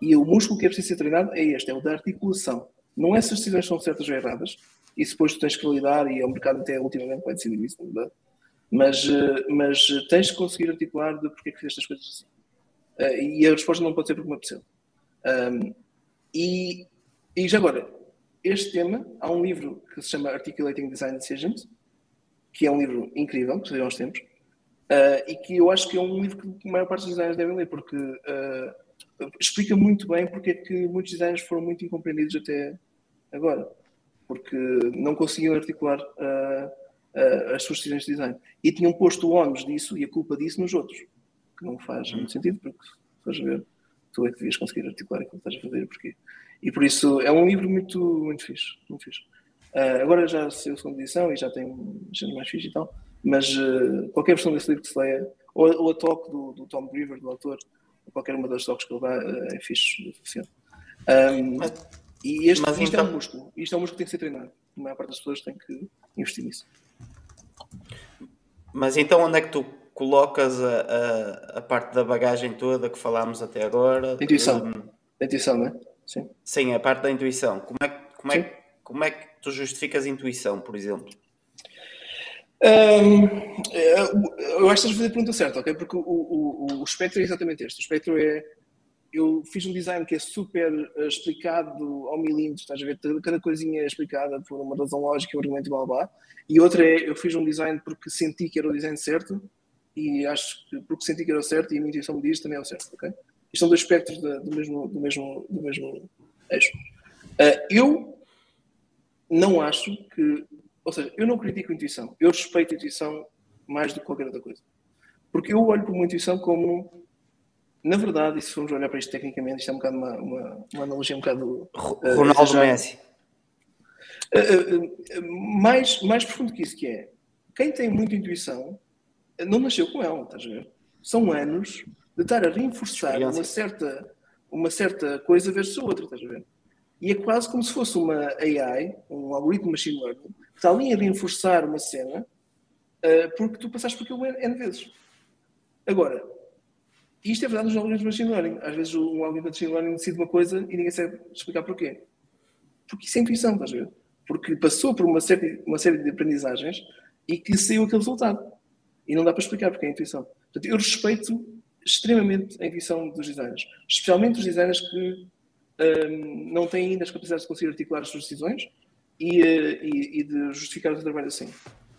E o músculo que é preciso ser treinado é este, é o da articulação. Não é se as decisões são certas ou erradas, e depois tu tens que validar, e é o mercado até ultimamente vai decidir isso, não é? Mas, eh, mas tens que conseguir articular de porque é que fizeste as coisas assim. Uh, e a resposta não pode ser porque me apeteceu. Um, e, e já agora, este tema, há um livro que se chama Articulating Design Decisions, que é um livro incrível, que saiu há uns tempos, uh, e que eu acho que é um livro que a maior parte dos designers devem ler, porque uh, explica muito bem porque é que muitos designers foram muito incompreendidos até agora, porque não conseguiam articular uh, uh, as suas decisões de design. E tinham posto o ónus disso e a culpa disso nos outros, que não faz muito sentido, porque se a ver, tu é que devias conseguir articular aquilo que estás a fazer, porque e por isso é um livro muito, muito fixe. Muito fixe. Uh, agora já saiu a segunda edição e já tem género mais fixe e tal, mas uh, qualquer versão desse livro que se leia, ou, ou a talk do, do Tom Brewer, do autor, qualquer uma das toques que ele dá eh, é fixe, funciona. Um, e este, isto então... é um músculo, isto é um músculo que tem que ser treinado. A maior parte das pessoas tem que investir nisso. Mas então onde é que tu colocas a, a, a parte da bagagem toda que falámos até agora? Intuição. Um... Intuição, não é? Sim. Sim, a parte da intuição. Como é, como é, como é que tu justificas a intuição, por exemplo? Um, eu acho que estás a fazer a pergunta certa, ok? Porque o, o, o espectro é exatamente este. O espectro é. Eu fiz um design que é super uh, explicado ao milímetro, estás a ver? Cada coisinha é explicada por uma razão lógica, um argumento blá blá. E outra é, eu fiz um design porque senti que era o design certo e acho que porque senti que era o certo e a minha intuição me diz também é o certo, ok? Isto são dois espectros do, mesmo, do, mesmo, do mesmo eixo. Uh, eu não acho que ou seja, eu não critico a intuição, eu respeito a intuição mais do que qualquer outra coisa. Porque eu olho para uma intuição como, na verdade, e se formos olhar para isto tecnicamente, isto é um bocado uma, uma, uma analogia um bocado. Uh, Ronaldo Messi. Uh, uh, mais, mais profundo que isso, que é quem tem muita intuição não nasceu com ela, estás a ver? São anos de estar a reforçar uma certa, uma certa coisa versus a outra, estás a ver? E é quase como se fosse uma AI, um algoritmo machine learning, está ali a reforçar uma cena porque tu passaste por aquilo N vezes. Agora, isto é verdade nos algoritmos de machine learning. Às vezes um algoritmo de machine learning decide uma coisa e ninguém sabe explicar porquê. Porque isso é intuição, estás a ver? Porque passou por uma série, uma série de aprendizagens e que saiu aquele resultado. E não dá para explicar porque é intuição. Portanto, eu respeito extremamente a intuição dos designers. Especialmente os designers que um, não têm ainda as capacidades de conseguir articular as suas decisões e, eh, e, e de justificar o seu trabalho assim.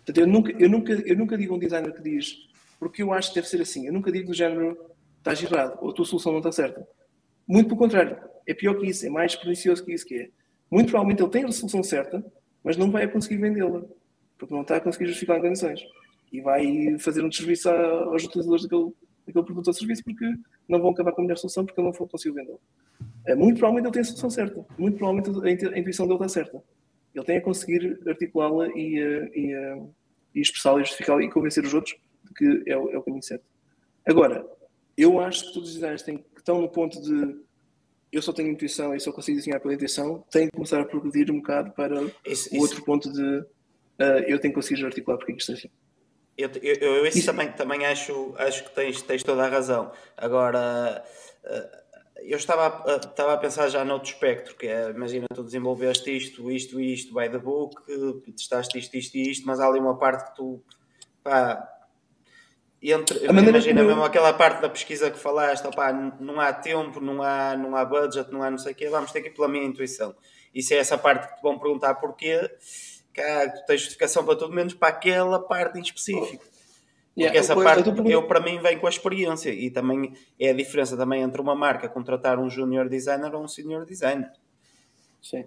Portanto, eu nunca, eu, nunca, eu nunca digo a um designer que diz porque eu acho que deve ser assim. Eu nunca digo do género estás errado ou a tua solução não está certa. Muito pelo contrário. É pior que isso. É mais pernicioso que isso que é. Muito provavelmente ele tem a solução certa, mas não vai conseguir vendê-la. Porque não está a conseguir justificar em condições. E vai fazer um desserviço aos utilizadores daquele, daquele produto ou serviço porque não vão acabar com a melhor solução porque ele não conseguiu vendê-la. É, muito provavelmente ele tem a solução certa. Muito provavelmente a intuição dele está certa. Ele tem a conseguir articulá-la e, eh, e, eh, e expressá-la e justificá-la e convencer os outros de que é o, é o, caminho certo. Agora, eu acho que todos os designers têm, que estão no ponto de eu só tenho intuição e só consigo desenhar pela intuição, têm que começar a progredir um bocado para isso, o isso. outro ponto de uh, eu tenho que conseguir articular porque é isto é assim. Eu, eu, eu isso, isso, também, também acho, acho que tens, tens toda a razão. Agora, uh, eu estava a, estava a pensar já noutro espectro, que é, imagina, tu desenvolveste isto, isto e isto by the book, testaste isto, isto e isto, mas há ali uma parte que tu, pá, entre, imagina eu... mesmo aquela parte da pesquisa que falaste, opá, não há tempo, não há, não há budget, não há não sei o quê, vamos ter que ir pela minha intuição. E se é essa parte que te vão perguntar porquê, cá, tu tens justificação para tudo, menos para aquela parte em específico. Porque yeah, essa eu, parte, eu, eu, para mim, vem com a experiência e também é a diferença também entre uma marca contratar um junior designer ou um senior designer. Sim.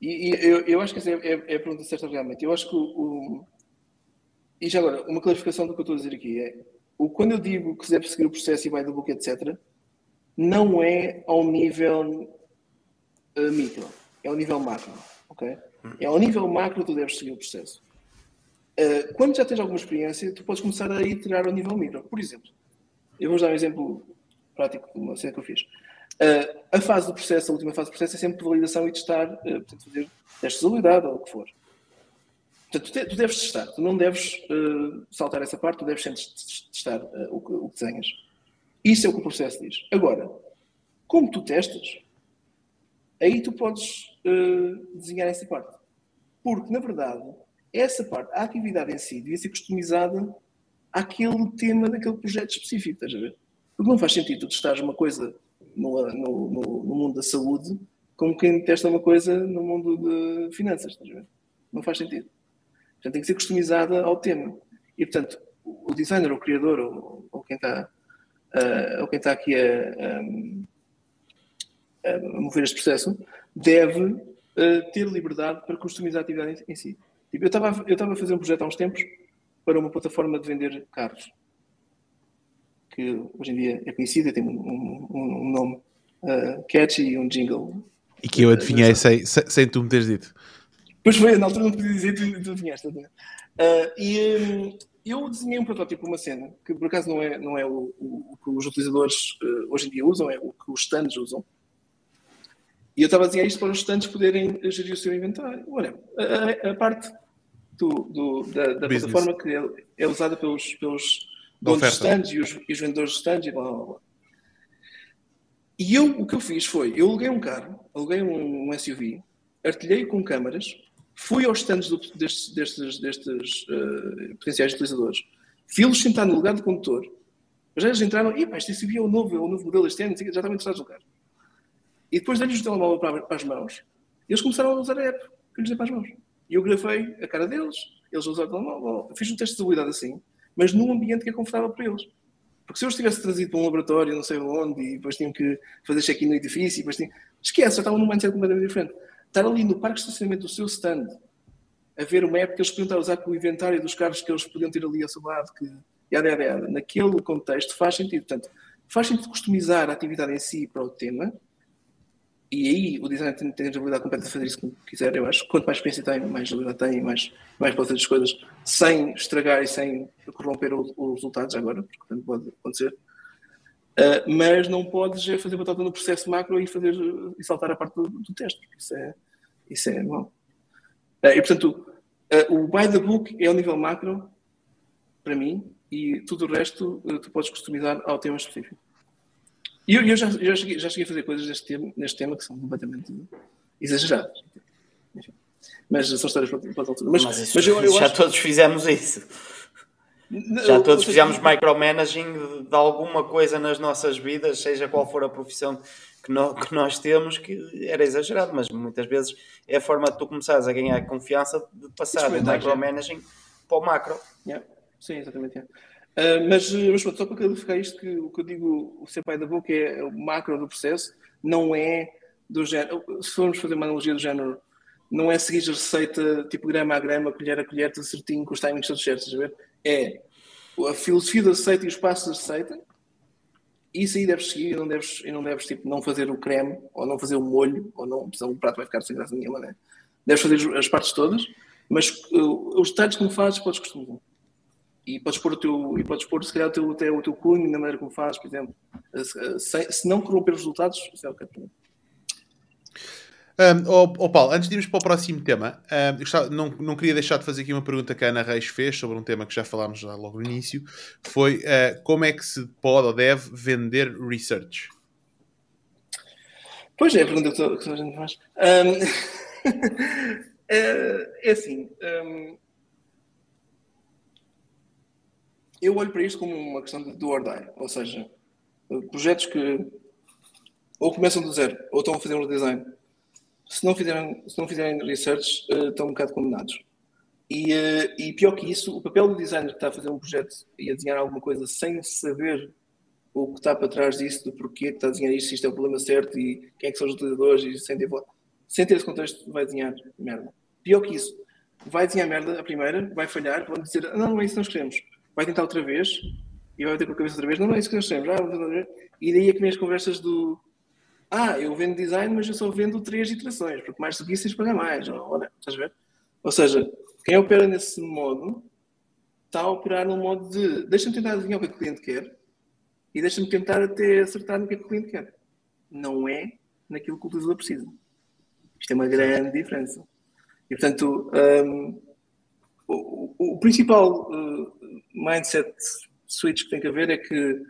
E, e eu, eu acho que essa é, é, é, a pergunta certa realmente. Eu acho que o, o, E já agora, uma clarificação do que eu estou a dizer aqui é o, quando eu digo que deve seguir o processo e vai do book, etc., não é ao nível uh, micro, é ao nível macro. ok? É ao nível macro que tu deves seguir o processo. Uh, quando já tens alguma experiência, tu podes começar a iterar ao nível micro. Por exemplo, eu vou dar um exemplo prático de uma cena que eu fiz. Uh, a fase do processo, a última fase do processo, é sempre validação e testar, uh, portanto, fazer testes de habilidade ou o que for. Portanto, tu, tu deves testar, tu não deves uh, saltar essa parte, tu deves sempre testar o que, o, que, desenhas. Isso é o que o processo diz. Agora, como tu testas, aí tu podes desenhar essa parte. Porque, na verdade, essa parte, a atividade em si, devia ser customizada àquele tema daquele projeto específico, estás a ver? Porque não faz sentido tu testares uma coisa no, no, no, no, mundo da saúde como quem testa uma coisa no mundo de finanças. Estás a ver? Não faz sentido. Portanto, tem que ser customizada ao tema. E, portanto, o designer, o criador, ou, ou quem está uh, ou quem está aqui a, a, a, mover este processo, deve uh, ter liberdade para customizar a atividade em, em si. Tipo, eu estava eu estava a fazer um projeto há uns tempos para uma plataforma de vender carros que hoje em dia é conhecida, tem um, um, um nome uh, catchy e um jingle. E que eu adivinhei uh, sem, sem tu me teres dito. Pois foi, na altura não podia dizer, tu, tu adivinhaste. Uh, e um, eu desenhei um protótipo, uma cena, que por acaso não é, não é o, o, o que os utilizadores uh, hoje em dia usam, é o que os stands usam. E eu estava a desenhar isto para os stands poderem gerir o seu inventário. Olha, a, a, parte do, do, da, da plataforma que é, é usada pelos, pelos donos de stands e os, e os, vendedores de stands e blá blá blá. E eu, o que eu fiz foi, eu aluguei um carro, aluguei um, um SUV, artilhei com câmaras, fui aos stands do, destes, destes, destes uh, potenciais utilizadores, vi-los sentar no lugar do condutor, já eles entraram, e pá, SUV é o novo, é o novo modelo este ano, já estava interessados no carro. E depois dei-lhes o telemóvel para, para, as mãos, e eles começaram a usar a app que lhes dei para as mãos. E eu gravei a cara deles, eles usaram o telemóvel, fiz um teste de habilidade assim, mas num ambiente que é confortável para eles. Porque se eu os tivesse trazido para um laboratório, não sei onde, e depois tinham que fazer check-in no edifício, e depois tinham... esquece, já estavam num mindset completamente diferente. Estar ali no parque de estacionamento do seu stand, a ver uma época eles podiam estar a usar com o inventário dos carros que eles podiam ter ali ao seu lado, que yada, yada, yada. naquele contexto faz sentido. Portanto, faz sentido customizar a atividade em si para o tema, e aí o designer tem, tem a habilidade completa de fazer isso como quiser, eu acho. Quanto mais experiência tem, mais habilidade tem, mais, mais pode fazer as coisas sem estragar e sem corromper os resultados agora, porque também pode acontecer. Uh, mas não podes é fazer batata no processo macro e, fazer, e saltar a parte do, do teste, isso é, isso é bom. Uh, e portanto, uh, o by the book é o nível macro, para mim, e tudo o resto tu podes customizar ao tema específico. E eu, eu já, já, cheguei, já cheguei a fazer coisas deste tema, neste tema que são completamente exageradas. Mas são histórias para, para altura. Mas, mas, mas eu, eu já acho... todos fizemos isso. Já todos fizemos micromanaging de alguma coisa nas nossas vidas, seja qual for a profissão que, no, que, nós temos, que era exagerado, mas muitas vezes é a forma de tu começares a ganhar confiança de passar do micromanaging para o macro. Yeah. Sim, exatamente. Yeah. Uh, mas, mas só para clarificar isto, que o que eu digo, o ser pai da boca é o macro do processo, não é do género. Se formos fazer uma analogia do género, não é seguir a receita tipo grama a grama, colher a colher, tudo certinho, com os timings todos certos, a ver? É a filosofia da receita e os passos da receita. Isso aí deves seguir e não deves, e não deves tipo, não fazer o creme, ou não fazer o molho, ou não, o prato vai ficar sem graça nenhuma, né? Deves fazer as partes todas, mas uh, os detalhes me fazes podes customizar e podes pôr o teu, e podes pôr se calhar o teu, até o teu cunho na maneira como fazes, por exemplo. Se, se não corromper os resultados, isso é o que é. Um, oh, oh, Paulo, antes de irmos para o próximo tema, um, estava, não, não queria deixar de fazer aqui uma pergunta que a Ana Reis fez sobre um tema que já falámos já logo no início. Foi uh, como é que se pode ou deve vender research? Pois é, a pergunta que toda a gente faz. Um, é, *laughs* é assim, eu olho para isto como uma questão de do or die, ou seja, projetos que ou começam do zero ou estão a fazer um design. Se não fizerem, se não fizerem research, uh, estão um bocado condenados. E, uh, e, pior que isso, o papel do designer que está a fazer um projeto e a desenhar alguma coisa sem saber o que está para trás disso, do porquê está a desenhar isto, se isto é o problema certo e quem é que são os utilizadores, e sem ter, sem ter esse contexto, vai desenhar merda. Pior que isso, vai desenhar merda a primeira, vai falhar, vão dizer, não, não é isso que nós queremos vai tentar outra vez e vai bater com a cabeça outra vez. Não, não é isso que nós temos. Ah, e daí é que vem as conversas do ah, eu vendo design, mas eu só vendo três iterações, porque mais do que mais. Ou, ou, estás a ver? Ou seja, quem opera nesse modo está a operar no modo de deixa-me tentar adivinhar o que, é que o cliente quer e deixa-me tentar até acertar no que é que o cliente quer. Não é naquilo que o utilizador precisa. Isto é uma grande diferença. E portanto, um, o, o, principal uh, mindset switch que tem que haver é que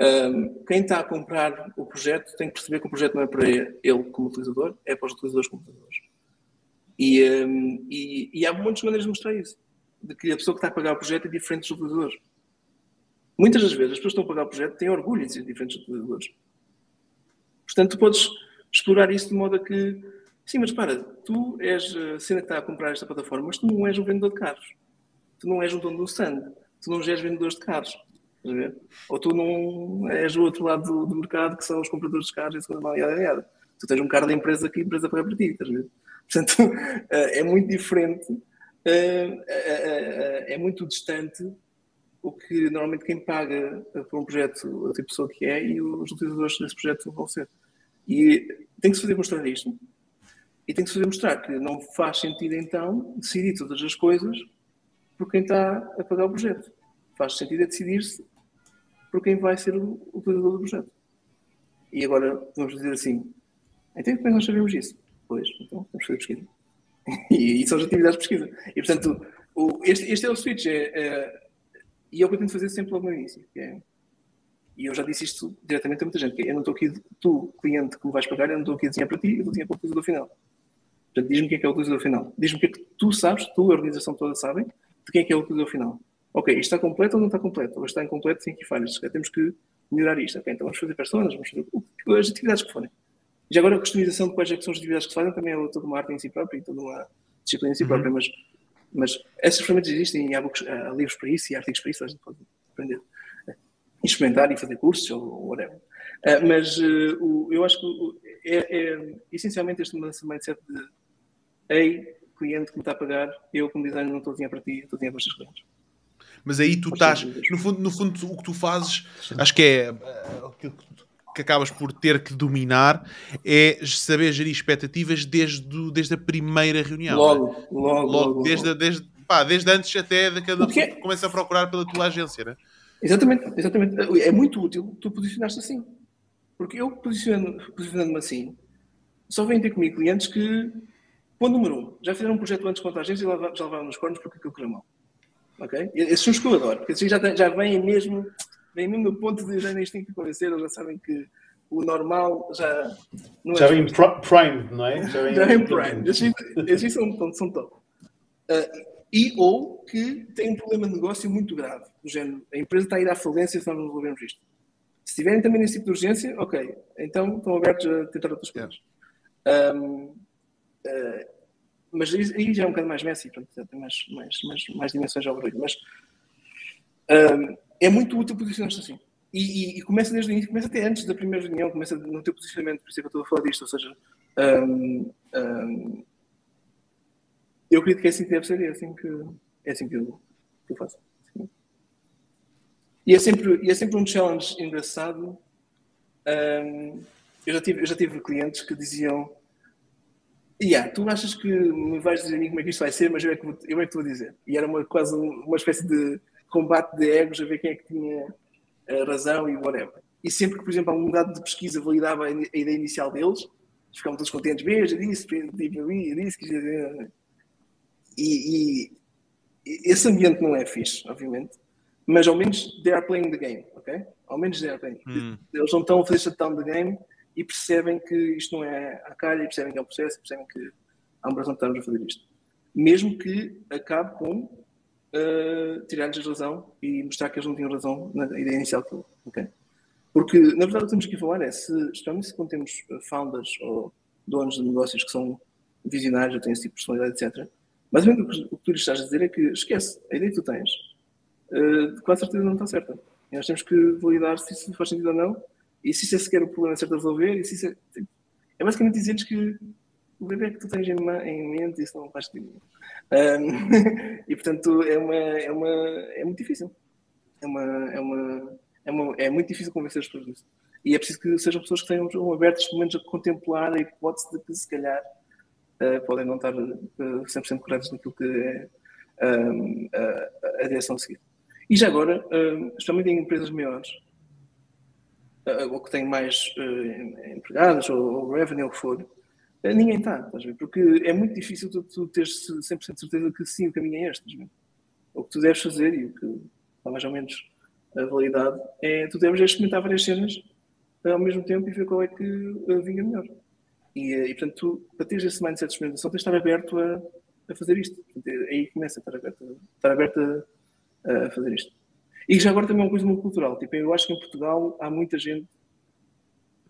um, quem está a comprar o projeto tem que perceber que o projeto não é para ele como utilizador, é para os utilizadores como utilizadores. E, um, e, e há muitas maneiras de mostrar isso. De que a pessoa que está a pagar o projeto é diferente dos utilizadores. Muitas das vezes as pessoas que estão a pagar o projeto têm orgulho de ser diferentes dos utilizadores. Portanto, tu podes explorar isso de modo a que, sim, mas para, tu és a cena que está a comprar esta plataforma, mas tu não és um vendedor de carros. Tu não és um dono do stand. Tu não és vendedor de carros. Ou tu não és o outro lado do, do, mercado, que são os compradores de carros e segunda yada, yada. Tu tens um carro da empresa que a empresa paga para ti, estás a? Portanto, *laughs* eh, é muito diferente, eh, eh, é muito distante o que normalmente quem paga por um projeto, a tipo pessoa que é, e os utilizadores desse projeto vão ser. E tem que se fazer mostrar isto, e tem que se fazer mostrar que não faz sentido então decidir todas as coisas por quem está a pagar o projeto. Faz sentido é decidir-se por quem vai ser o utilizador do projeto. E agora vamos dizer assim: então como é que nós sabemos isso? Pois, então vamos fazer pesquisa. *laughs* e, e são as atividades de pesquisa. E portanto, o, este, este, é o switch. É, é, e é o que eu tento fazer sempre logo no início. É, e eu já disse isto diretamente a muita gente: que eu não estou aqui, tu, cliente que me vais pagar, eu não estou aqui a desenhar para ti, eu estou a desenhar para o utilizador final. Portanto, diz-me o que é que é o utilizador final. Diz-me o que é que tu sabes, tu, a organização toda, sabem, de quem é que é o utilizador final ok, isto está completo ou não está completo? Ou está incompleto, tem aqui falhas. Temos que melhorar isto. Ok, então vamos fazer personas, vamos fazer as atividades que forem. Já agora a customização de quais é que são as atividades que se fazem também é toda uma arte em si própria e toda uma disciplina em si uhum. própria, mas, mas essas ferramentas existem e há, books, há, livros para isso e artigos para isso, a gente pode aprender. Experimentar e fazer cursos ou whatever. Uh, mas uh, o, eu acho que o, é, é, essencialmente este mindset de ei, cliente que me está a pagar, eu como designer não estou a desenhar para ti, estou a desenhar para os teus clientes mas aí tu estás, no fundo, no fundo, o que tu fazes, acho que é aquilo que acabas por ter que dominar é saber gerir expectativas desde, desde a primeira reunião. Logo, é? logo, logo, desde, desde, pá, desde antes até de cada que começa a procurar pela tua agência, né? Exatamente, exatamente. É muito útil tu posicionaste assim. Porque eu posicionando-me posicionando assim, só vêm ter comigo clientes que, ponto número um, já fizeram um projeto antes contra a agência e já levaram nos cornos porque aquilo correu mal. Ok? Esses são os que eu adoro, porque assim já, já vêm mesmo, vêm mesmo no ponto de já nem têm que convencer, eles já sabem que o normal já. Não já é vem prime, não é? Já vem, já vem prime. Esses são, são top. Uh, e ou que tem um problema de negócio muito grave, do género, a empresa está a ir à falência se nós não resolvermos isto. Se tiverem também nesse tipo de urgência, ok, então estão abertos a tentar outras coisas. Um, uh, mas aí já é um bocado mais Messi, pronto, tem mais, mais, mais, mais dimensões ao barulho. Mas um, é muito útil posicionar-se assim. E, e, e, começa desde o início, começa até antes da primeira reunião, começa no teu posicionamento, por isso é que eu estou a falar disto. Ou seja, um, um, eu acredito que é assim que deve ser, é assim que, é assim que, eu, que eu faço. E é sempre, é sempre um challenge engraçado. eu, já tive, eu já tive clientes que diziam Yeah, tu achas que me vais dizer a mim como é que isto vai ser, mas eu é que, eu é que vou dizer. E era uma, quase uma espécie de combate de egos a ver quem é que tinha a razão e whatever. E sempre que, por exemplo, algum dado de pesquisa validava a ideia inicial deles, ficavam todos contentes, veja, disse, disse, que e, e esse ambiente não é fixe, obviamente, mas ao menos they are playing the game, ok? Ao menos they are playing. Hum. Eles não estão a fazer shutdown the game e percebem que isto não é a calha, e percebem que é um processo, e percebem que há uma razão de estarmos a fazer isto. Mesmo que acabe com uh, tirar-lhes a razão e mostrar que eles não tinham razão na ideia inicial que okay? Porque, na verdade, o que temos a falar é, se, especialmente quando temos founders ou donos de negócios que são visionários, ou têm esse tipo de personalidade, etc. Mas o que tu lhes estás a dizer é que esquece, a ideia que tu tens, uh, com certeza não está certa. E nós temos que validar se isso faz sentido ou não e se é sequer o problema certo a resolver, e se isso é, é basicamente dizer-lhes que o bebê que tu tens em, em mente, isso não faz sentido. Um, *laughs* e portanto é uma, é uma é muito difícil. É uma, é uma, é, uma, é muito difícil convencer as pessoas disso. E é preciso que sejam pessoas que tenham abertas, pelo menos, a contemplar a hipótese de que, se calhar, uh, podem não estar uh, 100% corretos naquilo que é a, a direção a seguir. E já agora, uh, especialmente em empresas maiores, ou que têm mais uh, empregados, ou, revenue, ou o que for, uh, ninguém está? Porque é muito difícil tu, tu teres 100% de certeza que sim, o caminho é este? O que tu deves fazer, e o que está mais ou menos a validade, é tu deves experimentar várias cenas ao mesmo tempo e ver qual é que vinha melhor. E, e portanto, tu, para teres esse mindset de experimentação, tens de estar aberto a, a fazer isto. Portanto, é, aí começa a estar aberto, estar aberto a a fazer isto. E já agora também é uma coisa muito cultural. Tipo, eu acho que em Portugal há muita gente.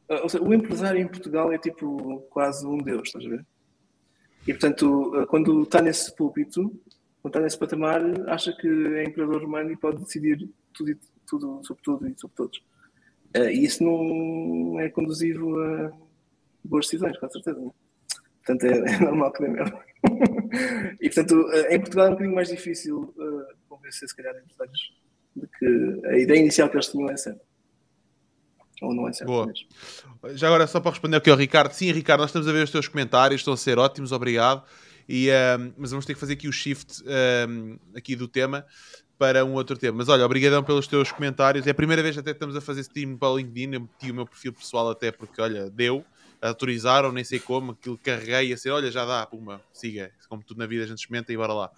Ou seja, o empresário em Portugal é tipo quase um deus, estás a ver? E portanto, quando está nesse púlpito, quando está nesse patamar, acha que é imperador romano e pode decidir tudo, tudo sobre tudo e sobre todos. E isso não é conduzivo a boas decisões, com certeza. Não? Portanto, é, é normal que dê merda. *laughs* e portanto, em Portugal é um bocadinho mais difícil convencer, se calhar, empresários de que a ideia inicial que eles tinham é certa. Ou não é certa. Boa. Já agora, só para responder aqui ao Ricardo. Sim, Ricardo, nós estamos a ver os teus comentários, estão a ser ótimos, obrigado. E, um, mas vamos ter que fazer aqui o shift um, aqui do tema para um outro tema. Mas olha, obrigadão pelos teus comentários. É a primeira vez até que estamos a fazer esse time para o LinkedIn. Eu meti o meu perfil pessoal até porque, olha, deu. Autorizaram, nem sei como, aquilo carreguei a ser, olha, já dá, puma, siga. Como tudo na vida a gente experimenta e bora lá.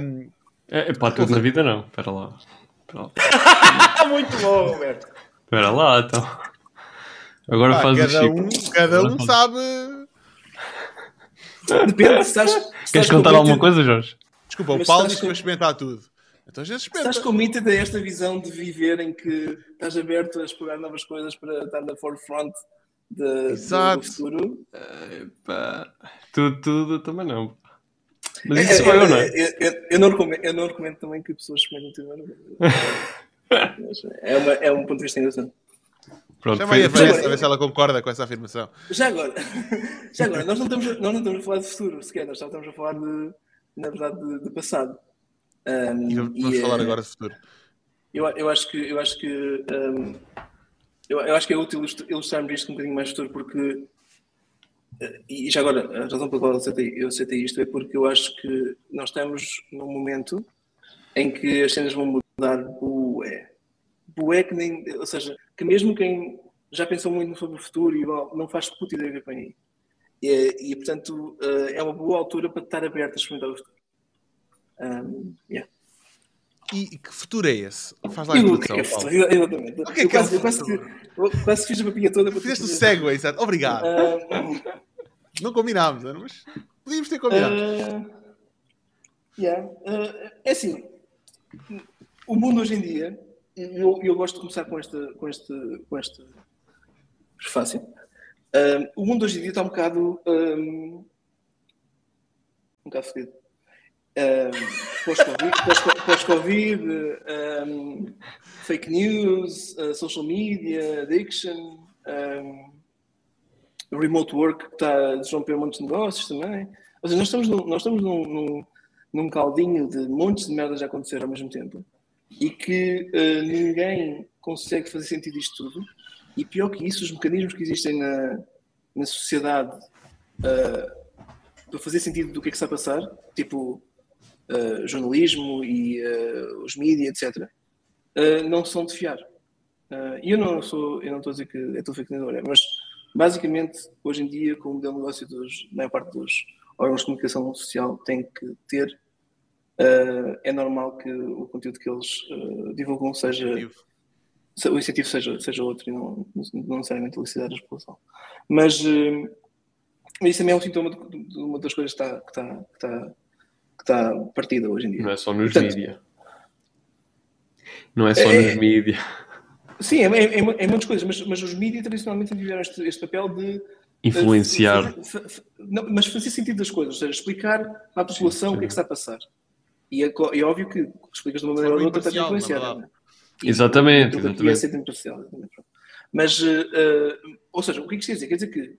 Um, é, é pá, tudo na vida não. Espera lá. Lá. *laughs* Muito bom, Roberto. Espera lá, então. Agora Pá, faz cada o Chico. um, cada um sabe. Depende, se estás, se Queres contar alguma coisa, Jorge? Desculpa, o Mas Paulo estás disse que com- vai experimentar tudo. Então se experimenta. Estás committed a esta visão de viver em que estás aberto a explorar novas coisas para estar na forefront de, do- Exato. do futuro. Pá, tudo, tudo também não. Mas É, isso sou eu, não é? eu, eu- não recomendo, eu não recomendo também que pessoas experimentem tudo. Mas *laughs* É, uma, é um ponto de vista interessante. Pronto, Chama aí a Vanessa a ver se ela concorda com essa afirmação. Já agora, já agora nós, não estamos, a- nós não estamos a falar de futuro sequer, nós só estamos a falar de, na verdade, de, de passado. Um, E vamos e, falar eh, agora de futuro. Eu, eu acho que, eu acho que, um, eu, eu acho que é útil ilustr- ilustrarmos isto um bocadinho mais futuro, porque, e já agora, a razão pela qual eu citei, eu citei isto é porque eu acho que nós estamos num momento em que as cenas vão mudar bué. Bué que nem, ou seja, que mesmo quem já pensou muito sobre o futuro e não faz puta ideia que vem aí. E, e, portanto, eh, é uma boa altura para estar aberto a experimentar o futuro. Um, yeah. E que futuro é esse? Faz lá a introdução, é é Paulo. Exatamente. O que é Eu que é quase, eu quase, que- quase fiz a papinha toda Fizeste o segue, exato. Obrigado. Ah, Não combinámos, mas podíamos ter combinado. ah, yeah. Ah, é assim, o mundo hoje em dia, e eu, eu gosto de começar com este, com este, com este prefácio. Ah, o mundo hoje em dia está um bocado ah, um bocado fedido. Um, Pós-Covid, pós- um, fake news, uh, social media, addiction, um, remote work que está a desromper muitos negócios também. Ou seja, nós estamos, num, nós estamos num, num, num caldinho de montes de merdas a acontecer ao mesmo tempo e que uh, ninguém consegue fazer sentido disto tudo. E pior que isso, os mecanismos que existem na, na sociedade uh, para fazer sentido do que é que está a passar, tipo uh, jornalismo e uh, os mídias, etc., uh, não são de fiar. E eu não sou, eu não estou a dizer que é tudo fake news, mas basicamente, hoje em dia, com o modelo de negócio dos, maior parte dos órgãos de comunicação social tem que ter, é normal que o conteúdo que eles divulgam seja se- o incentivo seja, seja outro e não, não necessariamente elicitar a expulsão. Mas isso também é um sintoma de, de- de uma das coisas que está, que está, que está, que está partida hoje em dia. Não é só nos Portanto, mídia. Não é só É- nos mídia. Sim, é, é, é, é muitas coisas, mas, mas os mídias tradicionalmente tiveram este, este papel de Influenciar. Não, mas fazer sentido das coisas, ou seja, explicar à população o que é que está a passar. E é, é óbvio que explicas de uma maneira ou de outra estás a Forma influenciar. imparcial, não é? E Exatamente, exatamente. É exatamente. Mas, eh, ou seja, o que é que isto quer dizer? Quer dizer que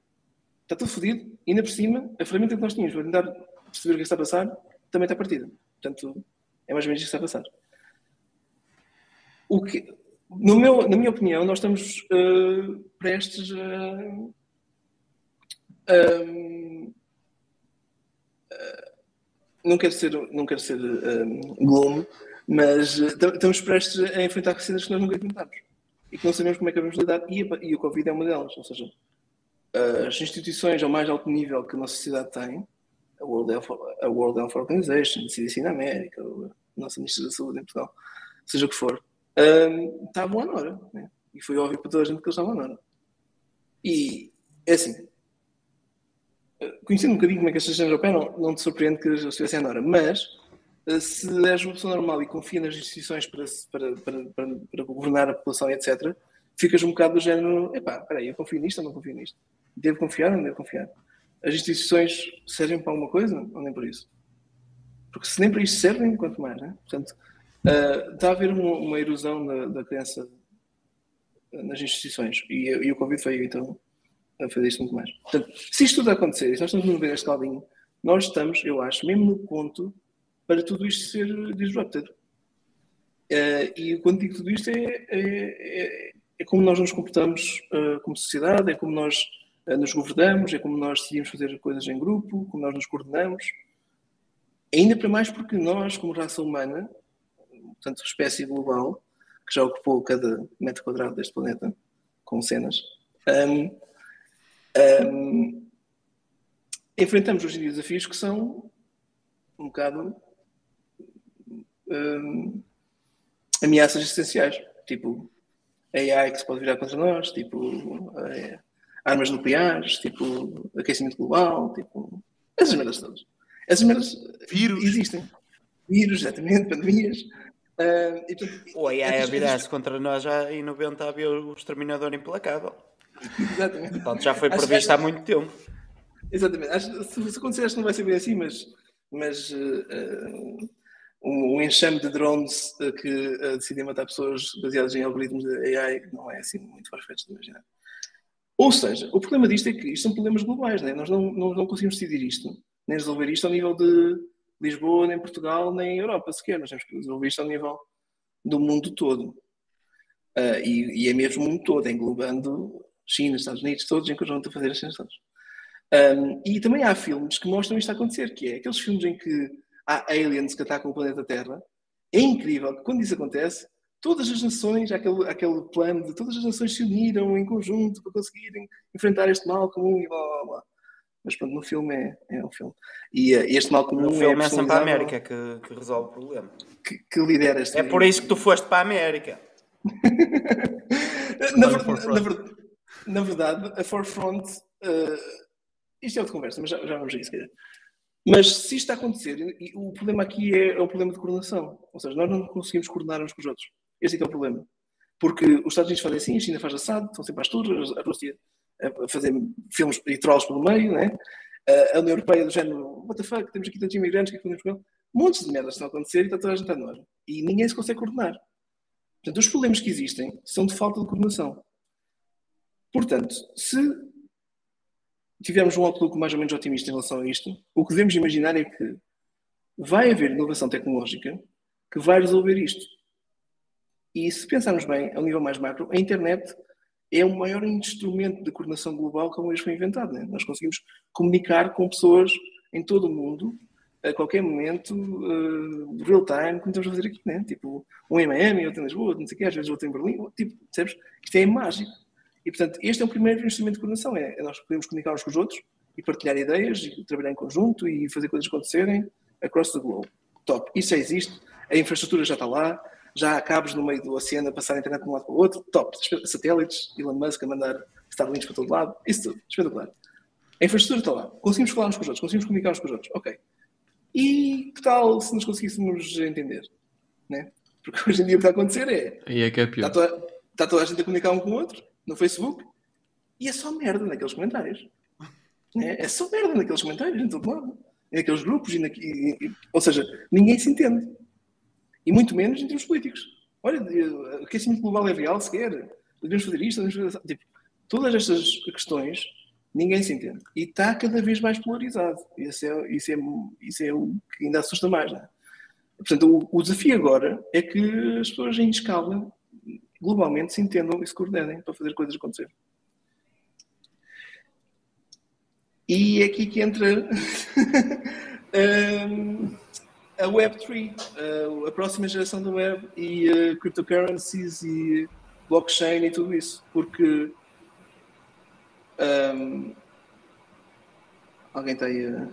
está tudo fodido, e ainda por cima, a ferramenta que nós tínhamos para tentar perceber o que é que está a passar também está partida. Portanto, é mais ou menos isso a passar. O que, no meu, na minha opinião, nós estamos uh, prestes a. Não quero ser, não quero ser um, gloom, mas uh, estamos prestes a enfrentar cenas que nós nunca enfrentamos e que não sabemos como é que vamos lidar. E, e o Covid é uma delas, ou seja, as instituições ao mais alto nível que a nossa sociedade tem, a World Health, a World Health Organization, a CDC na América, a nossa Ministra da Saúde em Portugal, seja o que for, um, estavam à hora. Né? E foi óbvio para toda a gente que eles estavam à hora. E é assim, conhecendo um bocadinho como é que esta gestão europeia, não, não te surpreende que eles estivessem à hora, mas eh, se és uma pessoa normal e confia nas instituições para, para, para, para governar a população, etc., ficas um bocado do género: epá, peraí, eu confio nisto ou não confio nisto? Devo confiar ou não devo confiar? As instituições servem para alguma coisa ou nem por isso? Porque se nem para isto servem, quanto mais, né? Portanto, uh, está a haver uma, uma erosão da, da nas instituições e, e o Covid veio então a fazer isto muito mais. Portanto, se isto tudo acontecer, se nós estamos a ver este caldinho, nós estamos, eu acho, mesmo no ponto para tudo isto ser disrupted. Uh, e quando digo tudo isto é, é, é, é como nós nos comportamos uh, como sociedade, é como nós nos governamos, é como nós decidimos fazer coisas em grupo, como nós nos coordenamos. Ainda para mais porque nós, como raça humana, portanto, espécie global, que já ocupou cada metro quadrado deste planeta, com cenas, um, um, enfrentamos hoje em dia desafios que são um bocado um, ameaças existenciais, tipo AI que se pode virar contra nós, tipo é, armas nucleares, tipo aquecimento global, tipo essas merdas todas. Essas merdas Vírus. existem. Vírus, exatamente, *laughs* pandemias. Uh, e, portanto, o AI a virar-se contra nós já em 90 havia o exterminador implacável. Exatamente. Portanto, já foi previsto há muito tempo. Exatamente. Acho, se, se acontecer, acho que não vai ser bem assim, mas, mas uh, um, um, enxame de drones uh, que uh, decidem matar pessoas baseados em algoritmos de AI não é assim muito perfeito de imaginar. Ou seja, o problema disto é que isto são problemas globais, né? nós não, não, não conseguimos decidir isto, nem resolver isto ao nível de Lisboa, nem Portugal, nem Europa sequer. Nós temos que resolver isto ao nível do mundo todo. Uh, e, e, é mesmo o mundo todo, englobando China, Estados Unidos, todos em conjunto a fazer as cenas Um, e também há filmes que mostram isto a acontecer, que é aqueles filmes em que há aliens que atacam o planeta Terra. É incrível que quando isso acontece, todas as nações, aquele, aquele plano de todas as nações se uniram em conjunto para conseguirem enfrentar este mal comum e blá blá blá. Mas pronto, no filme é, é um filme. E uh, este mal comum. No filme é, é sempre a América que, que, resolve o problema. Que, que lidera este. É por isso que tu foste para a América. *laughs* na, ver, na, ver, na, verdade, a Forefront. Uh, isto é outra conversa, mas já, já vamos a isso. Mas se isto está a acontecer, o problema aqui é, é o problema de coordenação. Ou seja, nós não conseguimos coordenar uns com os outros. Este é, é o problema. Porque os Estados Unidos fazem assim, a China faz assado, estão sempre às turras, a Rússia a fazer filmes e trolls pelo meio, né? a União Europeia do género, what the fuck, temos aqui tantos imigrantes, o que é que fazemos com eles? Montes de merdas estão a acontecer e está toda a gente a nós. E ninguém se consegue coordenar. Portanto, os problemas que existem são de falta de coordenação. Portanto, se tivermos um outlook mais ou menos otimista em relação a isto, o que devemos imaginar é que vai haver inovação tecnológica que vai resolver isto. E se pensarmos bem, a nível mais macro, a internet é o maior instrumento de coordenação global que vez foi inventado. Né? Nós conseguimos comunicar com pessoas em todo o mundo, a qualquer momento, uh, real time, como estamos a fazer aqui, né? Tipo, um em Miami, outro em Lisboa, não sei o quê, às vezes outro em Berlim, tipo, percebes? Isto é mágico. E, portanto, este é o primeiro instrumento de coordenação, é, é nós podemos comunicar uns com os outros e partilhar ideias, e trabalhar em conjunto e fazer coisas acontecerem across the globe. Top. Isso já existe, a infraestrutura já está lá, já há cabos no meio do oceano a passar a internet de um lado para o outro, top. Satélites, Elon Musk a mandar Starlinks para todo lado, isso tudo, espetacular. A infraestrutura está lá, conseguimos falar uns com os outros, conseguimos comunicar uns com os outros, ok. E que tal se nos conseguíssemos entender? Né? Porque hoje em dia o que está a acontecer é. Aí é que é pior. Está toda, está toda a gente a comunicar um com o outro no Facebook e é só merda naqueles comentários. É, é só merda naqueles comentários, em todo lado. Naqueles grupos, e, na, e, e, ou seja, ninguém se entende. E muito menos em termos políticos. Olha, o aquecimento global é real sequer. Devemos fazer isto, devemos fazer tipo, Todas estas questões ninguém se entende. E está cada vez mais polarizado. Isso é, isso é, isso é o que ainda assusta mais. É? Portanto, o, o, desafio agora é que as pessoas em escala, globalmente se entendam e se coordenem para fazer coisas acontecer. E é aqui que entra *laughs* um, a Web3, uh, a próxima geração da web e uh, cryptocurrencies e blockchain e tudo isso. Porque um, alguém está aí a.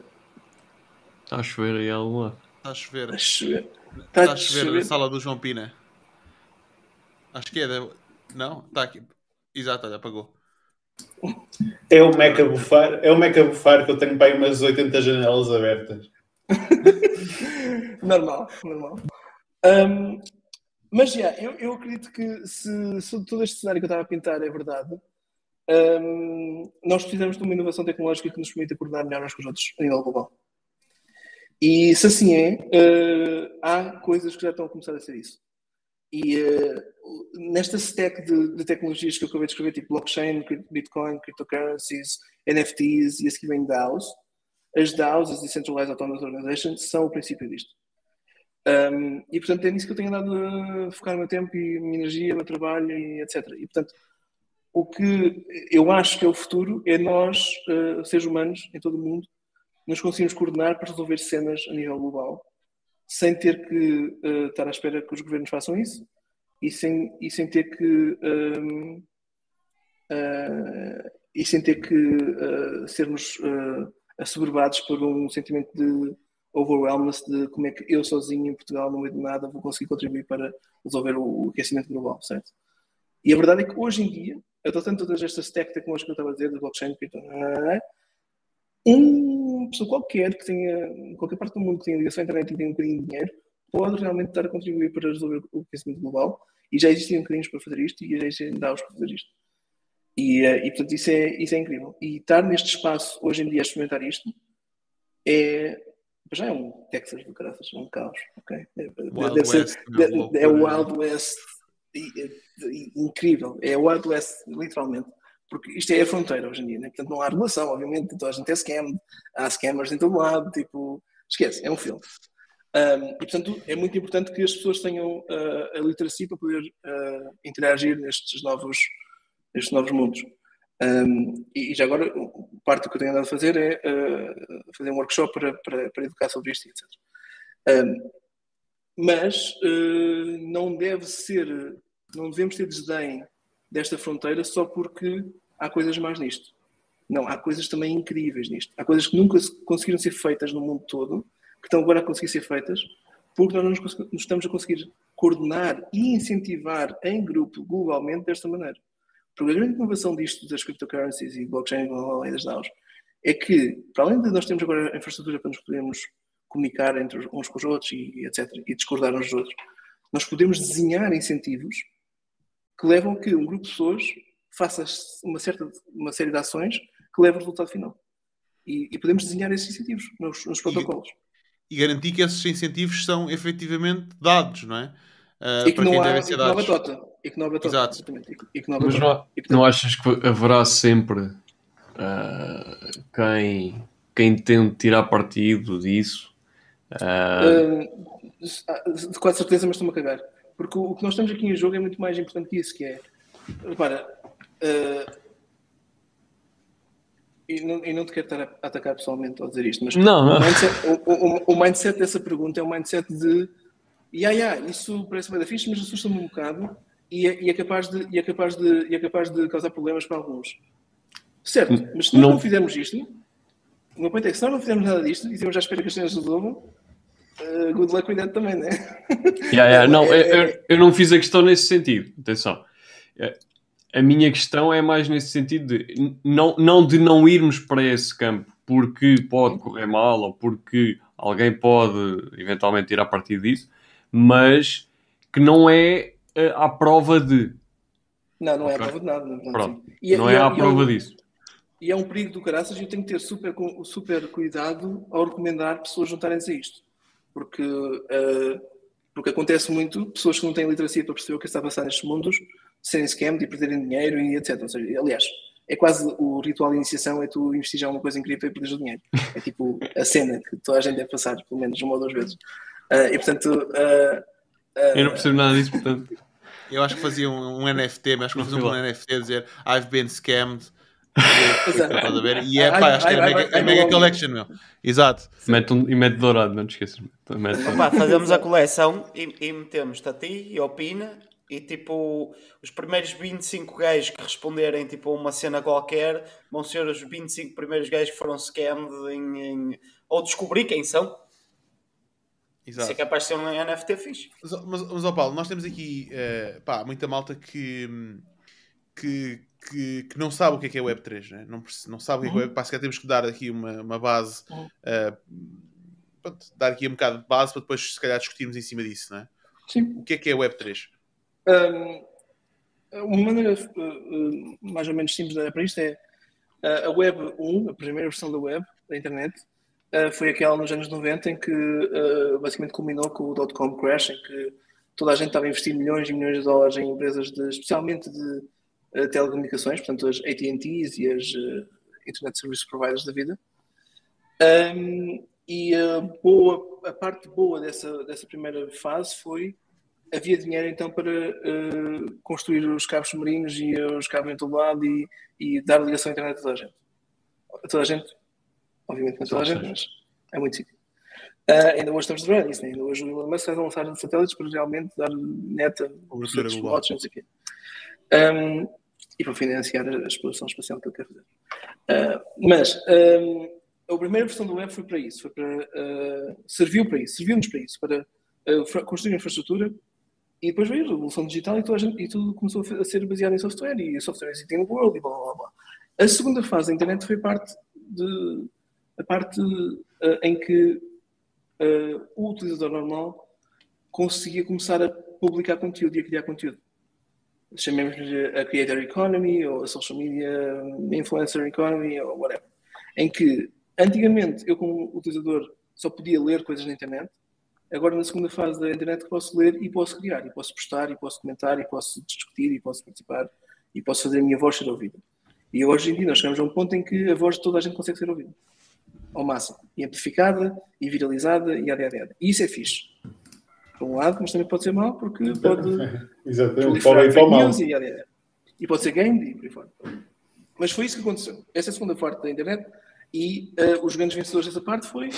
Está a chover aí lado. Está a chover. Está a chover. Está, está a chover na sala do João Pina. Acho que é. Da... Não? Está aqui. Exato, olha, apagou. É o Mac a bufar, é o Mac a bufar que eu tenho para aí umas 80 janelas abertas. *laughs* normal, normal. Um, mas já, yeah, eu, eu acredito que se, se, todo este cenário que eu estava a pintar é verdade, um, nós precisamos de uma inovação tecnológica que nos permita coordenar melhor uns com os outros a nível global. E se assim é, uh, há coisas que já estão a começar a ser isso. E uh, nesta stack de, de, tecnologias que eu acabei de escrever, tipo blockchain, Bitcoin, cryptocurrencies, NFTs e a seguir vem DAOs, as DAOs, as Decentralized Autonomous Organizations, são o princípio disto. Um, e portanto é nisso que eu tenho andado a focar o meu tempo e a minha energia, o meu trabalho e etc. E portanto, o que eu acho que é o futuro é nós, uh, seres humanos em todo o mundo, nos conseguimos coordenar para resolver cenas a nível global sem ter que uh, estar à espera que os governos façam isso e sem, e sem ter que um, uh, e sem ter que uh, sermos assoberbados por um sentimento de overwhelmness de como é que eu sozinho em Portugal, no meio de nada, vou conseguir contribuir para resolver o, aquecimento global, certo? E a verdade é que hoje em dia, adotando todas estas tecnológicas que eu estava a dizer, de blockchain, uma pessoa qualquer que tenha, qualquer parte do mundo que tenha ligação à internet e tenha um bocadinho de dinheiro, pode realmente estar a contribuir para resolver o aquecimento global. E já existem bocadinhos para fazer isto e já existem DAOs para fazer isto. E, eh, e portanto, isso é, isso é incrível. E estar neste espaço, hoje em dia, a experimentar isto, é. Já é um Texas do caraças, é um caos. Okay? É, Wild ser, West, é, é o Wild West incrível. É o Wild West, literalmente porque isto é a fronteira hoje em dia, né? portanto não há regulação, obviamente, toda a gente é scam, há scammers em todo lado, tipo, esquece, é um filme. Um, e portanto é muito importante que as pessoas tenham uh, a literacia para poder uh, interagir nestes novos, nestes novos mundos. Um, e, já agora, parte do que eu tenho andado a fazer é uh, fazer um workshop para, para, para educar sobre isto, etc. Um, mas não deve ser, não devemos ter desdém desta fronteira só porque há coisas más nisto. Não, há coisas também incríveis nisto. Há coisas que nunca conseguiram ser feitas no mundo todo, que estão agora a conseguir ser feitas, porque nós nos estamos a conseguir coordenar e incentivar em grupo, globalmente, desta maneira. Porque a grande inovação disto das cryptocurrencies e blockchain e das DAOs é que, para além de nós termos agora a infraestrutura para nos podermos comunicar entre uns com os outros e etc., e discordar uns dos outros, nós podemos desenhar incentivos que levam que um grupo de pessoas faça uma, certa, uma série de ações que leve ao resultado final. E, e podemos desenhar esses incentivos nos, nos protocolos. E, e, garantir que esses incentivos são efetivamente dados, não é? Uh, e que não há, ser dados. Batota. E que não. Exato. E que não Mas não, não achas que haverá sempre uh, quem, quem tente tirar partido disso? Uh... Uh, com certeza, mas estou-me a cagar. Porque o, o, que nós temos aqui em jogo é muito mais importante que isso, que é, repara, uh, e, não, e não te quero estar a atacar pessoalmente ao dizer isto, mas não, não. O, mindset, o, o, o, mindset, dessa pergunta é o mindset de yeah, yeah, isso parece bem da fixe, mas assusta-me um bocado e é, e, é capaz de, e, é capaz de, e é capaz de causar problemas para alguns. Certo, mas se nós não, não fizermos isto, o meu ponto é que se nós não fizermos nada disto e temos à espera que as cenas resolvam, uh, good luck with that também, né? *laughs* Yeah, yeah. não, é, eu, é. eu, não fiz a questão nesse sentido. Atenção. É, a minha questão é mais nesse sentido de não, não de não irmos para esse campo porque pode correr mal ou porque alguém pode eventualmente ir a partir disso, mas que não é uh, à prova de. Não, não é okay. à prova de nada. Não, Pronto. E, não e, é à prova disso. E é um perigo do caraças e eu tenho que ter super, super cuidado ao recomendar pessoas juntarem-se a isto porque, uh, porque acontece muito pessoas que não têm literacia para perceber o que está a passar nestes mundos serem scammed e perderem dinheiro e etc. Ou seja, aliás, é quase o ritual de iniciação é tu investir já uma coisa incrível e perderes o dinheiro. É tipo a cena que toda a gente deve passar, pelo menos uma ou duas vezes. Uh, e portanto. Uh, eu não percebo nada disso, portanto. Eu acho que fazia um, um NFT, mas acho que fazia um NFT a dizer I've been scammed. *laughs* Estás a ver? E é, pá, acho que é mega, mega collection, meu. Exato. Mete um, e mete dourado, não te esqueças. Mete, Opa, fazemos a coleção e, e metemos-te a ti e ao Pina e tipo, os primeiros 25 gajos que responderem tipo, a uma cena qualquer vão ser os 25 primeiros gajos que foram scammed em, em... ou descobrir quem são. Exato. Isso é capaz de ser um NFT fixe. Mas, mas, mas ó Paulo, nós temos aqui uh, pá, muita malta que, que, que, que, não sabe o que é, que é Web3, né? não, não sabe o que é, que é Web. Pá, se temos que dar aqui uma, uma base, uh, pronto, dar aqui um bocado de base para depois, se calhar, discutirmos em cima disso, não é? Sim. O que é que é Web3? Um, uma maneira uh, mais ou menos simples de olhar para isto é uh, a Web 1, a primeira versão da web, da internet, uh, foi aquela nos anos 90 em que basicamente culminou com o dot-com crash, em que toda a gente estava a investir milhões e milhões de dólares em empresas, de, especialmente de telecomunicações, portanto as AT&Ts e as Internet Service Providers da vida. Um, e a, boa, a parte boa dessa, dessa primeira fase foi havia dinheiro então para uh, construir os cabos submarinos e os cabos em todo lado e, e dar ligação à internet a toda a gente. A toda a gente, obviamente não toda a gente, mas é muito sítio. Uh, ainda hoje estamos a ver isso, né? ainda hoje o Elon Musk a lançar satélites para realmente dar net a remotos, não sei o quê. Um, e para financiar a exploração espacial que ele quer fazer. Uh, mas um, a primeira versão do web foi para isso, foi para, uh, serviu para isso, serviu-nos para isso, para construir infraestrutura e depois veio a revolução digital e, gente, e, tudo começou a ser baseado em software e software the world e blá blá blá. A segunda fase da internet foi parte de a parte uh, em que uh, o utilizador normal conseguia começar a publicar conteúdo e a criar conteúdo. Chamemos-lhe a creator economy ou a social media influencer economy ou whatever. Em que antigamente eu como utilizador só podia ler coisas na internet agora na segunda fase da internet posso ler e posso criar, e posso postar, e posso comentar, e posso discutir, e posso participar, e posso fazer a minha voz ser ouvida. E hoje em dia nós chegamos a um ponto em que a voz de toda a gente consegue ser ouvida. Ao máximo. E amplificada, e viralizada, e ada, ada, E isso é fixe. Por um lado, mas também pode ser mal, porque pode... Exatamente, pode *laughs* ir para mal. E, e pode ser game, e por aí fora. Mas foi isso que aconteceu. Essa é a segunda parte da internet, e uh, os grandes vencedores dessa parte foi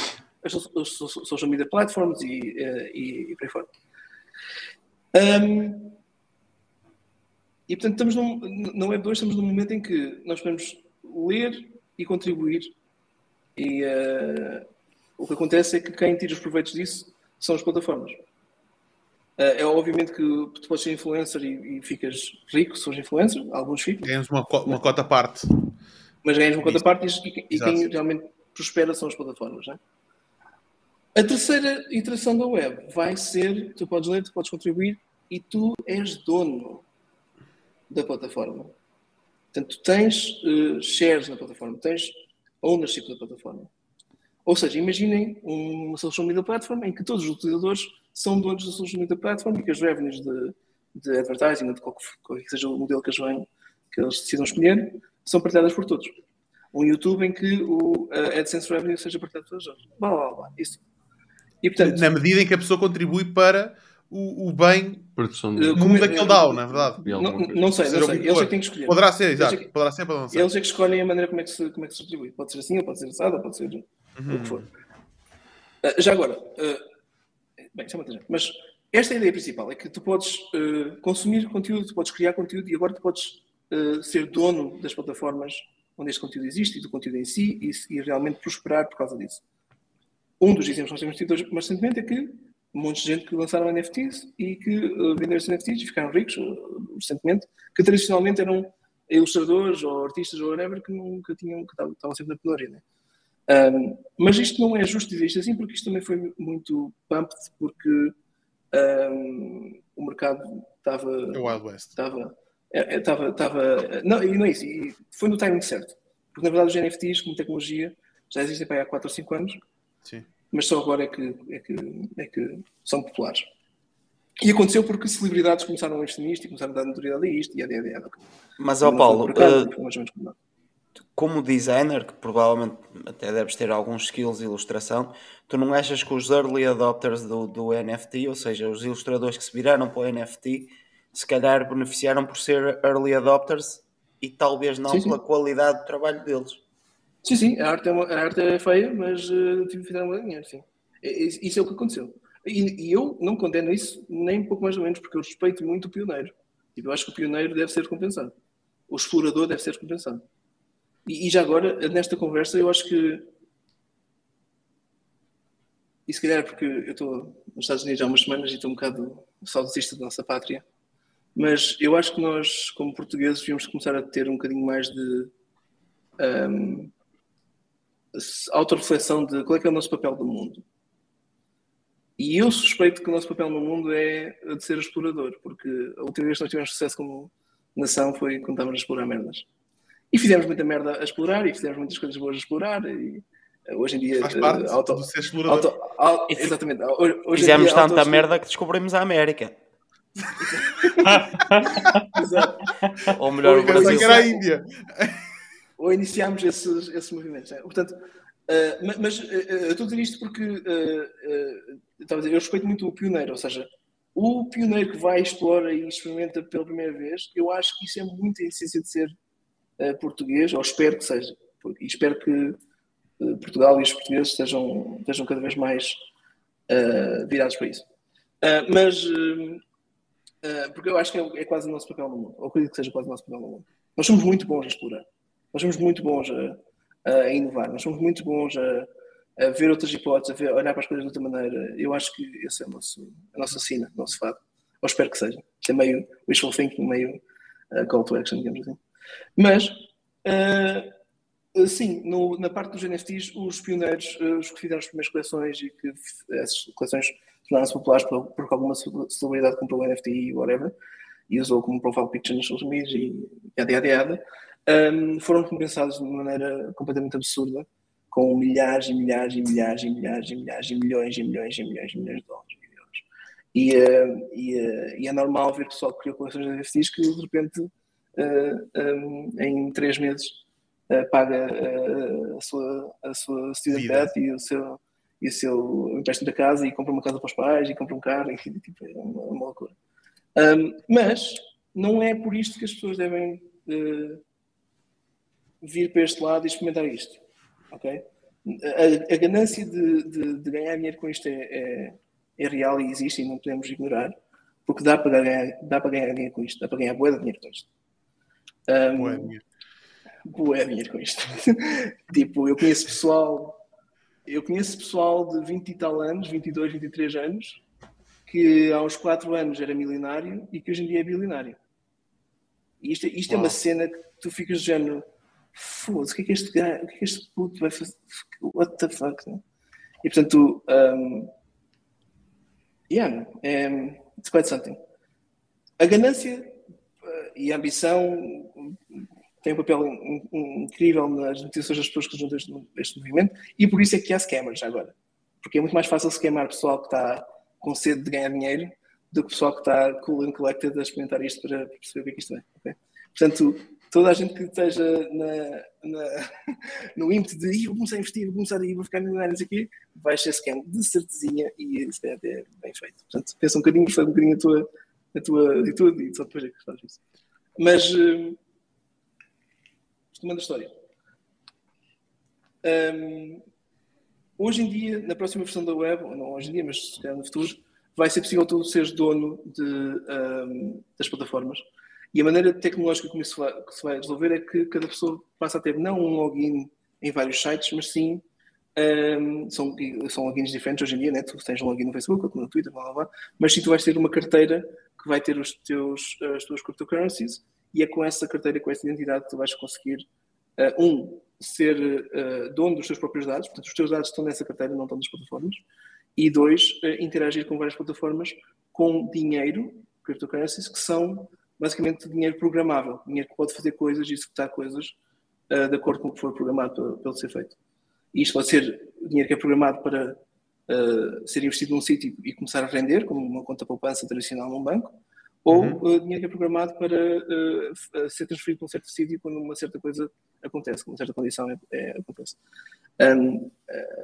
as social media platforms e, eh, e, e por aí fora. Um, e portanto, estamos num, na Web 2 estamos num momento em que nós podemos ler e contribuir. E uh, o que acontece é que quem tira os proveitos disso são as plataformas. Uh, é obviamente que tu podes ser influencer e, e ficas rico se fores influencer, alguns ficam. Ganhas uma, uma cota parte. Mas ganhas uma cota parte e, e quem realmente prospera são as plataformas. É? A terceira iteração da web vai ser: tu podes ler, tu podes contribuir e tu és dono da plataforma. Portanto, tu tens uh, shares na plataforma, tens ownership da plataforma. Ou seja, imaginem uma social media platform em que todos os utilizadores são donos da social media platform e que as revenues de, de advertising, de qualquer, que seja o modelo que eles, que eles decidam escolher, são partilhadas por todos. Um YouTube em que o AdSense revenue seja partilhado por todos. Blá, blá, blá. Isso e, portanto, na medida em que a pessoa contribui para o, o bem Produção de... comum daquele DAO, na é verdade. Não, não sei, não sei. Eles é que têm que escolher. Poderá ser, exato. Que, poderá ser, poderá ser. Eles é que escolhem a maneira como é que se, como é que se distribui. Pode ser assim, ou pode ser assado, ou pode ser uhum. o que for. Uh, já agora, uh, bem, isso é muita Mas esta é a ideia principal, é que tu podes uh, consumir conteúdo, tu podes criar conteúdo e agora tu podes ser dono das plataformas onde este conteúdo existe e do conteúdo em si e, e realmente prosperar por causa disso. Um dos exemplos que nós temos tido mais recentemente é que um monte de gente que lançaram NFTs e que uh, venderam esses NFTs e ficaram ricos uh, recentemente, que tradicionalmente eram ilustradores ou artistas ou whatever que nunca tinham, que estavam sempre na penuria. Né? Um, mas isto não é justo dizer isto assim, porque isto também foi muito pumped, porque um, o mercado estava. É Wild West. Estava. É, é, estava, estava, não, e não é isso, e foi no timing certo. Porque na verdade os NFTs, como tecnologia, já existem para há 4 ou 5 anos Sim. Mas só agora é que, é, que, é que são populares. E aconteceu porque celebridades começaram a investir nisto e começaram a dar notoriedade a isto e a, a, a, Mas, ó Paulo, uh, como designer, que provavelmente até deves ter alguns skills de ilustração, tu não achas que os early adopters do, do NFT, ou seja, os ilustradores que se viraram para o NFT, se calhar beneficiaram por ser early adopters e talvez não sim, pela qualidade do trabalho deles. Sim, sim, a arte é, uma, a arte é feia, mas uh, fizeram um dinheiro, sim. Isso é o que aconteceu. E, e, eu não condeno isso nem pouco mais ou menos, porque eu respeito muito o pioneiro. E eu acho que o pioneiro deve ser compensado. O explorador deve ser compensado. E, e já agora, nesta conversa, eu acho que. E se calhar porque eu estou nos Estados Unidos há umas semanas e estou um bocado saudosista da nossa pátria, mas eu acho que nós, como portugueses, devíamos começar a ter um bocadinho mais de um, autorreflexão de qual é que é o nosso papel no mundo. E eu suspeito que o nosso papel no mundo é de ser explorador, porque a última vez que nós tivemos sucesso como nação foi quando estávamos a explorar merdas. E fizemos muita merda a explorar, e fizemos muitas coisas boas a explorar, e eh, hoje em dia... Faz parte uh, auto, do ser explorador. Auto, auto, exatamente. Hoje, hoje fizemos tanta auto merda que descobrimos a América. *laughs* Exato. Ou melhor, o Brasil. era a Índia. Ou iniciámos esses, esses movimentos. Né? Portanto, uh, mas uh, eu estou a dizer isto porque uh, eu respeito muito o pioneiro, ou seja, o pioneiro que vai, explora e experimenta pela primeira vez, eu acho que isso é muito a essência de ser português, ou espero que seja. E espero que Portugal e os portugueses estejam, estejam cada vez mais virados para isso. mas, porque eu acho que é, é, quase o nosso papel no mundo, ou acredito que seja quase o nosso papel no mundo. Nós somos muito bons a explorar, nós somos muito bons a, a inovar, nós somos muito bons a a ver outras hipóteses, a ver, olhar para as coisas de outra maneira. Eu acho que esse é o nosso, a nossa sina, o nosso fado. Ou espero que seja. Isto é meio wishful thinking, meio uh, call to action, digamos assim. Mas, uh, sim, no, na parte dos NFTs, os pioneiros, uh, os que fizeram as primeiras coleções e que essas coleções tornaram-se populares por, por alguma celebridade comprou o NFT e whatever, e usou como profile picture nas social media e yada yada yada, um, foram compensados de uma maneira completamente absurda com milhares e milhares e milhares e milhares e milhares e milhões e milhões e milhões e milhões de dólares. E, uh, e, uh, e, é normal ver pessoal que criou coleções de NFTs que de repente uh, eh, um, em três meses paga a sua, a sua student debt e o seu, e o seu empréstimo da casa e compra uma casa para os pais e compra um carro e tipo, é uma, uma loucura. Um, mas não é por isto que as pessoas devem vir para este lado e experimentar isto ok? A, a ganância de, de, de, ganhar dinheiro com isto é, é, é, real e existe e não podemos ignorar, porque dá para ganhar, dá para ganhar dinheiro com isto, dá para ganhar boa de dinheiro com isto. Um, boa dinheiro. Boa dinheiro com isto. *laughs* tipo, eu conheço pessoal, eu conheço pessoal de 20 e tal anos, 22, 23 anos, que há uns 4 anos era milionário e que hoje em dia é bilionário. E isto, isto é uma cena que tu ficas de género foda-se, o que é que este gajo, o que é que este puto vai fazer? What the fuck? Né? E portanto, um, yeah, é, it's quite something. A ganância uh, e a ambição têm um papel in, in, incrível nas motivações das pessoas que juntam este, este movimento e por isso é que há scammers agora. Porque é muito mais fácil scamar pessoal que está com sede de ganhar dinheiro do que pessoal que está cool and collected a experimentar isto para perceber o que é que isto é. Okay? Portanto, toda a gente que esteja na, na, *laughs* no ímpeto de vou começar a investir, vou começar a ir, vou ficar milionário, quê, vai ser scam de certezinha e isso é até bem feito. Portanto, pensa um bocadinho, faz um bocadinho a tua, a tua atitude e só depois é que fazes isso. Mas, uh, retomando a história. Um, hoje em dia, na próxima versão da web, ou não hoje em dia, mas se calhar no futuro, vai ser possível tu seres dono de, um, das plataformas e a maneira tecnológica como isso vai, se vai resolver é que cada pessoa passa a ter não um login em vários sites, mas sim um, são, são logins diferentes hoje em dia, né? tu tens um login no Facebook, outro no Twitter, blá, blá, blá, mas sim tu vais ter uma carteira que vai ter os teus, as tuas cryptocurrencies e é com essa carteira, com essa identidade que tu vais conseguir, uh, um, ser uh, dono dos teus próprios dados, portanto os teus dados estão nessa carteira, não estão nas plataformas, e dois, uh, interagir com várias plataformas com dinheiro, cryptocurrencies, que são basicamente dinheiro programável, dinheiro que pode fazer coisas e executar coisas uh, de acordo com o que for programado para, ser feito. E isto pode ser dinheiro que é programado para uh, ser investido num sítio e começar a render, como uma conta poupança tradicional num banco, ou uhum. uh, dinheiro que é programado para ser transferido para um certo sítio quando uma certa coisa acontece, quando uma certa condição é, é, acontece. Um,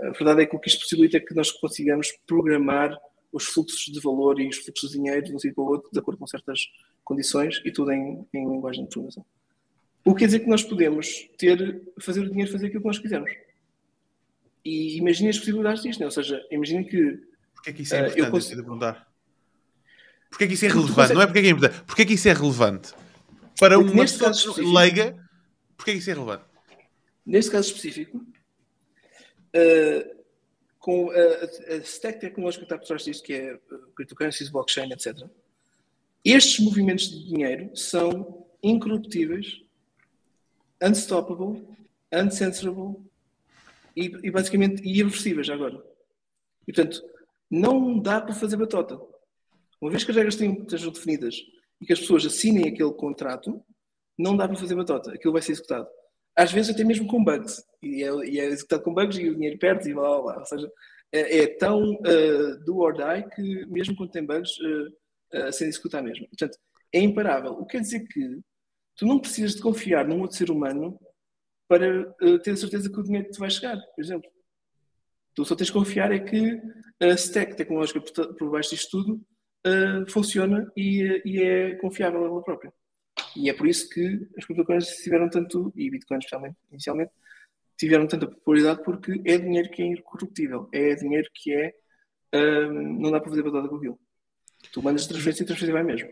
a verdade é que o que isto possibilita é que nós consigamos programar os fluxos de valor e os fluxos de dinheiro de um sítio para o outro, de acordo com certas condições e tudo em, em linguagem de programação. O que quer dizer que nós podemos ter, fazer o dinheiro fazer aquilo que nós quisermos. E imagine as possibilidades disto, né? ou seja, imagine que. Porquê é que isso é importante? Uh, eu consigo... perguntar. Porquê é que isso é relevante? Consegue... Não é porque é é importante. Porquê é que isso é relevante? Para Porque uma pessoa leiga, porquê é que isso é relevante? Neste caso específico, uh, com a, a, stack tecnológica que está por trás disto, que é uh, cryptocurrencies, blockchain, etc., estes movimentos de dinheiro são incorruptíveis, unstoppable, uncensorable e, e basicamente irreversíveis agora. E, portanto, não dá para fazer batota. Uma vez que as regras estejam definidas e que as pessoas assinem aquele contrato, não dá para fazer batota. Aquilo vai ser executado. Às vezes até mesmo com bugs. E é, e é executado com bugs e o dinheiro perde e blá blá blá. Ou seja, é, é tão uh, do or die que mesmo quando tem bugs, uh, a ser executar mesmo. Portanto, é imparável. O que quer dizer que tu não precisas de confiar num outro ser humano para uh, ter a certeza que o dinheiro te vai chegar, por exemplo. Tu só tens de confiar é que a stack tecnológica por, por baixo disto tudo uh, funciona e, e, é confiável ela própria. E é por isso que as criptocurrencies tiveram tanto, e Bitcoin especialmente, inicialmente, tiveram tanta popularidade porque é dinheiro que é incorruptível, é dinheiro que é. Uh, não dá para fazer batata com aquilo. Tu mandas transferência e transferência vai mesmo.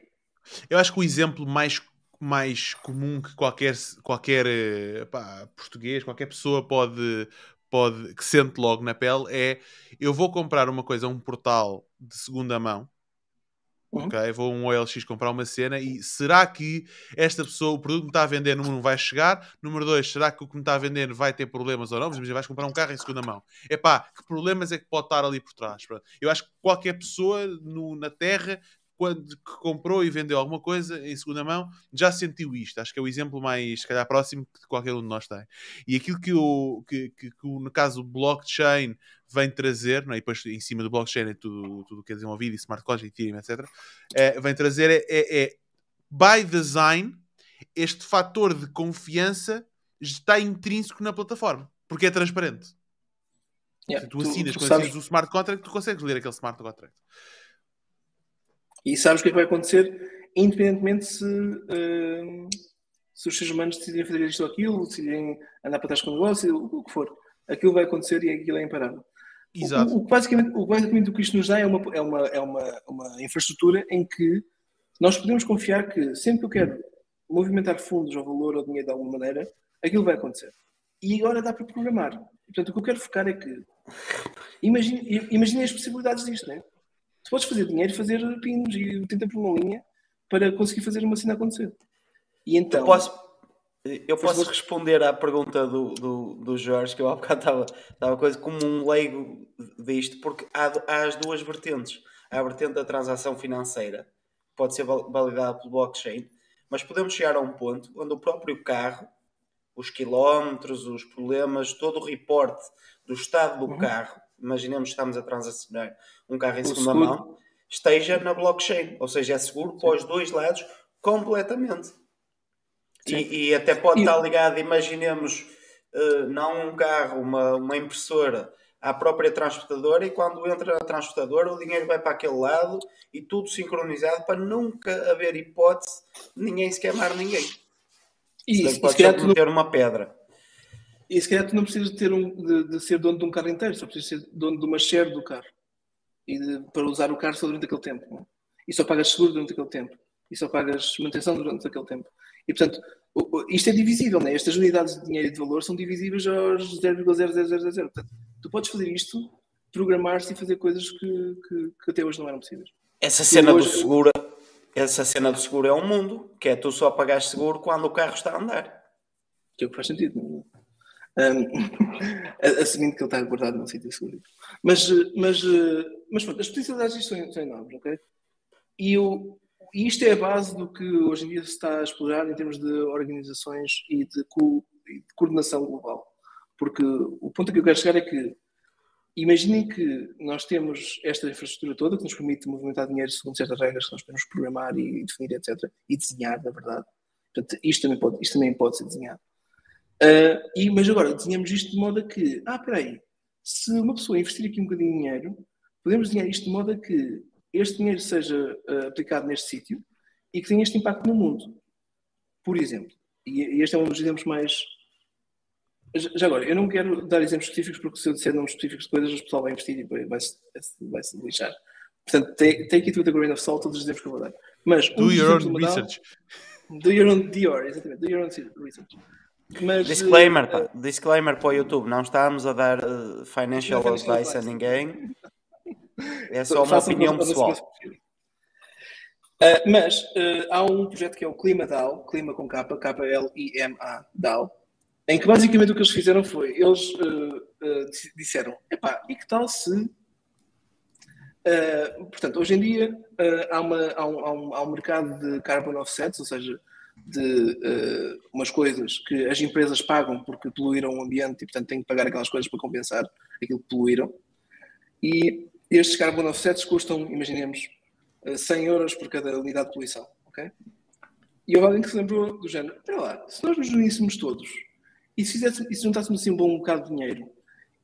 Eu acho que o exemplo mais, mais comum que qualquer, qualquer eh, pá, português, qualquer pessoa pode, pode, que sente logo na pele é eu vou comprar uma coisa a um portal de segunda mão Uhum. Ok, vou um OLX comprar uma cena e será que esta pessoa, o produto que me está a vender, número um, vai chegar? Número dois, será que o que me está a vender vai ter problemas ou não? Mas vais comprar um carro em segunda mão. É pá, que problemas é que pode estar ali por trás? Eu acho que qualquer pessoa no, na Terra quando comprou e vendeu alguma coisa em segunda mão, já sentiu isto. Acho que é o exemplo mais, se calhar, próximo que qualquer um de nós tem. E aquilo que, o, que, que, que no caso, o blockchain vem trazer, não é? e depois em cima do blockchain é tudo, tudo que é desenvolvido, e smart contract, Ethereum, etc., é, vem trazer é, é, é, by design, este fator de confiança está intrínseco na plataforma, porque é transparente. Yeah, tu assinas, tu, tu quando assinas o smart contract, tu consegues ler aquele smart contract. E sabes o que é que vai acontecer, independentemente se, uh, se os seres humanos decidirem fazer isto ou aquilo, decidirem andar para trás com o negócio, o, o que for. Aquilo vai acontecer e aquilo é imparável. Exato. O, o, basicamente, o, basicamente o que isto nos dá é uma, é, uma, é uma, uma infraestrutura em que nós podemos confiar que sempre que eu quero movimentar fundos ou valor ou dinheiro de alguma maneira, aquilo vai acontecer. E agora dá para programar. Portanto, o que eu quero focar é que imagine, imagine as possibilidades disto, não é? Tu podes fazer dinheiro e fazer pinos e tenta por uma linha para conseguir fazer uma cena acontecer. E então. Eu posso, eu posso responder à pergunta do, do, do Jorge, que eu há bocado estava, estava coisa como um leigo disto, porque há, há as duas vertentes. Há a vertente da transação financeira, que pode ser validada pelo blockchain, mas podemos chegar a um ponto onde o próprio carro, os quilómetros, os problemas, todo o reporte do estado do uhum. carro imaginemos que estamos a transacionar um carro em o segunda seguro. mão, esteja na blockchain, ou seja, é seguro Sim. para os dois lados completamente. E, e, até pode e... estar ligado, imaginemos, uh, não um carro, uma, uma impressora à própria transportadora e quando entra na transportadora o dinheiro vai para aquele lado e tudo sincronizado para nunca haver hipótese de ninguém se queimar ninguém. E, isso pode ser meter uma pedra. E se calhar tu não precisas de, ter um, de, de, ser dono de um carro inteiro, só precisas ser dono de uma share do carro. E de, para usar o carro só durante aquele tempo. Não? É? E só pagas seguro durante aquele tempo. E só pagas manutenção durante aquele tempo. E portanto, isto é divisível, né? estas unidades de dinheiro e de valor são divisíveis aos 0,0000. Portanto, tu podes fazer isto, programar-se e fazer coisas que, que, que, até hoje não eram possíveis. Essa cena hoje... do seguro, essa cena do seguro é um mundo, que é tu só pagares seguro quando o carro está a andar. Que é o que faz sentido. Não? É? Um, *laughs* assumindo que ele está guardado num sítio seguro. Mas, mas, mas pronto, as potencialidades são, são enormes, ok? E, isto é a base do que hoje em dia se está a explorar em termos de organizações e de, co, de coordenação global. Porque o ponto que eu quero chegar é que imaginem que nós temos esta infraestrutura toda que nos permite movimentar dinheiro segundo certas regras que nós podemos programar e definir, etc. E desenhar, na verdade. Portanto, isto também pode, isto também pode ser desenhado. Uh, e, mas agora desenhamos isto de modo a que, ah, peraí, se uma pessoa investir aqui um bocadinho de dinheiro, podemos desenhar isto de modo a que este dinheiro seja uh, aplicado neste sítio e que tenha este impacto no mundo. Por exemplo, e este é um dos exemplos mais. Já agora, eu não quero dar exemplos específicos porque se eu disser nomes específicos de coisas, o pessoal vai investir e vai-se vai -se lixar. Portanto, take, it with a grain of salt todos os exemplos que eu vou dar. Mas, do um your own research. Do your own Dior, exatamente. Do your own research. Mas, disclaimer, uh, disclaimer para o YouTube, não estamos a dar uh, financial advice a ninguém. É só uma opinião pessoal. Uh, mas uh, há um projeto que é o Clima DAO, Clima com K, K-L-I-M-A DAO, em que basicamente o que eles fizeram foi, eles uh, disseram, epá, e que tal se... portanto, hoje em dia há, uma, há, um, há, um, há um mercado de carbon offsets, ou seja, de umas coisas que as empresas pagam porque poluíram o ambiente e, portanto, têm que pagar aquelas coisas para compensar aquilo que poluíram. E estes carbon offsets custam, imaginemos, 100 euros por cada unidade de poluição. ok? E houve alguém que se lembrou do género: espera lá, se nós nos uníssemos todos e se, fizéssemos, e se juntássemos assim um bom bocado de dinheiro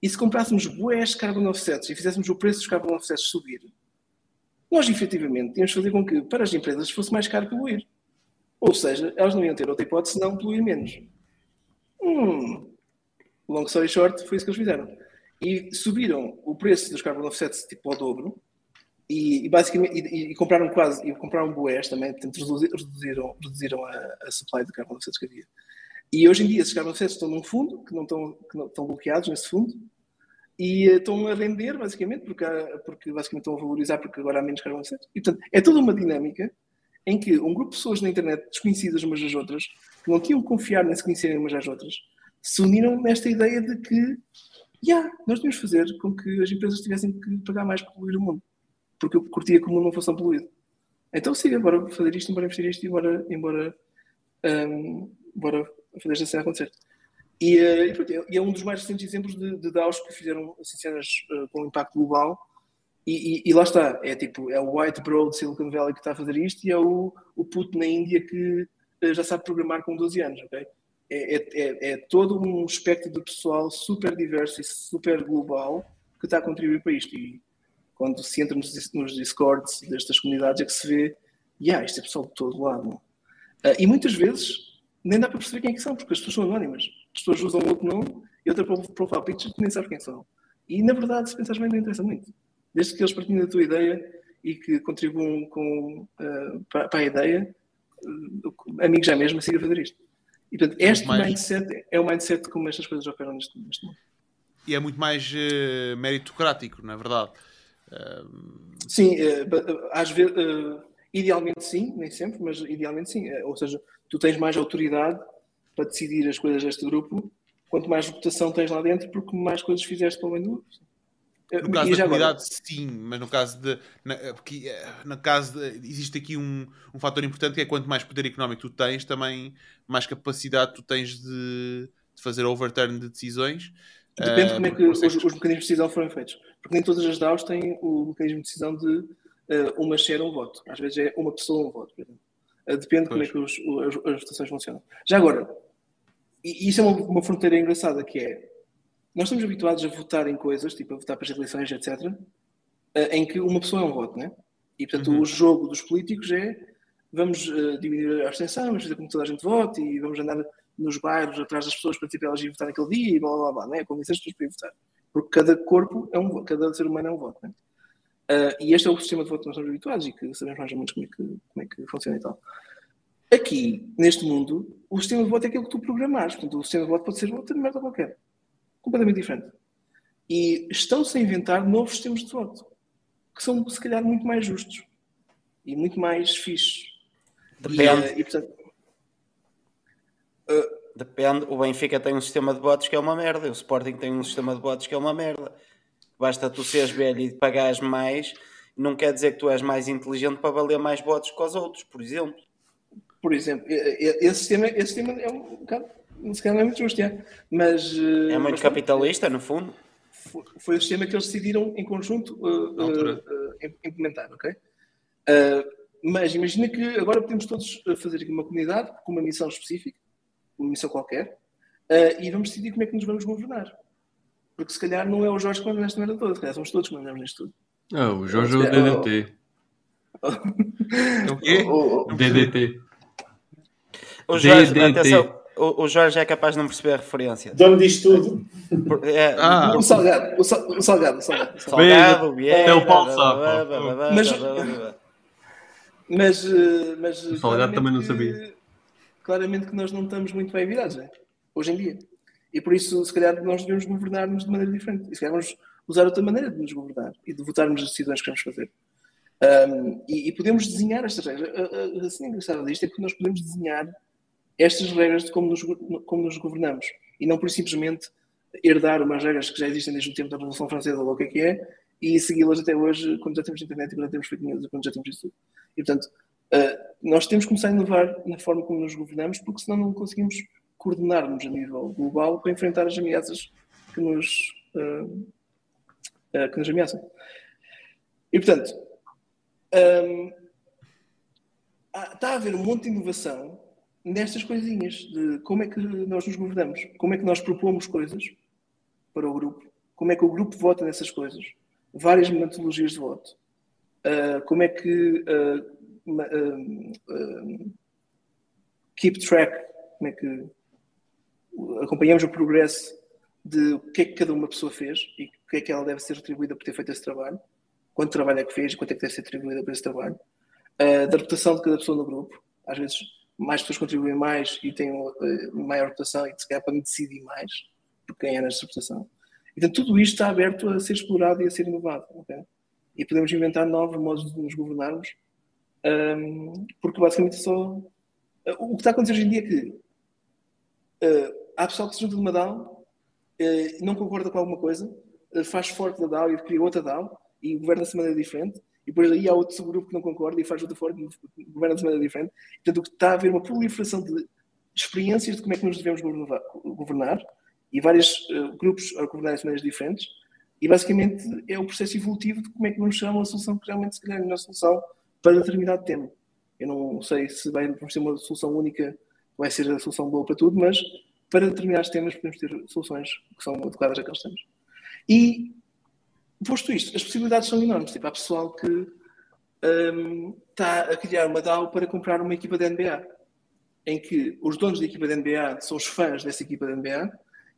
e se comprássemos bués carbon offsets e fizéssemos o preço dos carbon offsets subir, nós efetivamente tínhamos de fazer com que para as empresas fosse mais caro poluir. Ou seja, elas não iam ter outra hipótese senão poluir menos. Hum, long story short, foi isso que eles fizeram. E subiram o preço dos carbon offsets tipo ao dobro e, e basicamente e, e, compraram quase e compraram boés também, portanto reduziram, reduziram a, a supply de carbono que havia. E hoje em dia esses carbono estão num fundo, que não estão, que não, estão bloqueados nesse fundo, e uh, estão a render basicamente, porque, há, porque basicamente estão a valorizar porque agora há menos carbono E portanto é toda uma dinâmica em que um grupo de pessoas na internet desconhecidas umas das outras, que não tinham confiar nem se conhecerem umas às outras, se uniram nesta ideia de que, yeah, nós temos fazer com que as empresas tivessem que pagar mais para poluir o mundo porque eu curtia que o mundo não fosse tão poluído. Então siga, bora fazer isto, bora investir isto e bora, embora, um, bora fazer esta cena acontecer. E, uh, e, e, é um dos mais recentes exemplos de, de DAOs que fizeram assim, cenas uh, com impacto global. E, e, e, lá está, é tipo, é o White Bro de Silicon Valley que está a fazer isto e é o, o puto na Índia que uh, já sabe programar com 12 anos, ok? É, é, é, é, todo um espectro de pessoal super diverso e super global que está a contribuir para isto. E, quando se entra nos, nos discords destas comunidades, é que se vê, yeah, isto é pessoal de todo lado. Uh, e muitas vezes nem dá para perceber quem é que são, porque as pessoas são anónimas. As pessoas usam outro nome e outra profile picture que nem sabes quem são. E na verdade, se pensares bem, não interessa muito. Desde que eles partilhem da tua ideia e que contribuam com, uh, para, para, a ideia, uh, amigos já mesmo, siga a fazer isto. E portanto, este mais... mindset é o mindset como estas coisas operam neste, neste mundo. E é muito mais uh, meritocrático, não é verdade? Sim, eh, às vezes, eh, idealmente sim, nem sempre, mas idealmente sim. Eh, ou seja, tu tens mais autoridade para decidir as coisas deste grupo, quanto mais reputação tens lá dentro, porque mais coisas fizeste para o bem do grupo. No caso da comunidade, sim, mas no caso de. Na, porque, no caso de, existe aqui um, um fator importante que é quanto mais poder económico tu tens, também mais capacidade tu tens de, de fazer overturn de decisões. Depende de como é que os, os, mecanismos de decisão foram feitos. Porque nem todas as DAOs têm o mecanismo de decisão de uh, uma share um voto. Às vezes é uma pessoa um voto. Uh, depende de como é que os, as, as votações funcionam. Já agora, e isso é uma, uma, fronteira engraçada que é nós estamos habituados a votar em coisas, tipo a votar para as eleições, etc., uh, em que uma pessoa é um voto, né? E portanto uhum. o jogo dos políticos é vamos uh, diminuir a abstenção, vamos fazer com que toda a gente vote e vamos andar nos bairros atrás das pessoas para tipo, elas irem votar naquele dia e blá blá blá, né? convencer as pessoas para ir votar. Porque cada corpo é um cada ser humano é um voto. Né? Uh, e este é o sistema de voto que nós estamos habituados e que sabemos mais ou menos como é que, como é que funciona e tal. Aqui, neste mundo, o sistema de voto é aquilo que tu programares. Portanto, o sistema de voto pode ser outra merda qualquer. Completamente diferente. E estão-se a inventar novos sistemas de voto que são, se calhar, muito mais justos e muito mais fixos. Depende. E, e, portanto, Uh, Depende, o Benfica tem um sistema de votos que é uma merda, o Sporting tem um sistema de votos que é uma merda. Basta tu seres velho e pagares mais, não quer dizer que tu és mais inteligente para valer mais votos que os outros, por exemplo. Por exemplo, esse sistema, esse sistema é um bocado, se calhar não é muito justo, é, mas. Uh, é muito mas, capitalista, no fundo. Foi, foi, o sistema que eles decidiram em conjunto uh, uh, implementar, ok? mas imagina que agora podemos todos fazer aqui uma comunidade com uma missão específica uma missão qualquer, uh, e vamos decidir como é que nos vamos governar. Porque se calhar não é o Jorge que manda nesta merda toda, se calhar somos todos que mandamos nisto tudo. Ah, o Jorge é o DDT. O quê? O- DDT. O Jorge, DDT. atenção, o, o Jorge é capaz de não perceber a referência. Dom diz tudo. É, *laughs* Ah. o salgado, o, sal- o salgado, o salgado. salgado. Vieira, É o Paulo blá, Mas-. Mas, eh, mas O Salgado também não que- sabia. Claramente que nós não estamos muito bem virados, né? hoje em dia. E por isso, se calhar, nós devemos governar-nos de maneira diferente. E se calhar vamos usar outra maneira de nos governar e de votarmos as decisões que vamos fazer. Um, e, e podemos desenhar estas regras. A, a, a cena engraçada disto é que nós podemos desenhar estas regras de como nos, como nos governamos. E não por simplesmente herdar umas regras que já existem desde o tempo da Revolução Francesa, ou o que é que é, e segui-las até hoje, quando já temos internet e quando já temos fake news e quando já temos isso tudo. E, portanto, Uh, nós temos que começar a inovar na forma como nos governamos, porque senão não conseguimos coordenar-nos a nível global para enfrentar as ameaças que nos, uh, uh, que nos ameaçam. E, portanto, há- está a haver um monte de inovação nestas coisinhas, de como é que nós nos governamos, como é que nós propomos coisas para o grupo, como é que o grupo vota nessas coisas, várias metodologias de voto, uh, como é que uh, ma- um, um, keep track, como é que acompanhamos o progresso de o que é que cada uma pessoa fez e o que é que ela deve ser retribuída por ter feito esse trabalho, quanto trabalho é que fez e quanto é que deve ser atribuída por esse trabalho, uh, da reputação de cada pessoa no grupo. Às vezes, mais pessoas contribuem mais e têm uh, maior reputação e se calhar podem decidir mais por quem é nesta reputação. Então, tudo isto está aberto a ser explorado e a ser inovado. ok? E podemos inventar novos modos de nos governarmos um, porque basicamente só. O que está a acontecer hoje em dia é que uh, há pessoal que se junta de uma DAO, uh, não concorda com alguma coisa, uh, faz forte da DAO e cria outra DAO e governa-se de maneira diferente. E depois aí há outro subgrupo que não concorda e faz outra forte e governa-se de maneira diferente. Portanto, está a haver uma proliferação de experiências de como é que nos devemos governar, e vários grupos a governar de maneiras diferentes. E basicamente é o processo evolutivo de como é que vamos chegar a uma solução que realmente se calhar é a solução para determinado tema. Eu não sei se vai, vamos ter uma solução única vai ser a solução boa para tudo, mas para determinados temas podemos ter soluções que são adequadas àqueles temas. E, posto isto, as possibilidades são enormes. Tipo, há pessoal que um, está a criar uma DAO para comprar uma equipa de NBA, em que os donos da equipa de NBA são os fãs dessa equipa de NBA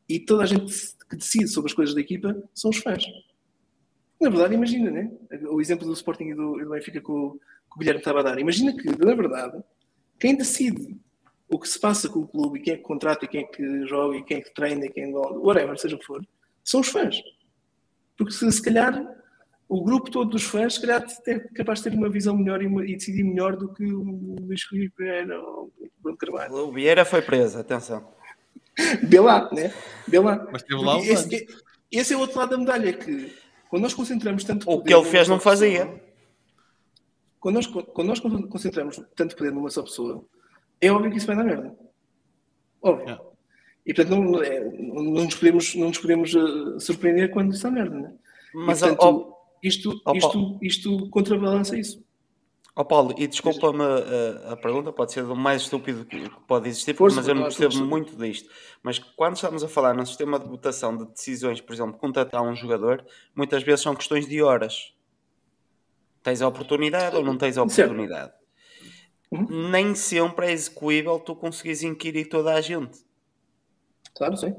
e toda a gente que decide sobre as coisas da equipa são os fãs. Na verdade, imagina, né? O exemplo do Sporting e do, e do Benfica que o, que o Guilherme estava a dar. Imagina que, na verdade, quem decide o que se passa com o clube e quem é que contrata e quem é que joga e quem é que treina e quem whatever, seja o que for, são os fãs. Porque se, se calhar o grupo todo dos fãs, se calhar é capaz de ter uma visão melhor e, uma, e decidir melhor do que o Luís Filipe Pereira ou o Bruno Carvalho. O Vieira foi preso, atenção. Vê lá, né? Vê lá. Mas teve lá Porque esse, esse é o outro lado da medalha, que quando nós concentramos tanto O que ele fez não fazia. Pessoa, quando, nós, quando nós concentramos tanto poder numa só pessoa, é óbvio que isso vai dar merda. Óbvio. É. E portanto não, é, não, nos podemos, não nos podemos uh, surpreender quando isso dá merda, né? Mas, e, portanto, isto, ó, isto, isto contrabalança isso. Ó Paulo, e desculpa-me a, a, pergunta, pode ser do mais estúpido que pode existir, Força, mas eu não percebo muito disto. Mas quando estamos a falar num sistema de votação de decisões, por exemplo, contratar um jogador, muitas vezes são questões de horas. Tens a oportunidade ou não tens a oportunidade? Uhum. Nem sempre é execuível tu conseguires inquirir toda a gente. Claro, sim.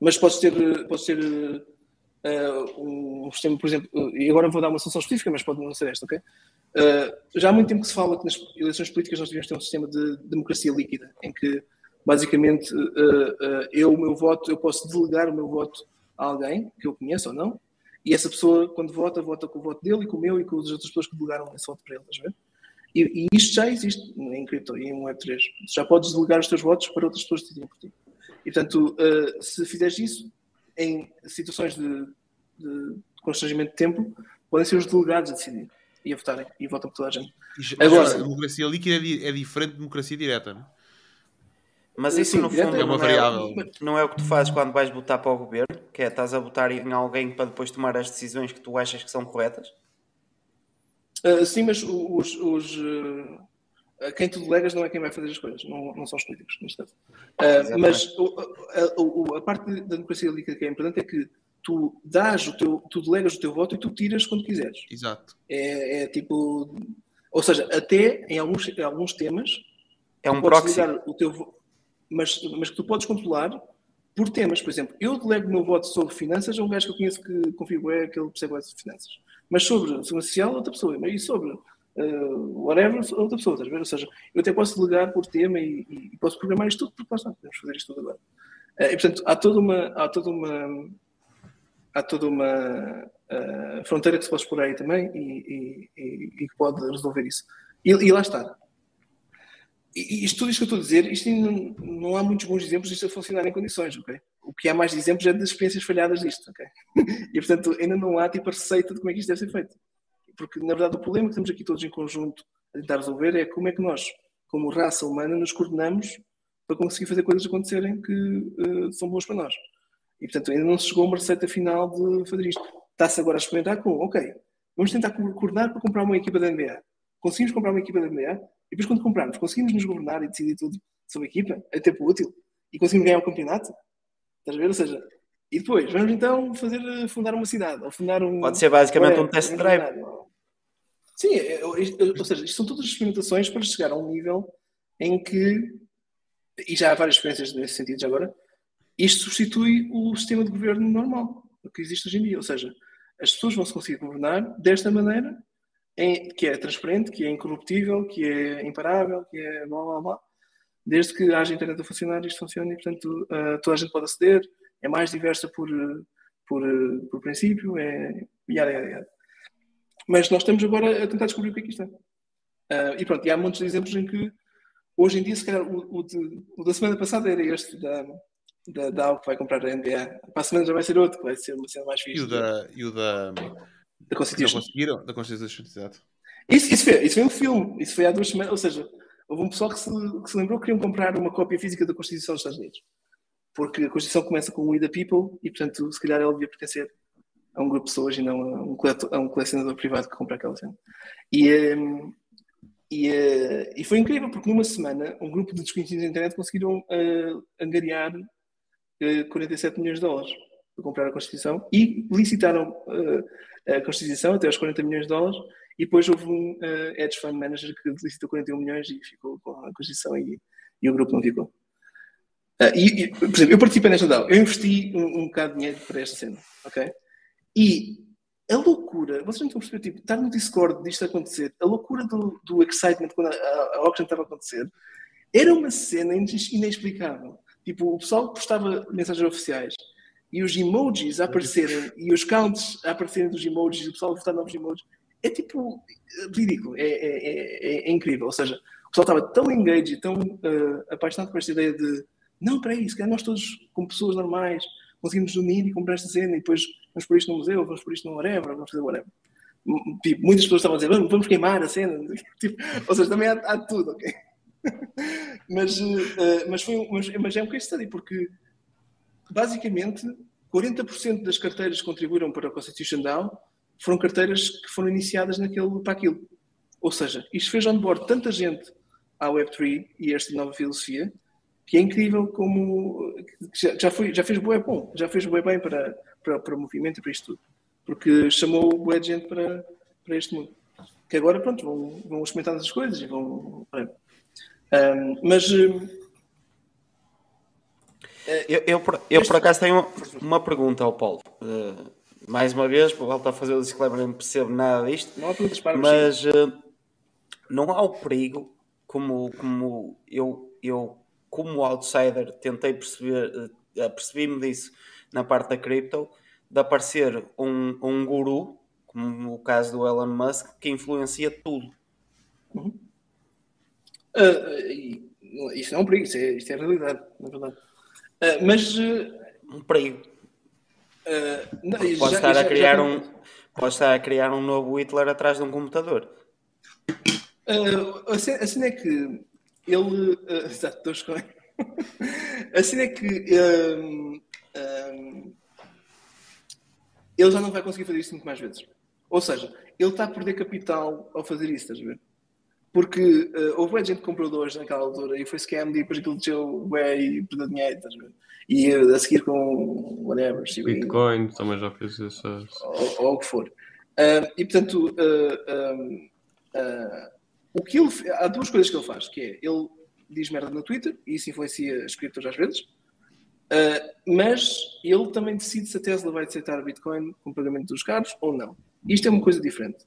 Mas podes ter, podes ter uh, um sistema, por exemplo, uh, e agora vou dar uma solução específica, mas pode não ser esta, ok? Uh, já há muito tempo que se fala que nas eleições políticas nós devemos ter um sistema de democracia líquida, em que basicamente eu, o meu voto, eu posso delegar o meu voto a alguém que eu conheço ou não, e essa pessoa, quando vota, vota com o voto dele e com o meu e com as outras pessoas que delegaram esse voto para ele, estás? E, e isto já existe em cripto e em Web3. Já podes delegar os teus votos para outras pessoas decidirem por ti. E, portanto, uh, se fizeres isso, em situações de, de constrangimento de tempo, podem ser os delegados a decidir e a votarem. E votam por toda a gente. Agora, a democracia líquida é diferente de democracia direta, não é? Mas isso, Sim, no fundo, é uma não, variável. É, não é o que tu fazes quando vais votar para o governo, que é estás a votar em alguém para depois tomar as decisões que tu achas que são corretas? Uh, sim, mas os, os uh, quem tu delegas não é quem vai fazer as coisas, não, não são os políticos, neste caso. Uh, mas a, a, a, parte da democracia líquida que é importante é que tu dás o teu, tu delegas o teu voto e tu tiras quando quiseres. Exato. É, é tipo, ou seja, até em alguns, em alguns temas é um proxy. O teu, mas, mas que tu podes controlar por temas. Por exemplo, eu delego o meu voto sobre finanças a um gajo que eu conheço que confio é que ele percebe de finanças. Mas sobre segurança social, outra pessoa. E sobre uh, whatever, outra pessoa. Estás a ver? Ou seja, eu até posso delegar por tema e, e posso programar isto tudo, porque lá está, podemos fazer isto tudo agora. Uh, e portanto, há toda uma. Há toda uma há toda uma uh, fronteira que se pode explorar aí também e, que pode resolver isso. E, e lá está. E isto, tudo isto que eu estou a dizer, isto não, não há muitos bons exemplos disto a funcionar em condições, ok? O que há mais de exemplos é de experiências falhadas disto, ok? *laughs* E portanto ainda não há tipo a receita de como é que isto deve ser feito. Porque na verdade o problema que temos aqui todos em conjunto a tentar resolver é como é que nós, como raça humana, nos coordenamos para conseguir fazer coisas acontecerem que uh, são boas para nós. E portanto ainda não se chegou a uma receita final de fazer isto. Está-se agora a experimentar com, ok, vamos tentar coordenar para comprar uma equipa da NBA. Conseguimos comprar uma equipa da NBA? E depois, quando comprarmos, conseguimos nos governar e decidir tudo sobre a equipa, a tempo útil, e conseguimos ganhar o campeonato? Estás a ver? Ou seja, e depois, vamos então fazer, eh, fundar uma cidade, ou fundar um... Pode ser basicamente um test drive. Sim, é, é, ou seja, isto são todas experimentações para chegar a um nível em que, e já há várias experiências nesse sentido já agora, isto substitui o sistema de governo normal, que existe hoje em dia. Ou seja, as pessoas vão se conseguir governar desta maneira é, que é transparente, que é incorruptível, que é imparável, que é blá blá blá. Desde que haja internet a funcionar, isto funciona e, portanto, uh, toda a gente pode aceder, é mais diversa por, por, por princípio, é yada, yada, yada. Mas nós estamos agora a tentar descobrir o que é que isto é. Uh, e pronto, e há muitos exemplos em que, hoje em dia, se calhar, o, o, de, o da semana passada era este da, da, da Alco que vai comprar a NBA. Para a semana já vai ser outro, que vai ser uma cena mais fixe. E o da, e o da da Constitution. Não conseguiram? Da Constitution, exato. Isso, isso, foi, isso foi um filme, isso foi há duas semanas, ou seja, houve um pessoal que se, que se lembrou que queriam comprar uma cópia física da Constituição dos Estados Unidos. Porque a Constituição começa com We the People e, portanto, se calhar ela devia pertencer a um grupo de pessoas e não a um, a um colecionador privado que compra aquela cena. E, um, e, uh, e, foi incrível, porque numa semana um grupo de desconhecidos da internet conseguiram uh, angariar uh, 47 milhões de dólares para comprar a Constituição e licitaram a Constituição até aos 40 milhões de dólares e depois houve um hedge fund manager que licitou 41 milhões e ficou com a Constituição e, e o grupo não ficou. E, e, por exemplo, eu participei nesta DAO, eu investi um, um bocado de dinheiro para esta cena, ok? E a loucura, vocês não estão a perceber, tipo, estar no Discord disto acontecer, a loucura do, do excitement quando a, a, auction estava a acontecer, era uma cena inexplicável. Tipo, o pessoal postava mensagens oficiais e os emojis a aparecerem e os counts a aparecerem dos emojis, o pessoal a votar novos emojis, é tipo ridículo, é, é, é, é, incrível. Ou seja, o pessoal estava tão engaged, tão uh, apaixonado por esta ideia de não, para isso, nós todos, como pessoas normais, conseguimos unir e comprar esta cena e depois vamos por isto no museu, vamos por isto no whatever, vamos fazer whatever. Tipo, muitas pessoas estavam a dizer, vamos, vamos queimar a cena. *laughs* Tipo, ou seja, também há, há tudo, ok? *laughs* mas, uh, mas, foi, mas, mas é um case study, porque basicamente, 40% das carteiras que contribuíram para a Constitution DAO foram carteiras que foram iniciadas naquele, para aquilo. Ou seja, isto fez onboard tanta gente à Web3 e a esta nova filosofia que é incrível como já, foi, já fez bué bom, já fez bué bem para, para, para o movimento e para isto tudo. Porque chamou de gente para, para este mundo. Que agora, pronto, vão, vão experimentar essas coisas e vão... Um, mas eu, eu, por, eu por acaso tenho uma pergunta ao Paulo. Uh, mais uma vez, o Paulo está a fazer o disclaimer, não percebo nada disto. Não há perguntas para Mas uh, não há o perigo, como, como eu, eu, como outsider, tentei perceber, uh, percebi-me disso na parte da cripto, de aparecer um, um guru, como o caso do Elon Musk, que influencia tudo. Uhum. Uh, isso não é um perigo, isto é, isto é a realidade, na verdade. Uh, mas. Uh, um perigo. Não, pode, já, estar já, a criar já... um, pode estar a criar um novo Hitler atrás de um computador. A, cena, a cena é que ele. Uh, *laughs* exato, estou a A cena é que. Um, um, ele já não vai conseguir fazer isso muito mais vezes. Ou seja, ele está a perder capital ao fazer isso, estás a ver? porque uh, houve gente que comprou dois naquela altura e foi scam e depois aquilo desceu bem e perdeu dinheiro, estás a ver? E uh, a seguir com whatever, Bitcoin também já fez isso. Ou, ou, o que for. Uh, e portanto, o que ele, há duas coisas que ele faz, que é ele diz merda no Twitter e isso influencia as criptos às vezes. Mas ele também decide se a Tesla vai aceitar Bitcoin com pagamento dos carros ou não. Isto é uma coisa diferente.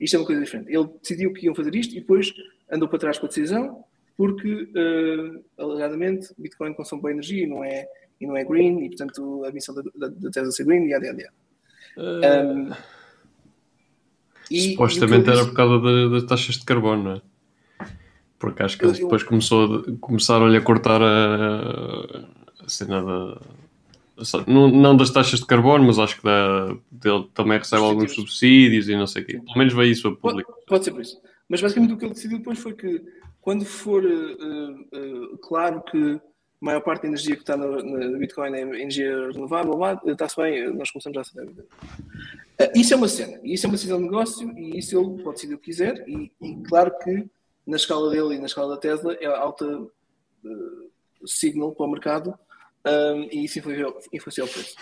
Isto é uma coisa diferente. Ele decidiu que iam fazer isto e depois andou para trás com a decisão, porque, uh, alegadamente, Bitcoin consome boa energia e não é, e não é green, e portanto a missão da, da, da Tesla ser green, e yada, yada. Uh, um, e, supostamente e era por causa das, das taxas de carbono, não é? Porque acho que eles depois começou, começaram-lhe a cortar a, a cena da não, não das taxas de carbono, mas acho que dá, ele também recebe alguns subsídios e não sei o quê. Pelo menos veio isso a público. Pode, pode, ser por isso. Mas basicamente o que ele decidiu depois foi que quando for uh, uh, claro que a maior parte da energia que está no, no Bitcoin é energia renovável, está-se bem, nós começamos a saber. Uh, isso é uma cena, isso é uma decisão de negócio e isso ele pode decidir o que quiser e, e claro que na escala dele e na escala da Tesla é alta uh, signal para o mercado um, e isso influencia o preço.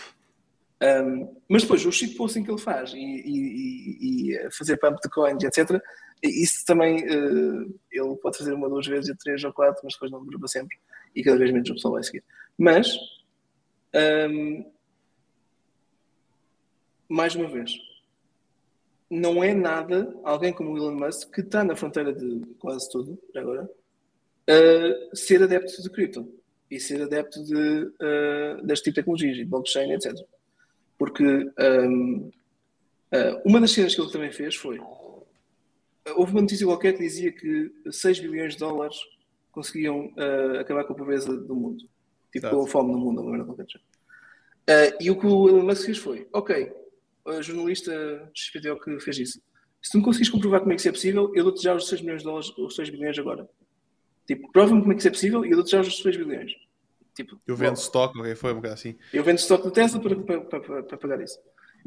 Um, mas depois o shitposting que ele faz e, e, e, fazer pump de coins, etc., isso também uh, ele pode fazer uma, duas vezes, três ou quatro, mas depois não dura sempre e cada vez menos o pessoal vai seguir. Mas, um, mais uma vez, não é nada alguém como o Elon Musk, que está na fronteira de quase tudo, agora, uh, ser adepto de cripto e ser adepto de, uh, deste tipo de tecnologias, de blockchain, etc. Porque um, uh, eh, uma das cenas que ele também fez foi. Houve uma notícia qualquer que dizia que 6 bilhões de dólares conseguiam uh, acabar com a pobreza do mundo. Tipo, com a fome no mundo, não qualquer uh, E o que o Elon Musk fez foi: ok, a jornalista XPTO que fez isso. Se tu não conseguires comprovar como é que isso é possível, eu dou-te já os 6 milhões de dólares, os 6 bilhões agora. Tipo, prova-me como é que isso é possível e eu dou-te já os 6 bilhões. Tipo, eu vendo stock, ok, foi um bocado assim. Eu vendo stock do Tesla para, para, para, para pagar isso.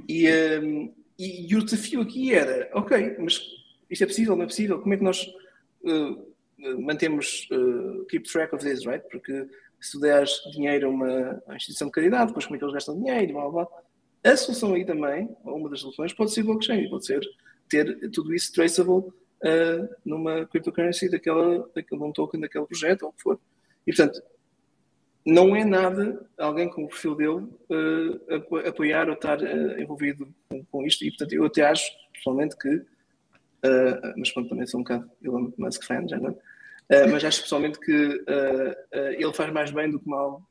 E, um, e, e, o desafio aqui era, ok, mas isto é possível, não é possível? Como é que nós uh, mantemos uh, keep track of this, right? Porque se tu deres dinheiro a uma, instituição de caridade, depois como é que eles gastam dinheiro, blá blá. A solução aí também, ou uma das soluções, pode ser blockchain, pode ser ter tudo isso traceable uh, numa cryptocurrency daquela, daquele um token daquele projeto, ou o que for. E portanto, não é nada alguém com o perfil dele uh, apoiar ou estar uh, envolvido com, com, isto. E portanto, eu até acho, pessoalmente, que. mas pronto, também sou um bocado Elon Musk fan, já não mas acho pessoalmente que ele faz mais bem do que mal,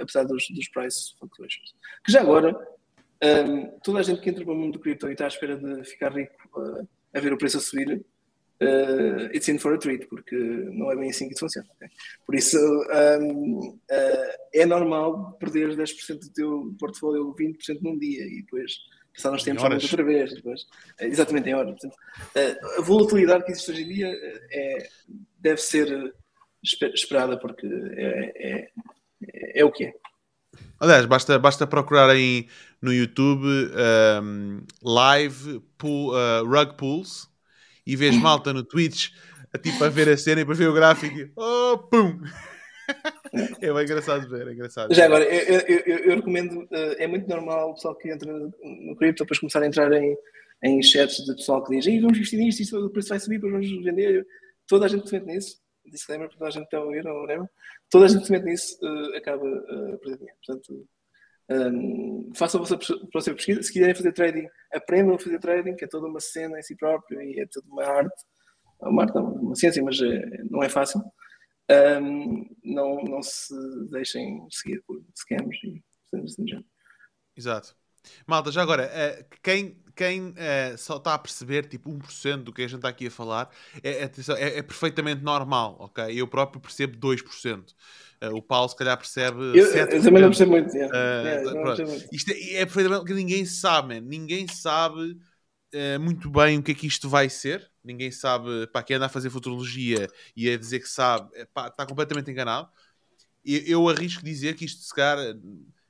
apesar dos, dos price fluctuations. Que já agora, um, toda a gente que entra para o mundo do cripto e está à espera de ficar rico a ver o preço a subir, uh, it's in for a treat, porque não é bem assim que funciona. Okay? Por isso, um, uh, é normal perder 10% do teu portfólio, 20% num dia, e depois passar uns tempos outra vez. Depois, uh, exatamente, em horas. Portanto, a volatilidade que existe hoje em dia é, deve ser esperada, porque é, é, é, o que é. Aliás, basta, basta procurar aí no YouTube um, live pool, uh, rug pools e vês *laughs* malta no Twitch a, tipo, a ver a cena e depois ver o gráfico e oh, pum! *laughs* é bem engraçado ver, é engraçado. Já agora, eu, eu, eu, eu recomendo, eh, é muito normal o pessoal que entra no cripto depois começar a entrar em, em chats de pessoal que diz vamos investir nisto, isto, o preço vai subir, depois vamos vender. Toda a gente que se mete nisso, disclaimer, toda a gente está a ouvir, ou whatever, toda a gente que se mete nisso uh, acaba uh, a perder dinheiro. Portanto, um, façam a vossa próxima pesquisa. Se quiserem fazer trading, aprendam a fazer trading, que é toda uma cena em si próprio e é toda uma arte. Uma arte, uma ciência, mas é, não é fácil. Um, não, não se deixem seguir por scams e coisas do género. Exato. Malta, já agora, uh, quem, quem uh, só está a perceber tipo 1% do que a gente está aqui a falar é, é, é, é perfeitamente normal, ok? Eu próprio percebo 2%. Uh, o Paulo, se calhar, percebe. Eu, eu também não percebo muito. Yeah. Uh, yeah, percebo muito. Isto é, é perfeitamente que ninguém sabe, man. ninguém sabe uh, muito bem o que é que isto vai ser. Ninguém sabe, para quem anda a fazer futurologia e a dizer que sabe, pá, está completamente enganado. Eu, eu arrisco dizer que isto, se calhar,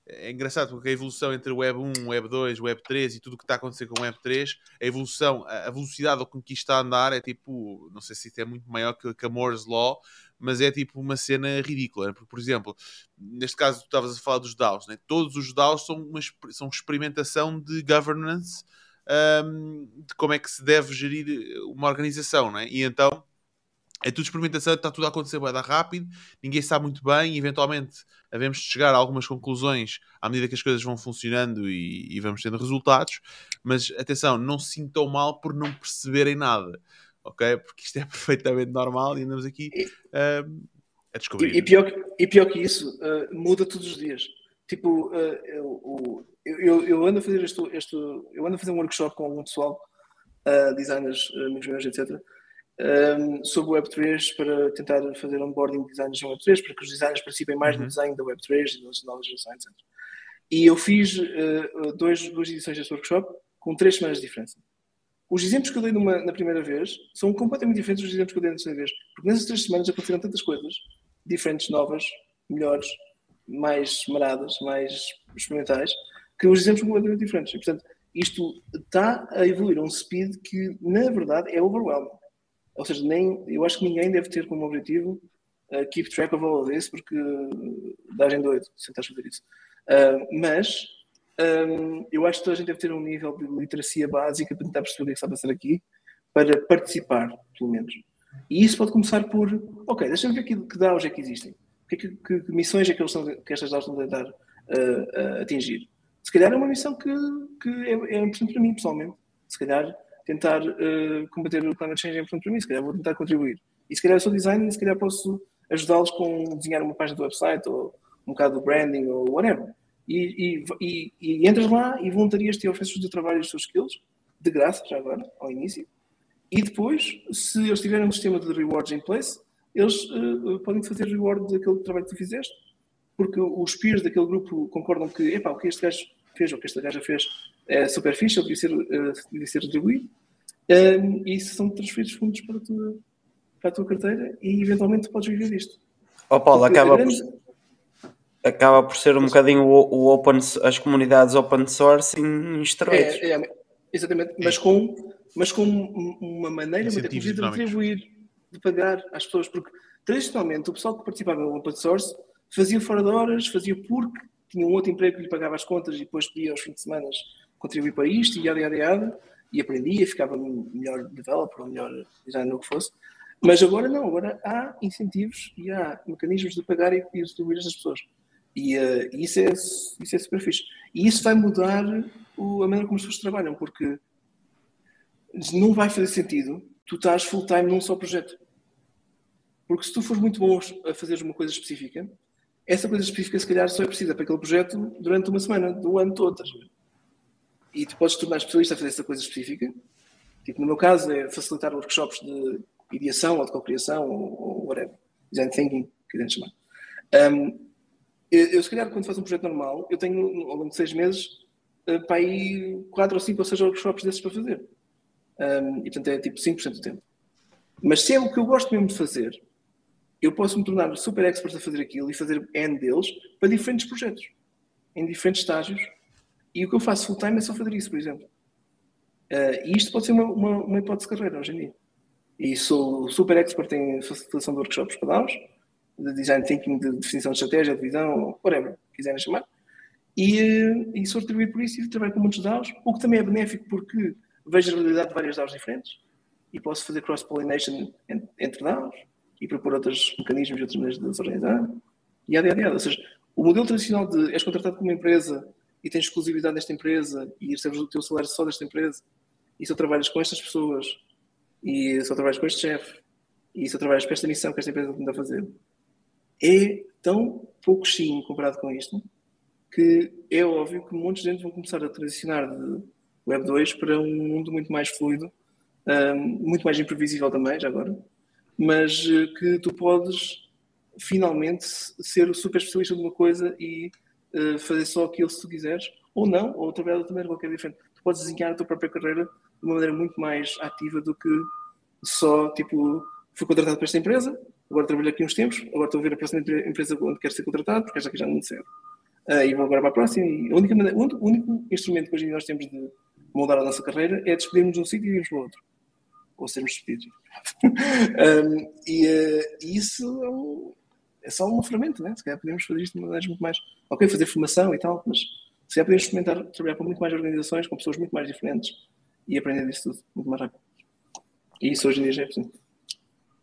é engraçado porque a evolução entre Web 1, Web 2, Web 3 e tudo o que está a acontecer com Web 3, a evolução, a velocidade ao que isto está a andar é tipo, não sei se isso é muito maior que, a Moore's Law, mas é tipo uma cena ridícula. Porque, por exemplo, neste caso tu estavas a falar dos DAOs, né? todos os DAOs são uma são experimentação de governance um, de como é que se deve gerir uma organização, né? e então é tudo experimentação, está tudo a acontecer bem rápido, ninguém sabe muito bem, e eventualmente havemos de chegar a algumas conclusões à medida que as coisas vão funcionando e, e vamos tendo resultados, mas atenção, não se sintam mal por não perceberem nada, ok? Porque isto é *laughs* perfeitamente normal e andamos aqui uh, a descobrir. E, e, pior, e pior que isso, uh, muda todos os dias. Tipo, uh, eu, eu, eu, ando a fazer este, este, eu ando a fazer um workshop com algum pessoal, designers, amigos meus, etc., um, sobre o Web3 para tentar fazer onboarding de designers em Web3, para que os designers participem mais uhum. no design da Web3 e das novas gerações, etc. E eu fiz uh, dois, duas edições deste workshop com três semanas de diferença. Os exemplos que eu dei numa, na primeira vez são completamente diferentes dos exemplos que eu dei na segunda vez, porque nessas três semanas aconteceram tantas coisas diferentes, novas, melhores, mais maradas, mais experimentais, que os exemplos são completamente diferentes. E, portanto, isto está a evoluir a um speed que, na verdade, é overwhelming. Ou seja, nem, eu acho que ninguém deve ter como objetivo uh, keep track of all of this, porque dá-me doido se tentas fazer isso. Uh, mas um, eu acho que toda a gente deve ter um nível de literacia básica para tentar perceber o que, é está a passar aqui, para participar, pelo menos. E isso pode começar por, ok, deixa-me ver que, que DAOs é que existem. Que, que, que missões é que, eles estão, que estas DAOs estão a tentar uh, atingir? Se calhar é uma missão que, que é, é importante para mim, pessoalmente. Se calhar tentar uh, combater o climate change é importante para mim, se calhar vou tentar contribuir. E se calhar eu sou designer se calhar posso ajudá-los com desenhar uma página do website ou um bocado do branding ou whatever. E, e, e, e entras lá e voluntarias-te e ofereces o teu trabalho e os teus skills, de graça, já agora, ao início. E depois, se eles tiverem um sistema de rewards em place, eles uh, podem fazer reward daquele trabalho que tu fizeste, porque os peers daquele grupo concordam que, epá, o que este gajo fez ou que esta gaja fez é super fixe, devia ser, uh, devia ser retribuído. Um, e são transferidos fundos para a, tua, para a tua carteira e eventualmente podes viver disto. Oh Paulo, acaba, grande... por, acaba por ser um Mas... bocadinho o, o, open, as comunidades open source em esteroides. É, é, exatamente, mas com, mas com uma maneira muito de retribuir, de pagar às pessoas, porque tradicionalmente o pessoal que participava no open source fazia fora de horas, fazia porque tinha um outro emprego que lhe pagava as contas e depois pedia aos fins de semana contribuir para isto e yada, yada, yada, e aprendia, ficava melhor developer, ou melhor designer, o que fosse. Mas agora não, agora há incentivos e há mecanismos de pagar e, e distribuir estas pessoas. E uh, isso, é, isso é super fixe. E isso vai mudar o, a maneira como as pessoas trabalham, porque não vai fazer sentido tu estás full time num só projeto. Porque se tu fores muito bom a fazer uma coisa específica, essa coisa específica se calhar só é precisa para aquele projeto durante uma semana, do ano todo. E tu podes tornar especialista a fazer essa coisa específica. Tipo, no meu caso, é facilitar workshops de ideação ou de cocriação ou, ou whatever. Design thinking, quiserem chamar. Um, eu, eu, se calhar, quando faço um projeto normal, eu tenho, ao longo de seis meses, uh, para aí quatro ou cinco ou seis workshops desses para fazer. Um, e, portanto, é tipo 5% do tempo. Mas se é o que eu gosto mesmo de fazer, eu posso me tornar super expert a fazer aquilo e fazer N deles para diferentes projetos, em diferentes estágios. E o que eu faço full time é só fazer isso, por exemplo. Uh, e isto pode ser uma, uma, uma, hipótese de carreira hoje em dia. E sou super expert em facilitação de workshops para DAOs, de design thinking, de definição de estratégia, de visão, whatever, quiserem chamar. E, uh, e sou retribuído por isso e trabalho com muitos DAOs, o que também é benéfico porque vejo a realidade de várias DAOs diferentes e posso fazer cross-pollination entre DAOs e propor outros mecanismos e outras maneiras de desorganizar. E há, há, há. Ou seja, o modelo tradicional de és contratado por uma empresa e tens exclusividade nesta empresa e recebes o teu salário só desta empresa e só trabalhas com estas pessoas e só trabalhas com este chefe e só trabalhas com esta missão que esta empresa te a fazer é tão pouco sim comparado com isto que é óbvio que muitos de gente vão começar a transicionar de Web 2 para um mundo muito mais fluido, um, muito mais imprevisível também, já agora, mas eh, que tu podes finalmente ser o super especialista de uma coisa e uh, fazer só aquilo se tu quiseres, ou não, ou trabalhar de outra maneira qualquer diferente. Tu podes desenhar a tua própria carreira de uma maneira muito mais ativa do que só, tipo, fui contratado para esta empresa, agora trabalho aqui uns tempos, agora estou a ver a próxima empresa onde quero ser contratado, porque esta aqui já não me serve. uh, e vou agora para a próxima. E a única maneira, o único instrumento que hoje nós temos de moldar a nossa carreira é despedirmos de um sítio e irmos para outro. Ou sermos despedidos. *laughs* um, e, uh, isso é, um, é, só uma ferramenta, né? Se calhar podemos fazer isto de maneiras muito mais. Ok, fazer formação e tal, mas se calhar podemos experimentar trabalhar com muito mais organizações, com pessoas muito mais diferentes e aprender disso tudo muito mais rápido. E isso hoje em dia já é possível.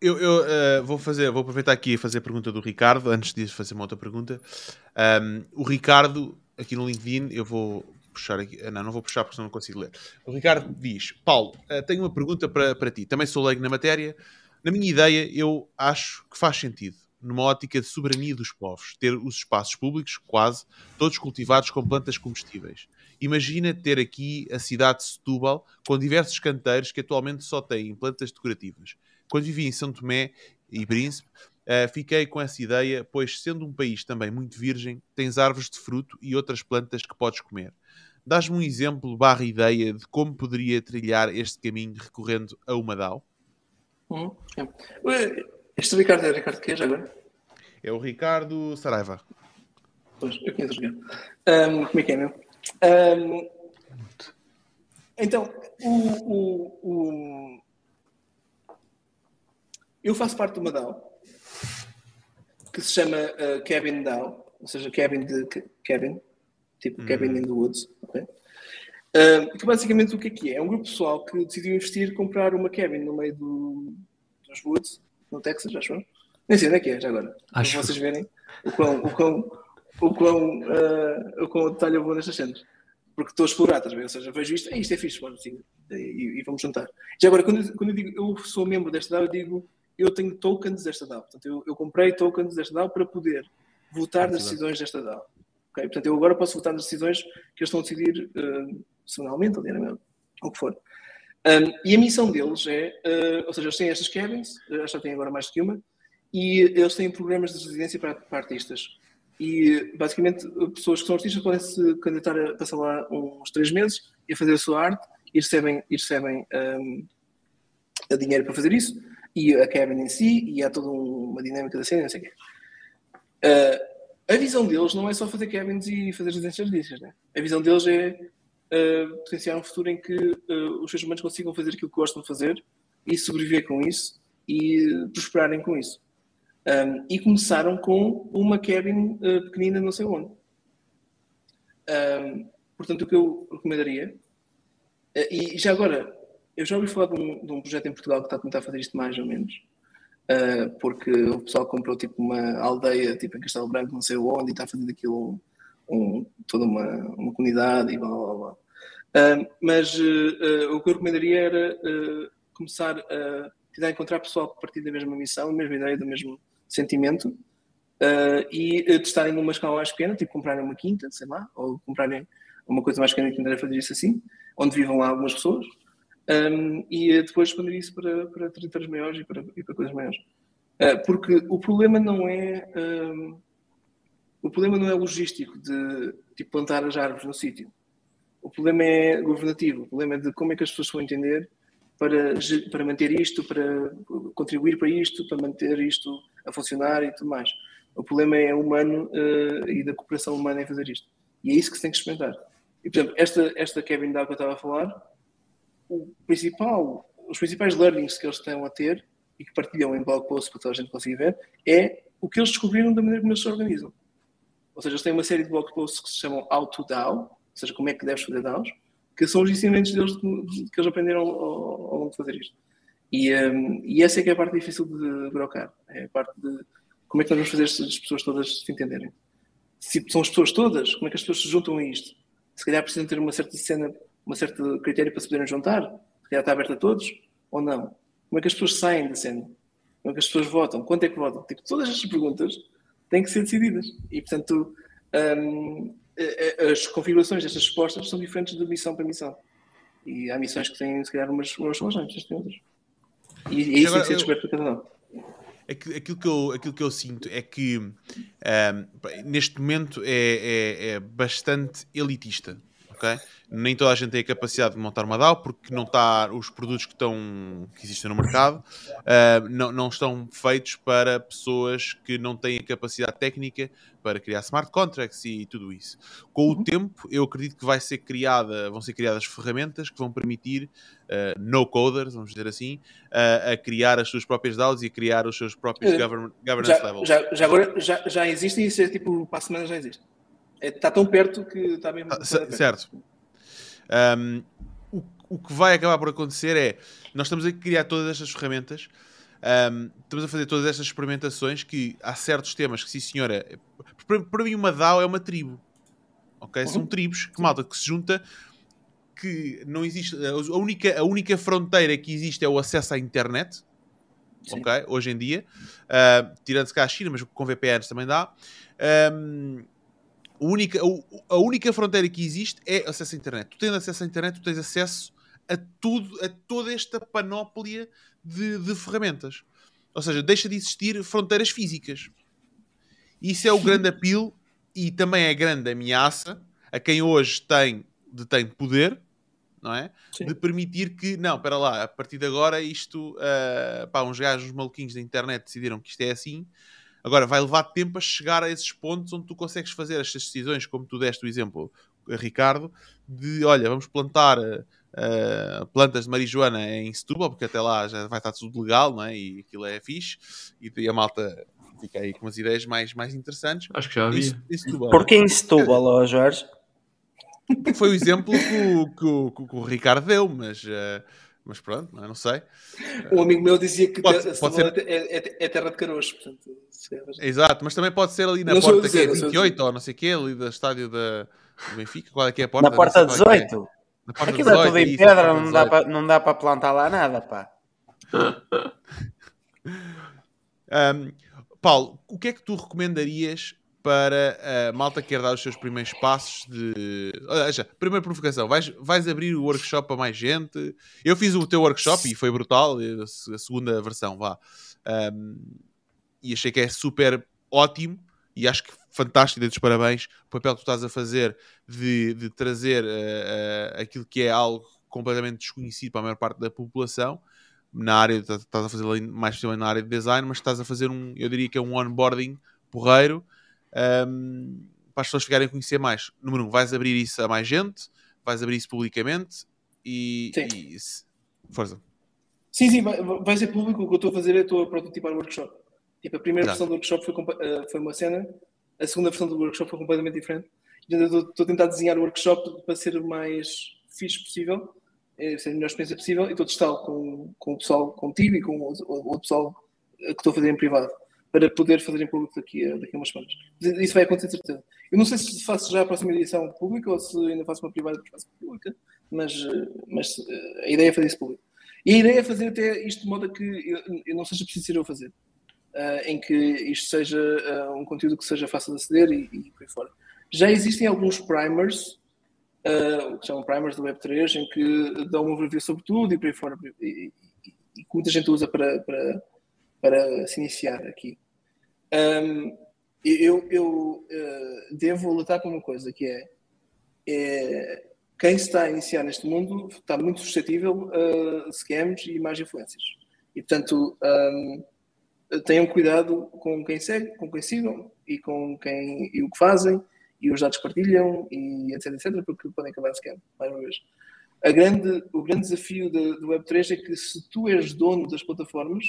Eu, eu uh, vou fazer, vou aproveitar aqui e fazer a pergunta do Ricardo, antes de fazer uma outra pergunta. Um, o Ricardo, aqui no LinkedIn, eu vou puxar aqui. Não, não vou puxar porque não consigo ler. O Ricardo diz: Paulo, uh, tenho uma pergunta para, para ti. Também sou leigo na matéria. Na minha ideia, eu acho que faz sentido, numa ótica de soberania dos povos, ter os espaços públicos, quase, todos cultivados com plantas comestíveis. Imagina ter aqui a cidade de Setúbal com diversos canteiros que atualmente só têm plantas decorativas. Quando vivi em São Tomé e Príncipe, uh, fiquei com essa ideia, pois sendo um país também muito virgem, tens árvores de fruto e outras plantas que podes comer. Dás-me um exemplo barra ideia de como poderia trilhar este caminho recorrendo a uma DAO? Uhum. Este Ricardo é o Ricardo que é agora? É o Ricardo Saraiva. Pois, eu conheço o Ricardo. Um, como é que é, meu? Um, então, o, o, o, eu faço parte de uma DAO que se chama uh, Cabin DAO, ou seja, Cabin de Cabin, tipo uhum. Cabin in the Woods. Okay? Uh, que basicamente o que é que é? É um grupo pessoal que decidiu investir comprar uma cabin no meio do, dos Woods, no Texas, acho eu. Nem sei onde é que é, já agora. Acho. Para vocês verem o quão, o quão, o quão, uh, o quão detalhe eu vou nestas cenas. Porque estou a explorar, estás ver? Ou seja, vejo isto, isto é fixe, mano, sim, e, e, vamos juntar. Já agora, quando, quando eu digo eu sou membro desta DAO, eu digo eu tenho tokens desta DAO. Portanto, eu, eu comprei tokens desta DAO para poder votar nas decisões desta DAO. Okay? Portanto, eu agora posso votar nas decisões que eles estão a decidir uh, semanalmente ou diariamente, ou o que for. Um, e a missão deles é, uh, ou seja, eles têm estas cabins, uh, já têm agora mais do que uma, e eles têm programas de residência para, para artistas. E basicamente, pessoas que são artistas podem se candidatar a passar lá uns três meses e a fazer a sua arte e recebem, e recebem um, dinheiro para fazer isso. E a cabin em si, e há toda uma dinâmica da cena, não sei o quê. Uh, a visão deles não é só fazer cabins e fazer residências artísticas, né? A visão deles é uh, potenciar um futuro em que uh, os seres humanos consigam fazer aquilo que gostam de fazer e sobreviver com isso e prosperarem com isso. Um, e começaram com uma cabin uh, pequenina, não sei onde. Um, portanto, o que eu recomendaria, e já agora, eu já ouvi falar de um, de um, projeto em Portugal que está a tentar fazer isto mais ou menos, uh, porque o pessoal comprou tipo uma aldeia tipo em Castelo Branco, não sei onde, e está a fazer daquilo um, toda uma, uma comunidade e blá blá blá. mas o que eu recomendaria era começar a tentar encontrar pessoal que partilha da mesma missão, a mesma ideia, do mesmo sentimento uh, e uh, testarem numa escala mais pequena, tipo comprarem uma quinta, sei lá, ou comprarem uma coisa mais pequena e tentarem fazer isso assim, onde vivam lá algumas pessoas, um, e uh, depois expandir isso para, para territórios maiores e para, e para coisas maiores. Uh, porque o problema não é um, o problema não é logístico de tipo, plantar as árvores no sítio. O problema é governativo. O problema é de como é que as pessoas vão entender para, para manter isto, para contribuir para isto, para manter isto a funcionar e tudo mais. O problema é humano uh, e da cooperação humana em fazer isto. E é isso que se tem que experimentar. E, por exemplo, esta, esta Kevin Dow que eu estava a falar, o principal, os principais learnings que eles estão a ter e que partilham em blog posts para toda a gente conseguir ver, é o que eles descobriram da maneira como eles se organizam. Ou seja, eles têm uma série de blog posts que se chamam How to DAO, ou seja, como é que deves fazer DAOs, que são os ensinamentos deles que eles aprenderam ao, ao longo de fazer isto. E, um, e essa é que é a parte difícil de brocar. É a parte de como é que nós vamos fazer estas pessoas todas se entenderem. Se são as pessoas todas, como é que as pessoas se juntam a isto? Se calhar precisam ter uma certa cena, uma certa critério para se poderem juntar? Se calhar está aberto a todos? Ou não? Como é que as pessoas saem da cena? Como é que as pessoas votam? Quanto é que votam? Tipo, todas estas perguntas têm que ser decididas. E, portanto, um, as configurações destas respostas são diferentes de missão para missão. E há missões que têm, se calhar, umas, umas soluções, outras têm outras. E, e isso tem que ser descoberto para cada um. Aquilo que, eu, aquilo que eu sinto é que um, neste momento é, é, é, bastante elitista. Nem toda a gente tem a capacidade de montar uma DAO porque não está os produtos que estão que existem no mercado uh, não, não estão feitos para pessoas que não têm a capacidade técnica para criar smart contracts e tudo isso. Com o uhum. tempo, eu acredito que vai ser criada, vão ser criadas ferramentas que vão permitir uh, no coders, vamos dizer assim, uh, a criar as suas próprias DAOs e a criar os seus próprios govern governance já, levels. Já, já, agora já, já existe isso é tipo para a semana já existe. Está é, tão perto que está mesmo. Ah, certo. Um, o, o que vai acabar por acontecer é nós estamos a criar todas estas ferramentas, um, estamos a fazer todas estas experimentações que há certos temas que, sim senhora, para, para mim uma DAO é uma tribo. Ok? Uhum. São tribos que malta que se junta que não existe a única, a única fronteira que existe é o acesso à internet Sim. ok? Hoje em dia, uh, tirando-se cá a China, mas com VPNs também dá. Um, a única, a, única fronteira que existe é acesso à internet. Tu tens acesso à internet, tu tens acesso a tudo, a toda esta panóplia de, de ferramentas. Ou seja, deixa de existir fronteiras físicas. Isso é o grande apelo e também é a grande ameaça a quem hoje tem, detém poder, não é? Sim. De permitir que, não, para lá, a partir de agora isto, uh, pá, uns gajos maluquinhos da internet decidiram que isto é assim, Agora, vai levar tempo a chegar a esses pontos onde tu consegues fazer estas decisões, como tu deste o exemplo, Ricardo, de olha, vamos plantar uh, plantas de marijuana em Setúbal, porque até lá já vai estar tudo legal, não é? E aquilo é fixe, e a malta fica aí com umas ideias mais, mais interessantes. Acho que já havia. Porquê em Setúbal, oh, Jorge? Foi o exemplo que o, que o, que o Ricardo deu, mas. Uh, mas pronto, não, é? não sei. Um amigo meu dizia que pode, pode ser... é, é, é, terra de caroço, portanto. É Exato, mas também pode ser ali na não porta dizer, que é 28 ou não sei o quê, ali do estádio da, do Benfica. Qual é que é a porta? Na porta 18. É. Na porta Aquilo 18, é tudo em pedra, não dá, para, não dá para plantar lá nada, pá. *laughs* um, Paulo, o que é que tu recomendarias para a malta que quer dar os seus primeiros passos de. Ou seja, primeira provocação, vais, vais abrir o workshop a mais gente. Eu fiz o teu workshop e foi brutal, a segunda versão, vá. Um, e achei que é super ótimo e acho que fantástico, dei-te os parabéns. O papel que tu estás a fazer de, de trazer uh, uh, aquilo que é algo completamente desconhecido para a maior parte da população na área, estás a fazer mais especialmente na área de design, mas estás a fazer um, eu diria que é um onboarding porreiro um, para as pessoas ficarem a conhecer mais. Número um, vais abrir isso a mais gente, vais abrir isso publicamente e. e força. Sim, sim, vai, vai, ser público. O que eu estou a fazer é estou a prototipar o workshop. Tipo, a primeira versão do workshop foi, uh, foi uma cena, a segunda versão do workshop foi completamente diferente. Estou a tentar desenhar o workshop para ser o mais fixe possível, é, ser a melhor experiência possível, e estou a testá-lo com, com o pessoal, contigo e com o, o, o pessoal que estou a fazer em privado para poder fazer em público daqui a, daqui a umas semanas. Isso vai acontecer, certeza. Eu não sei se faço já a próxima edição pública ou se ainda faço uma privada faço pública, mas, mas eh, a ideia é fazer isso público. E a ideia é fazer até isto de modo a que eu, eu não seja preciso ser eu a fazer. Uh, em que isto seja uh, um conteúdo que seja fácil de aceder e, e por aí fora. Já existem alguns primers, uh, que chamam primers do Web3, em que dão uma review sobre tudo e por aí fora, e que muita gente usa para, para, para se iniciar aqui. Um, eu, eu uh, devo lutar por uma coisa que é, é, quem está a iniciar neste mundo está muito suscetível a scams e más influências. E portanto, um, tenham cuidado com quem segue, com quem sigam e com quem e o que fazem e os dados que partilham e etc, etc, porque podem acabar em scam, mais uma vez. Grande, o grande desafio do Web3 é que se tu és dono das plataformas,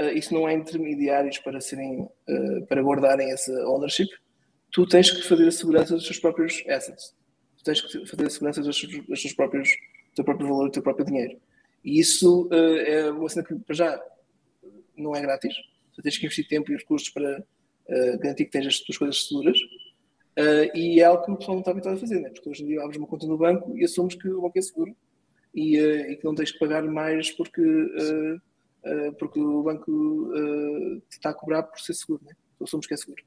uh, isso não há intermediários para serem, uh, para guardarem essa ownership. Tu tens que fazer a segurança dos teus próprios assets. Tu tens que fazer a segurança dos teus, dos teus próprios, do teu próprio valor, do teu próprio dinheiro. E isso uh, é uma cena que, para já, não é grátis. Tu tens que investir tempo e recursos para garantir que tens as tuas coisas seguras. E é algo que o pessoal não está habituado a fazer, né? porque hoje em dia abres uma conta no banco e assumes que o banco é seguro e, e que não tens que pagar mais porque porque o banco uh, te está a cobrar por ser seguro, né? tu que é seguro.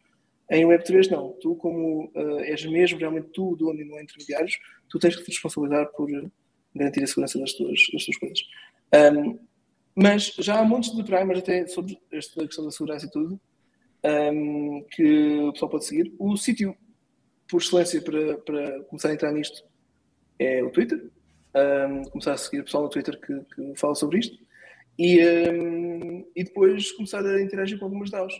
Em Web3 não, tu como uh, és mesmo realmente tu o dono e não há intermediários, tu tens que te responsabilizar por garantir a segurança das tuas, das tuas coisas. Um, mas já há montes de primers até sobre esta questão da segurança e tudo, um, que o pessoal pode seguir. O sítio por excelência para, para começar a entrar nisto é o Twitter. Um, começar a seguir o pessoal no Twitter que, que fala sobre isto. E, um, e depois começar a interagir com algumas DAOs.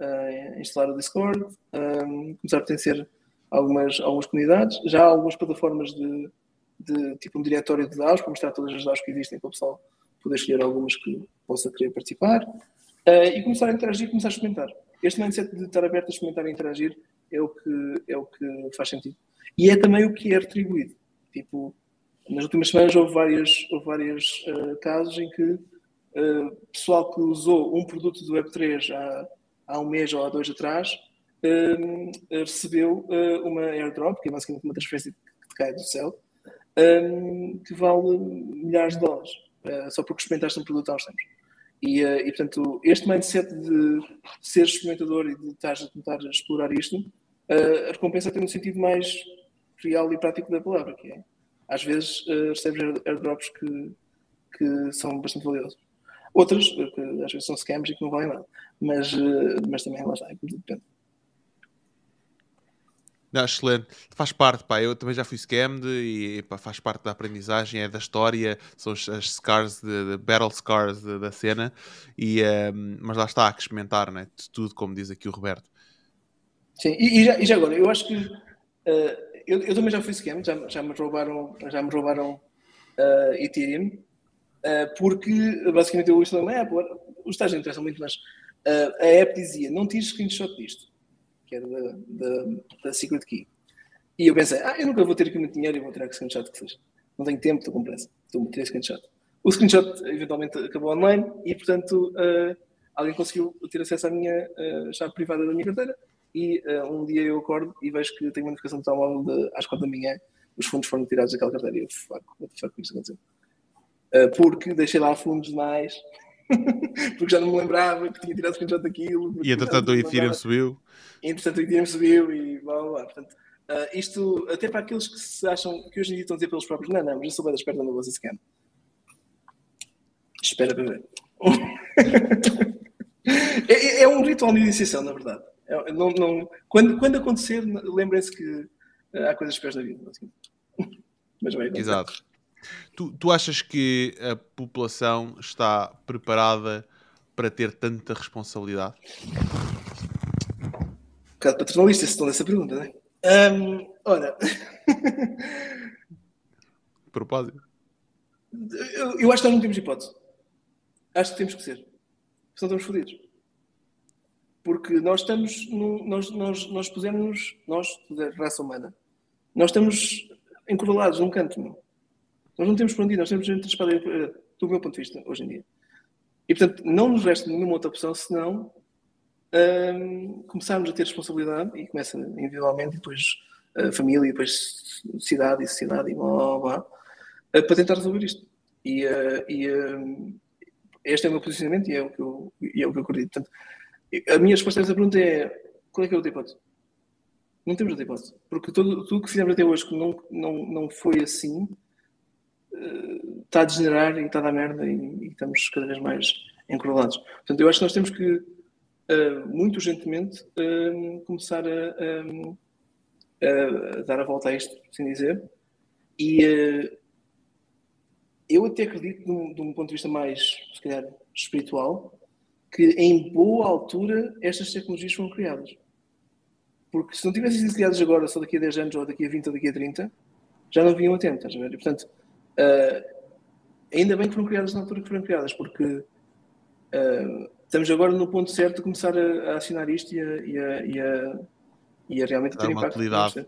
Uh, instalar o Discord, um, começar a pertencer a algumas, algumas comunidades. Já há algumas plataformas de, de tipo um diretório de DAOs para mostrar todas as DAOs que existem para o pessoal poder escolher algumas que possa querer participar. Uh, e começar a interagir, começar a experimentar. Este mindset de estar aberto a experimentar e interagir é o que, é o que faz sentido. E é também o que é retribuído. Tipo, nas últimas semanas houve vários houve vários, uh, casos em que uh, pessoal que usou um produto do Web3 há, há um mês ou há dois atrás uh, recebeu uma airdrop, que é basicamente uma transferência que cai do céu, que vale milhares de dólares, só porque experimentaste um produto há uns tempos. E, e, portanto, este mindset de ser experimentador e de estar a tentar explorar isto, a recompensa tem um sentido mais real e prático da palavra, que é às vezes uh, recebes airdrops que, que são bastante valiosos. Outras, eh, que às vezes são scams e que não valem nada. Mas, uh, mas também lá está, é depende. Não, excelente. Faz parte, pá. Eu também já fui scammed e pá, faz parte da aprendizagem, é da história, são as, as scars, de, de, battle scars de, da cena. E, um, mas lá está, a experimentar, né? De tudo, como diz aqui o Roberto. Sim, e, e, já, e já, agora, eu acho que uh, eu, eu, também já fui scam, já, já me roubaram, já me roubaram uh, Ethereum, porque basicamente eu instalei uma app, os não interessam muito, mas uh, a app dizia, não tires screenshot disto, que era da, da, da, Secret Key. E eu pensei, ah, eu nunca vou ter aqui muito dinheiro e vou tirar que screenshot que seja. Não tenho tempo, estou com pressa, estou a tirar screenshot. O screenshot eventualmente acabou online e, portanto, alguém conseguiu ter acesso à minha chave privada da minha carteira e uh, um dia eu acordo e vejo que tenho uma notificação de telemóvel de, às quatro da manhã, os fundos foram tirados daquela carteira e eu, fuck, what the fuck, isto aconteceu? Uh, porque deixei lá fundos demais, *laughs* porque já não me lembrava que tinha tirado screenshot daquilo. E entretanto o Ethereum subiu. E entretanto o Ethereum subiu e blá blá blá. Portanto, uh, isto, até para aqueles que se acham, que hoje em dia estão a dizer pelos próprios, não, não, mas eu sou bem da espera da vossa scam. Espera para ver. *laughs* é, é um ritual de iniciação, na verdade. É, não, não, quando, quando acontecer, lembrem-se que eh, há coisas piores na vida. Assim. *laughs* Mas bem, Exato. Tu, tu achas que a população está preparada para ter tanta responsabilidade? Um bocado paternalista se estão nessa pergunta, não é? Um, olha. Propósito. Eu, eu acho que nós não temos hipótese. Acho que temos que ser. Senão estamos fodidos porque nós estamos, no, nós, nós, nós pusemos, nós, da raça humana, nós estamos encurralados num canto, não? Nós não temos por onde ir, nós temos entre a espada e do meu ponto de vista, hoje em dia. E, portanto, não nos resta nenhuma outra opção senão um, começarmos a ter responsabilidade, e começa individualmente, e depois a família, e depois cidade e sociedade, e blá, blá, blá, para tentar resolver isto. E, uh, e uh, este é o meu posicionamento e é o que eu, e é o que eu acredito. Portanto, a minha resposta a essa pergunta é: qual é que é o outra hipótese? Não temos outra hipótese. Porque tudo, tudo que fizemos até hoje que não, não, não foi assim está a degenerar e está a dar merda e, e, estamos cada vez mais encurralados. Portanto, eu acho que nós temos que, uh, muito urgentemente, uh, começar a, a, a, dar a volta a isto, assim dizer. E eu até acredito, de um, de um ponto de vista mais, se calhar, espiritual, que em boa altura estas tecnologias foram criadas. Porque se não tivessem sido criadas agora, só daqui a 10 anos, ou daqui a 20, ou daqui a 30, já não vinham a tempo, estás a ver? E, portanto, uh, ainda bem que foram criadas na altura que foram criadas, porque uh, estamos agora no ponto certo de começar a, a assinar isto e a, e a, e a, e a realmente ter impacto. Utilidade.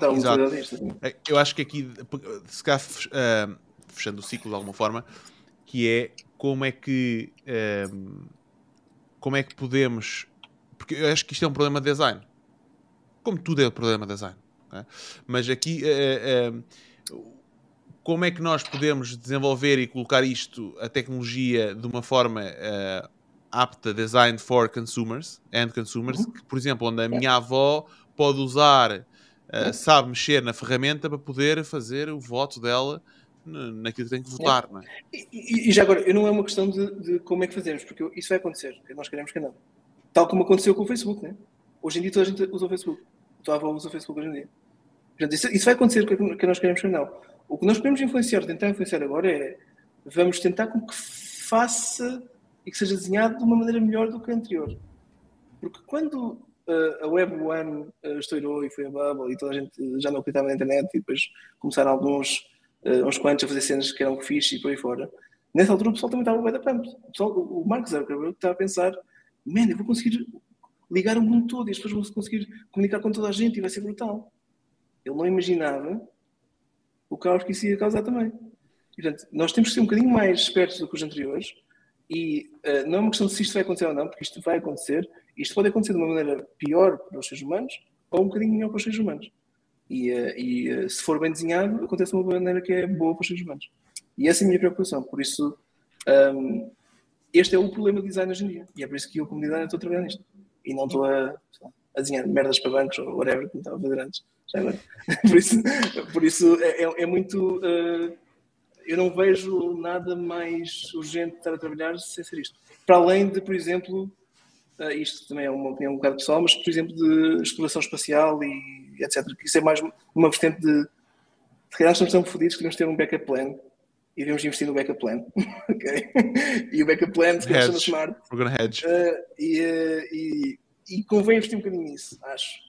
Dar uma utilidade isto. É, eu acho que aqui, se calhar, uh, fechando o ciclo de alguma forma, que é como é que como é que podemos porque eu acho que isto é um problema de design como tudo é um problema de design é? mas aqui como é que nós podemos desenvolver e colocar isto a tecnologia de uma forma uh, apta design for consumers and consumers uhum. que, por exemplo onde a minha avó pode usar uhum. sabe mexer na ferramenta para poder fazer o voto dela naquilo que tem que votar, é. não é? E, e, já agora, não é uma questão de, de, como é que fazemos, porque isso vai acontecer, nós queremos que não. Tal como aconteceu com o Facebook, né? Hoje em dia toda a gente usa o Facebook. A tua avó usa o Facebook hoje em dia. Portanto, isso, isso vai acontecer, o que, que nós queremos ou não. O que nós podemos influenciar, tentar influenciar agora é vamos tentar com que faça e que seja desenhado de uma maneira melhor do que a anterior. Porque quando uh, a Web One uh, estourou e foi a bubble e toda a gente já não acreditava na internet e depois começaram alguns, uh, uns quantos a fazer cenas que eram fixe e por aí fora, nessa altura o pessoal também estava bem da pump. O, pessoal, o Mark Zuckerberg estava a pensar, man, eu vou conseguir ligar o mundo todo e as pessoas vão conseguir comunicar com toda a gente e vai ser brutal. Ele não imaginava o caos que isso ia causar também. Portanto, nós temos que ser um bocadinho mais espertos do que os anteriores e uh, não é uma questão de se isto vai acontecer ou não, porque isto vai acontecer. Isto pode acontecer de uma maneira pior para os seres humanos ou um bocadinho melhor para os seres humanos. E, uh, e uh, se for bem desenhado, acontece de uma maneira que é boa para os seres humanos. E essa é a minha preocupação. Por isso, um, este é o problema do design hoje em dia. E é por isso que eu, como designer, estou a trabalhar nisto. E não estou a, a desenhar merdas para bancos ou whatever, como estava a fazer antes. *laughs* por isso, por isso é, é, é muito. Uh, eu não vejo nada mais urgente de estar a trabalhar sem ser isto. Para além de, por exemplo, uh, isto também é uma opinião um bocado pessoal, mas, por exemplo, de exploração espacial e etc. Isso é mais uma vertente de. Se calhar estamos tão fodidos que devemos ter um backup plan e devemos investir no backup plan. *laughs* ok? E o backup plan se chama Smart. We're gonna hedge. Uh, e, e, e, convém investir um bocadinho nisso, acho.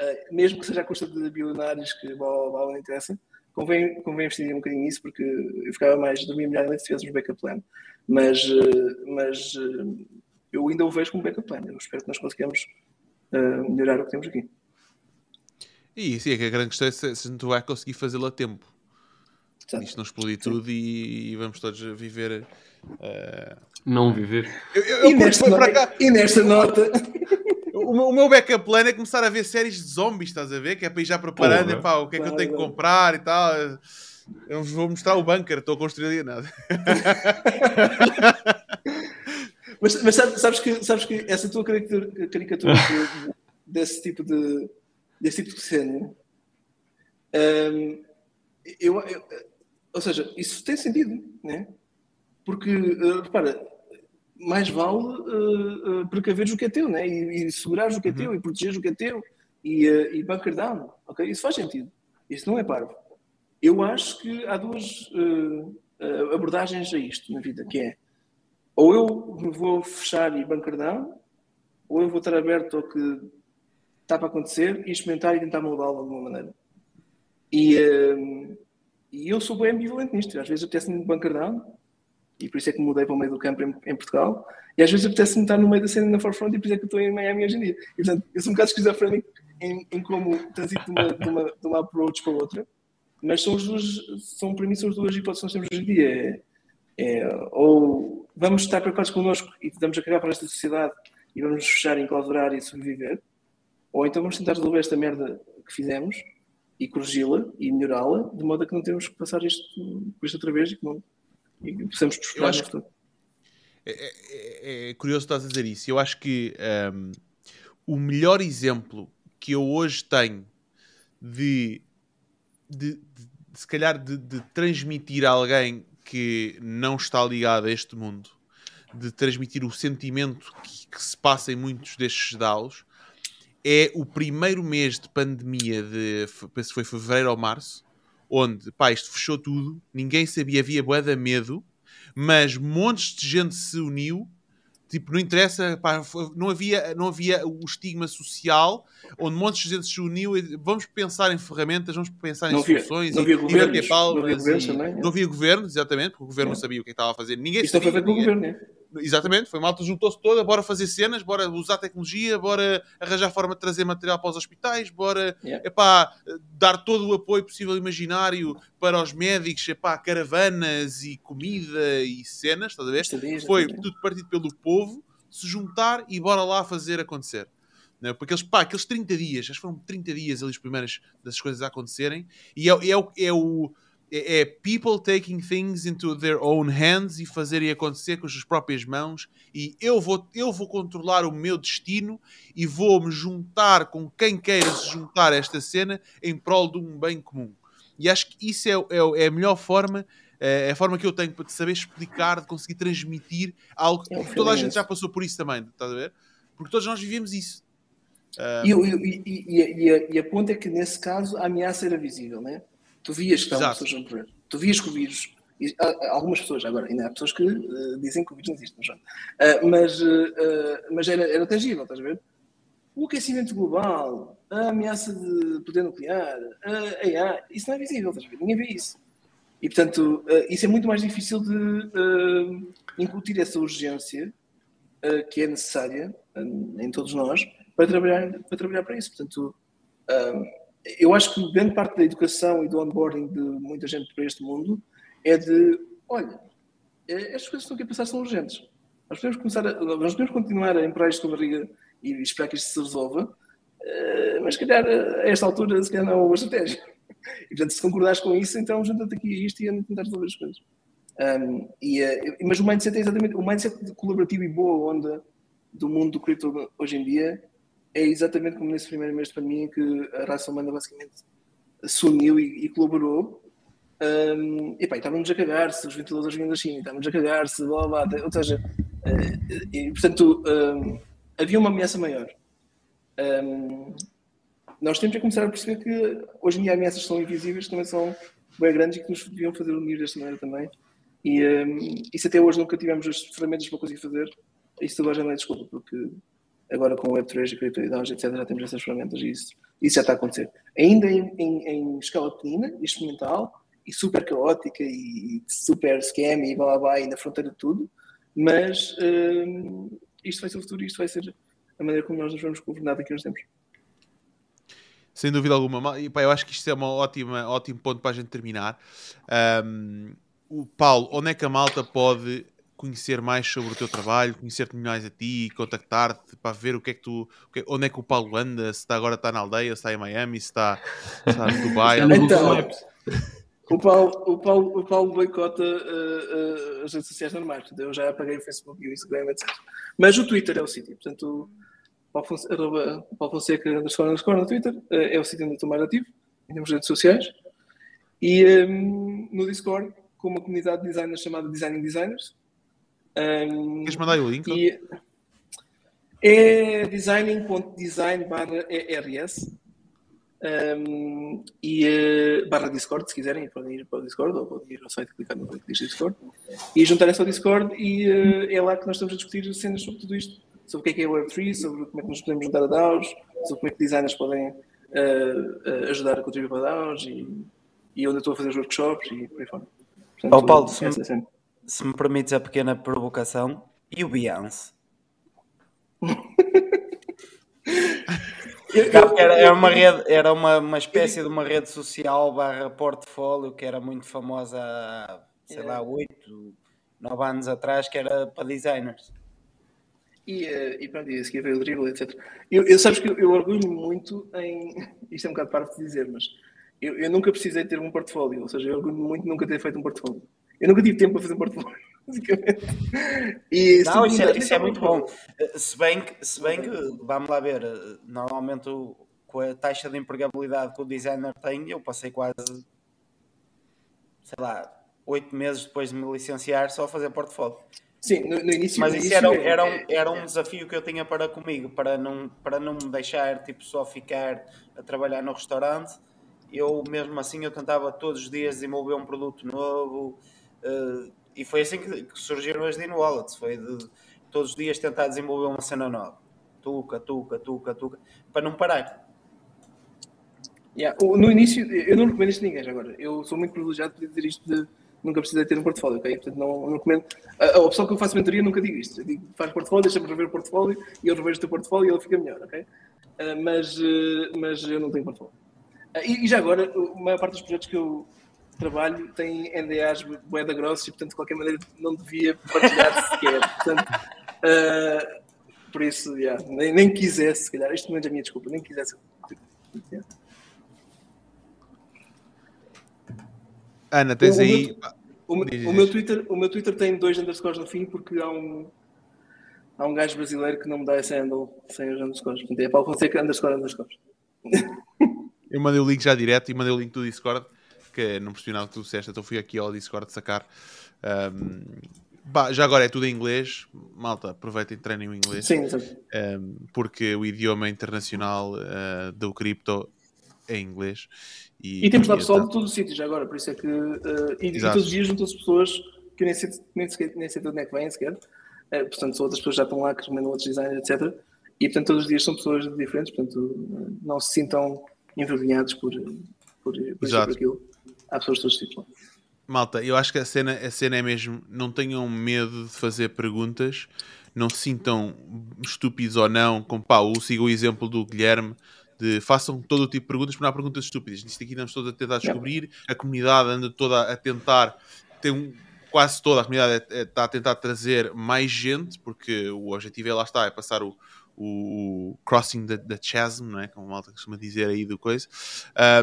Uh, mesmo que seja à custa de bilionários que blá, não interessa, convém, convém investir um bocadinho nisso porque eu ficava mais, dormia melhor se tivéssemos backup plan. Mas, mas eu ainda o vejo como backup plan. Eu espero que nós consigamos melhorar o que temos aqui. E sim, é que a grande questão é se, se tu vai conseguir fazê-lo a tempo. Sim. Isto não explodir tudo e, e, vamos todos viver. Uh... Não viver. Eu, eu, eu e, nesta nota, e, nesta nota. O meu, o meu backup plan é começar a ver séries de zombies, estás a ver? Que é para ir já preparando epá, o que é que eu tenho que comprar e tal. Eu vou mostrar o bunker, estou a construir ali nada. *laughs* mas, mas sabes, que, sabes que essa tua caricatura, caricatura desse tipo de desse tipo de cena um, eu, eu, ou seja, isso tem sentido, né? Porque, uh, repara, mais vale uh, uh, precaveres o que é teu, né? E, e segurares o que é teu, uhum. e protegeres o que é teu, e, uh, e bunker down, ok? Isso faz sentido. Isso não é parvo. Eu acho que há duas abordagens a isto na vida, que é ou eu me vou fechar e bunker down, ou eu vou estar aberto ao que está para acontecer e experimentar e tentar mudá-lo de alguma maneira. E, e eu sou bem ambivalente nisto. Às vezes apetece-me bunker down, e por isso é que mudei para o meio do campo em, em Portugal, e às vezes apetece-me estar no meio da cena na forefront, e por isso é que estou em Miami hoje em dia. E, portanto, eu sou um bocado esquizofrénico em, em como transito de uma, de, uma, de uma approach para outra, mas são, as duas, são para mim são as duas hipóteses que nós temos hoje em dia. É, é, ou vamos estar preocupados connosco e tentamos a cagar para esta sociedade e vamos fechar, enclausurar e sobreviver, ou então vamos tentar resolver esta merda que fizemos e corrigi-la e melhorá-la, de modo a que não temos que passar isto, isto outra vez e que, não, e que possamos prosperar tudo. É, é, é, é, curioso estás a dizer isso. Eu acho que um, o melhor exemplo que eu hoje tenho de, de, de, de se calhar, de, de transmitir a alguém que não está ligado a este mundo, de transmitir o sentimento que, que se passa em muitos destes DAOs, é o primeiro mês de pandemia de, penso que foi fevereiro ou março, onde, pá, isto fechou tudo, ninguém sabia, havia bué de medo, mas montes de gente se uniu, tipo, não interessa, pá, não, havia, não havia o estigma social, onde montes de gente se uniu e vamos pensar em ferramentas, vamos pensar em não soluções. Não havia, não havia governos, não havia governos também. Não havia governos, exatamente, porque o governo é. não sabia o que estava a fazer. Ninguém Isto sabia. Foi feito pelo governo, é? Exatamente, foi malta, juntou-se toda, bora fazer cenas, bora usar tecnologia, bora arranjar forma de trazer material para os hospitais, bora yeah. epá, dar todo o apoio possível imaginário para os médicos, epá, caravanas e comida e cenas, estás a ver? Foi tudo partido pelo povo, se juntar e bora lá fazer acontecer. Não, é? porque aqueles, pá, aqueles 30 dias, acho que foram 30 dias ali os primeiros dessas coisas a acontecerem, e é, é, é, é o é, é people taking things into their own hands e fazerem acontecer com as suas próprias mãos e eu vou, eu vou controlar o meu destino e vou me juntar com quem queira se juntar a esta cena em prol de um bem comum. E acho que isso é, é, é a melhor forma, é, a forma que eu tenho para te saber explicar, de conseguir transmitir algo que toda a gente já passou por isso também, estás a ver? Porque todos nós vivemos isso. E, e, e, e, a, e, a, ponta é que nesse caso a ameaça era visível, né? Tu vias que estavam pessoas a morrer, tu vias que o vírus. algumas pessoas, agora, ainda há pessoas que uh, dizem que o vírus não existe, uh, mas, mas era, era tangível, estás a ver? O aquecimento global, a ameaça de poder nuclear, a AI, isso não é visível, estás a ver? Ninguém vê isso. E, portanto, isso é muito mais difícil de incutir essa urgência que é necessária em todos nós para trabalhar para, trabalhar para isso. Portanto, um, eu acho que grande parte da educação e do onboarding de muita gente para este mundo é de, olha, é, estas coisas que estão aqui a passar são urgentes. Nós podemos, começar a, nós podemos continuar a empurrar isto com a barriga e esperar que isto se resolva, uh, mas se calhar a esta altura se calhar não é uma boa estratégia. E portanto, se concordares com isso, então junta-te aqui a isto e a tentar resolver as coisas. Um, e, uh, mas o mindset é exatamente o mindset colaborativo e boa onda do mundo do cripto hoje em dia é exatamente como nesse primeiro mês de pandemia que a raça humana basicamente se uniu e, e colaborou. Um, e pá, estávamos a cagar-se, os ventiladores vinham da China, estávamos a cagar-se, blá blá, blá, ou seja, uh, e, portanto, um, havia uma ameaça maior. Um, nós temos que começar a perceber que hoje em dia ameaças são invisíveis, também são bem grandes e que nos deviam fazer unir desta maneira também. E, um, se até hoje nunca tivemos as ferramentas para conseguir fazer, isso agora já não é desculpa, porque agora com o Web3 e criptomoedas, etc., já temos essas ferramentas e isso, isso já está a acontecer. Ainda em, em, em escala pequena, experimental, e super caótica, e super scam, e blá blá blá, e na fronteira de tudo, mas hum, isto vai ser o futuro isto vai ser a maneira como nós nos vamos governar daqui a uns tempos. Sem dúvida alguma. E, pá, eu acho que isto é um ótimo ponto para a gente terminar. Um, o Paulo, onde é que a malta pode conhecer mais sobre o teu trabalho, conhecer-te mais a ti, contactar-te para ver o que é que tu, onde é que o Paulo anda, se está, agora está na aldeia, se está em Miami, se está, se está *laughs* no Dubai. então, o Paulo, o Paulo, o Paulo boicota uh, uh, as redes sociais normais, portanto, eu já apaguei o Facebook e o Instagram, etc. Mas o Twitter é o sítio, portanto, Paulo Fonseca, arroba, Paulo Fonseca underscore, underscore no Twitter uh, é o sítio onde estou mais ativo, em termos de redes sociais. E um, no Discord, com uma comunidade de designers chamada Designing Designers, um, Queres mandar o link? E é designing.design barra ERS um, e uh, barra Discord, se quiserem, podem ir para o Discord ou podem ir ao site clicar no link que diz Discord e juntarem-se ao Discord e uh, é lá que nós estamos a discutir cenas sobre tudo isto, sobre o que é que é Web3, sobre como é que nos podemos juntar a DAOs, sobre como é que designers podem uh, ajudar a contribuir para DAOs e, e onde eu estou a fazer os workshops e por aí fora. Portanto, oh, Paulo, se, me, se me permites a pequena provocação, e o Beyoncé? era, era, uma rede, era uma, uma espécie de uma rede social barra portfólio que era muito famosa há, sei lá, 8, 9 anos atrás, que era para designers. E, uh, e pronto, e a seguir veio o dribble, etc. Eu, eu sabes que eu, eu orgulho muito em. *laughs* Isto é um bocado parte de dizer, mas eu, eu nunca precisei ter um portfólio, ou seja, eu orgulho muito nunca ter feito um portfólio. Eu nunca tive tempo para fazer um portfólio, *laughs* basicamente. E, não, isso é, isso é muito bom. Se bem, que, se bem que, vamos lá ver, normalmente o, com a taxa de empregabilidade que o designer tem, eu passei quase, sei lá, oito meses depois de me licenciar só a fazer portfólio. Sim, no, no início. Mas isso era, era, um, era um desafio que eu tinha para comigo, para não, para não me deixar tipo, só ficar a trabalhar no restaurante. Eu mesmo assim eu tentava todos os dias desenvolver um produto novo, Uh, e foi assim que, que, surgiram as Dino Wallets, foi de todos os dias tentar desenvolver uma cena nova. Tuca, tuca, tuca, tuca, para não parar. Yeah. No início, eu não recomendo isto a ninguém agora. Eu sou muito privilegiado por dizer isto de nunca precisei ter um portfólio, ok? Portanto, não, não recomendo. A, a opção que eu faço mentoria nunca digo isto. Eu digo, faz portfólio, deixa-me rever o portfólio e eu revejo o teu portfólio e ele fica melhor, ok? Uh, mas, uh, mas eu não tenho portfólio. Uh, e, e, já agora, a maior parte dos projetos que eu, trabalho tem NDAs boeda grossos e, portanto, de qualquer maneira não devia partilhar sequer. *laughs* Portanto, uh, por isso, yeah, nem, nem quisesse, se calhar, isto não é a minha desculpa, nem quisesse. Yeah. Ana, tens o, aí. O meu, o, o, meu Twitter, o meu Twitter tem dois underscores no fim porque há um, há um gajo brasileiro que não me dá esse handle sem os underscores. Portanto, é Paulo Fonseca underscore underscores. Eu mandei o link já direto e mandei o link do Discord que não percebi nada que tu disseste, então fui aqui ao Discord sacar um, Bah, já agora é tudo em inglês. Malta, aproveitem e treinem o inglês. Sim, exato. Um, porque o idioma internacional uh, do cripto é inglês. E, e temos lá pessoal de todos os sítios agora, por isso é que. Uh, e, e, todos os dias juntam-se pessoas que nem sei, nem, sei, nem sei de onde é que vêm sequer. Uh, portanto, são outras pessoas que já estão lá, que recomendam outros designers, etc. E portanto, todos os dias são pessoas diferentes, portanto, não se sintam envergonhados por, por, por, por aquilo. Há pessoas de tipos lá. Malta, eu acho que a cena, a cena é mesmo: não tenham medo de fazer perguntas, não se sintam estúpidos ou não. Com pá, siga o exemplo do Guilherme de façam todo o tipo de perguntas, mas não há perguntas estúpidas. Isto aqui estamos todos a tentar descobrir, a comunidade anda toda a tentar, tem um, quase toda a comunidade é, é, está a tentar trazer mais gente, porque o objetivo é lá está, é passar o, o, crossing da, chasm, não é? como a malta costuma dizer aí do coisa,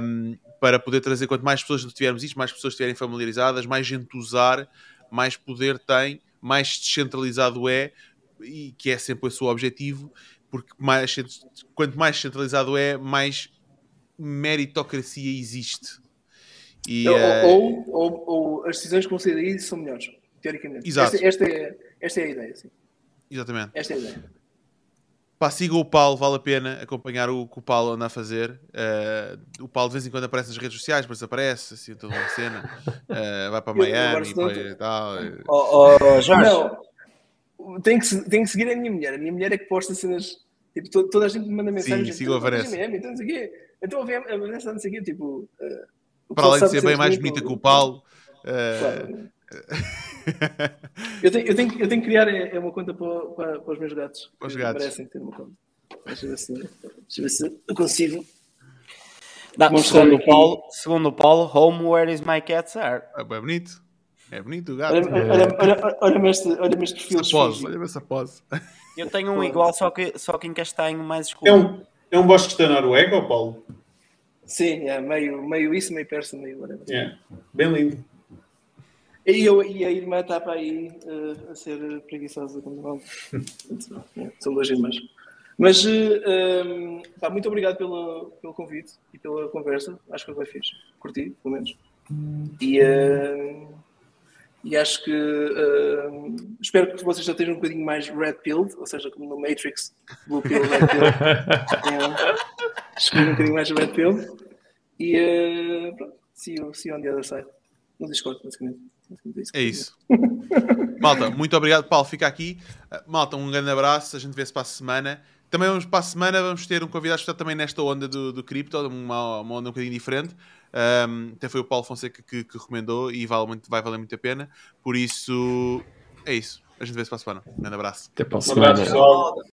um, para poder trazer quanto mais pessoas tivermos isto, mais pessoas estiverem familiarizadas, mais gente usar, mais poder tem, mais descentralizado é, e que é sempre o seu objetivo, porque mais, quanto mais centralizado é, mais meritocracia existe. E, ou, uh... ou, ou, ou, as decisões que vão sair daí são melhores, teoricamente. Exato. Esta, esta, é, esta é a ideia. Sim. Exatamente. Esta é a ideia. Pá, siga o Paulo, vale a pena acompanhar o que o Paulo anda a fazer. Uh, o Paulo de vez em quando aparece nas redes sociais, depois aparece, assim, toda uma cena. Uh, *laughs* vai para Miami e tal. Oh, oh, Jorge. Não, tem que, tem que seguir a minha mulher. A minha mulher é que posta cenas. Tipo, toda, toda a gente me manda mensagem. Sim, siga a Vanessa. Então, não sei o quê. Então, a Vanessa não sei o quê. Tipo, uh, Para além de ser bem mais bonita que o Paulo. Uh... Claro. *laughs* eu, tenho, eu, tenho, eu tenho que criar é, é uma conta para, para, para, os meus gatos. Os gatos. Parecem ter uma conta. Deixa eu ver se, deixa eu, ver se eu consigo. Não, segundo, o Paulo, segundo o Paulo, home where is my cats are. É bem bonito. É bonito o gato. Olha-me olha, olha, olha este, olha este perfil. Olha-me essa pose. Eu tenho um igual, só que, só que em castanho mais escuro. É um, é um bosque da Noruega, Paulo? Sim, é meio, meio isso, meio persa, meio whatever. É, bem lindo. E, eu, e a irmã está para aí uh, a ser preguiçosa como não. é, *laughs* são duas irmãs. Mas uh, um, pá, muito obrigado pelo, pelo convite e pela conversa. Acho que foi fixe. Curti, pelo menos. E, uh, e acho que uh, espero que vocês já estejam um bocadinho mais red pilled, ou seja, como no Matrix, blue pill, red pill. *laughs* Escolhi um bocadinho mais red pill. E pronto, see you, see you on the other side. No Discord, basicamente. É isso. *laughs* Malta, muito obrigado. Paulo, fica aqui. Malta, um grande abraço. A gente vê-se para a semana. Também vamos para a semana, vamos ter um convidado que está também nesta onda do, do cripto, uma, uma onda um bocadinho diferente. Um, até foi o Paulo Fonseca que, que recomendou e vale muito, vai valer muito a pena. Por isso, é isso. A gente vê-se para a semana. Um grande abraço. Até para a semana.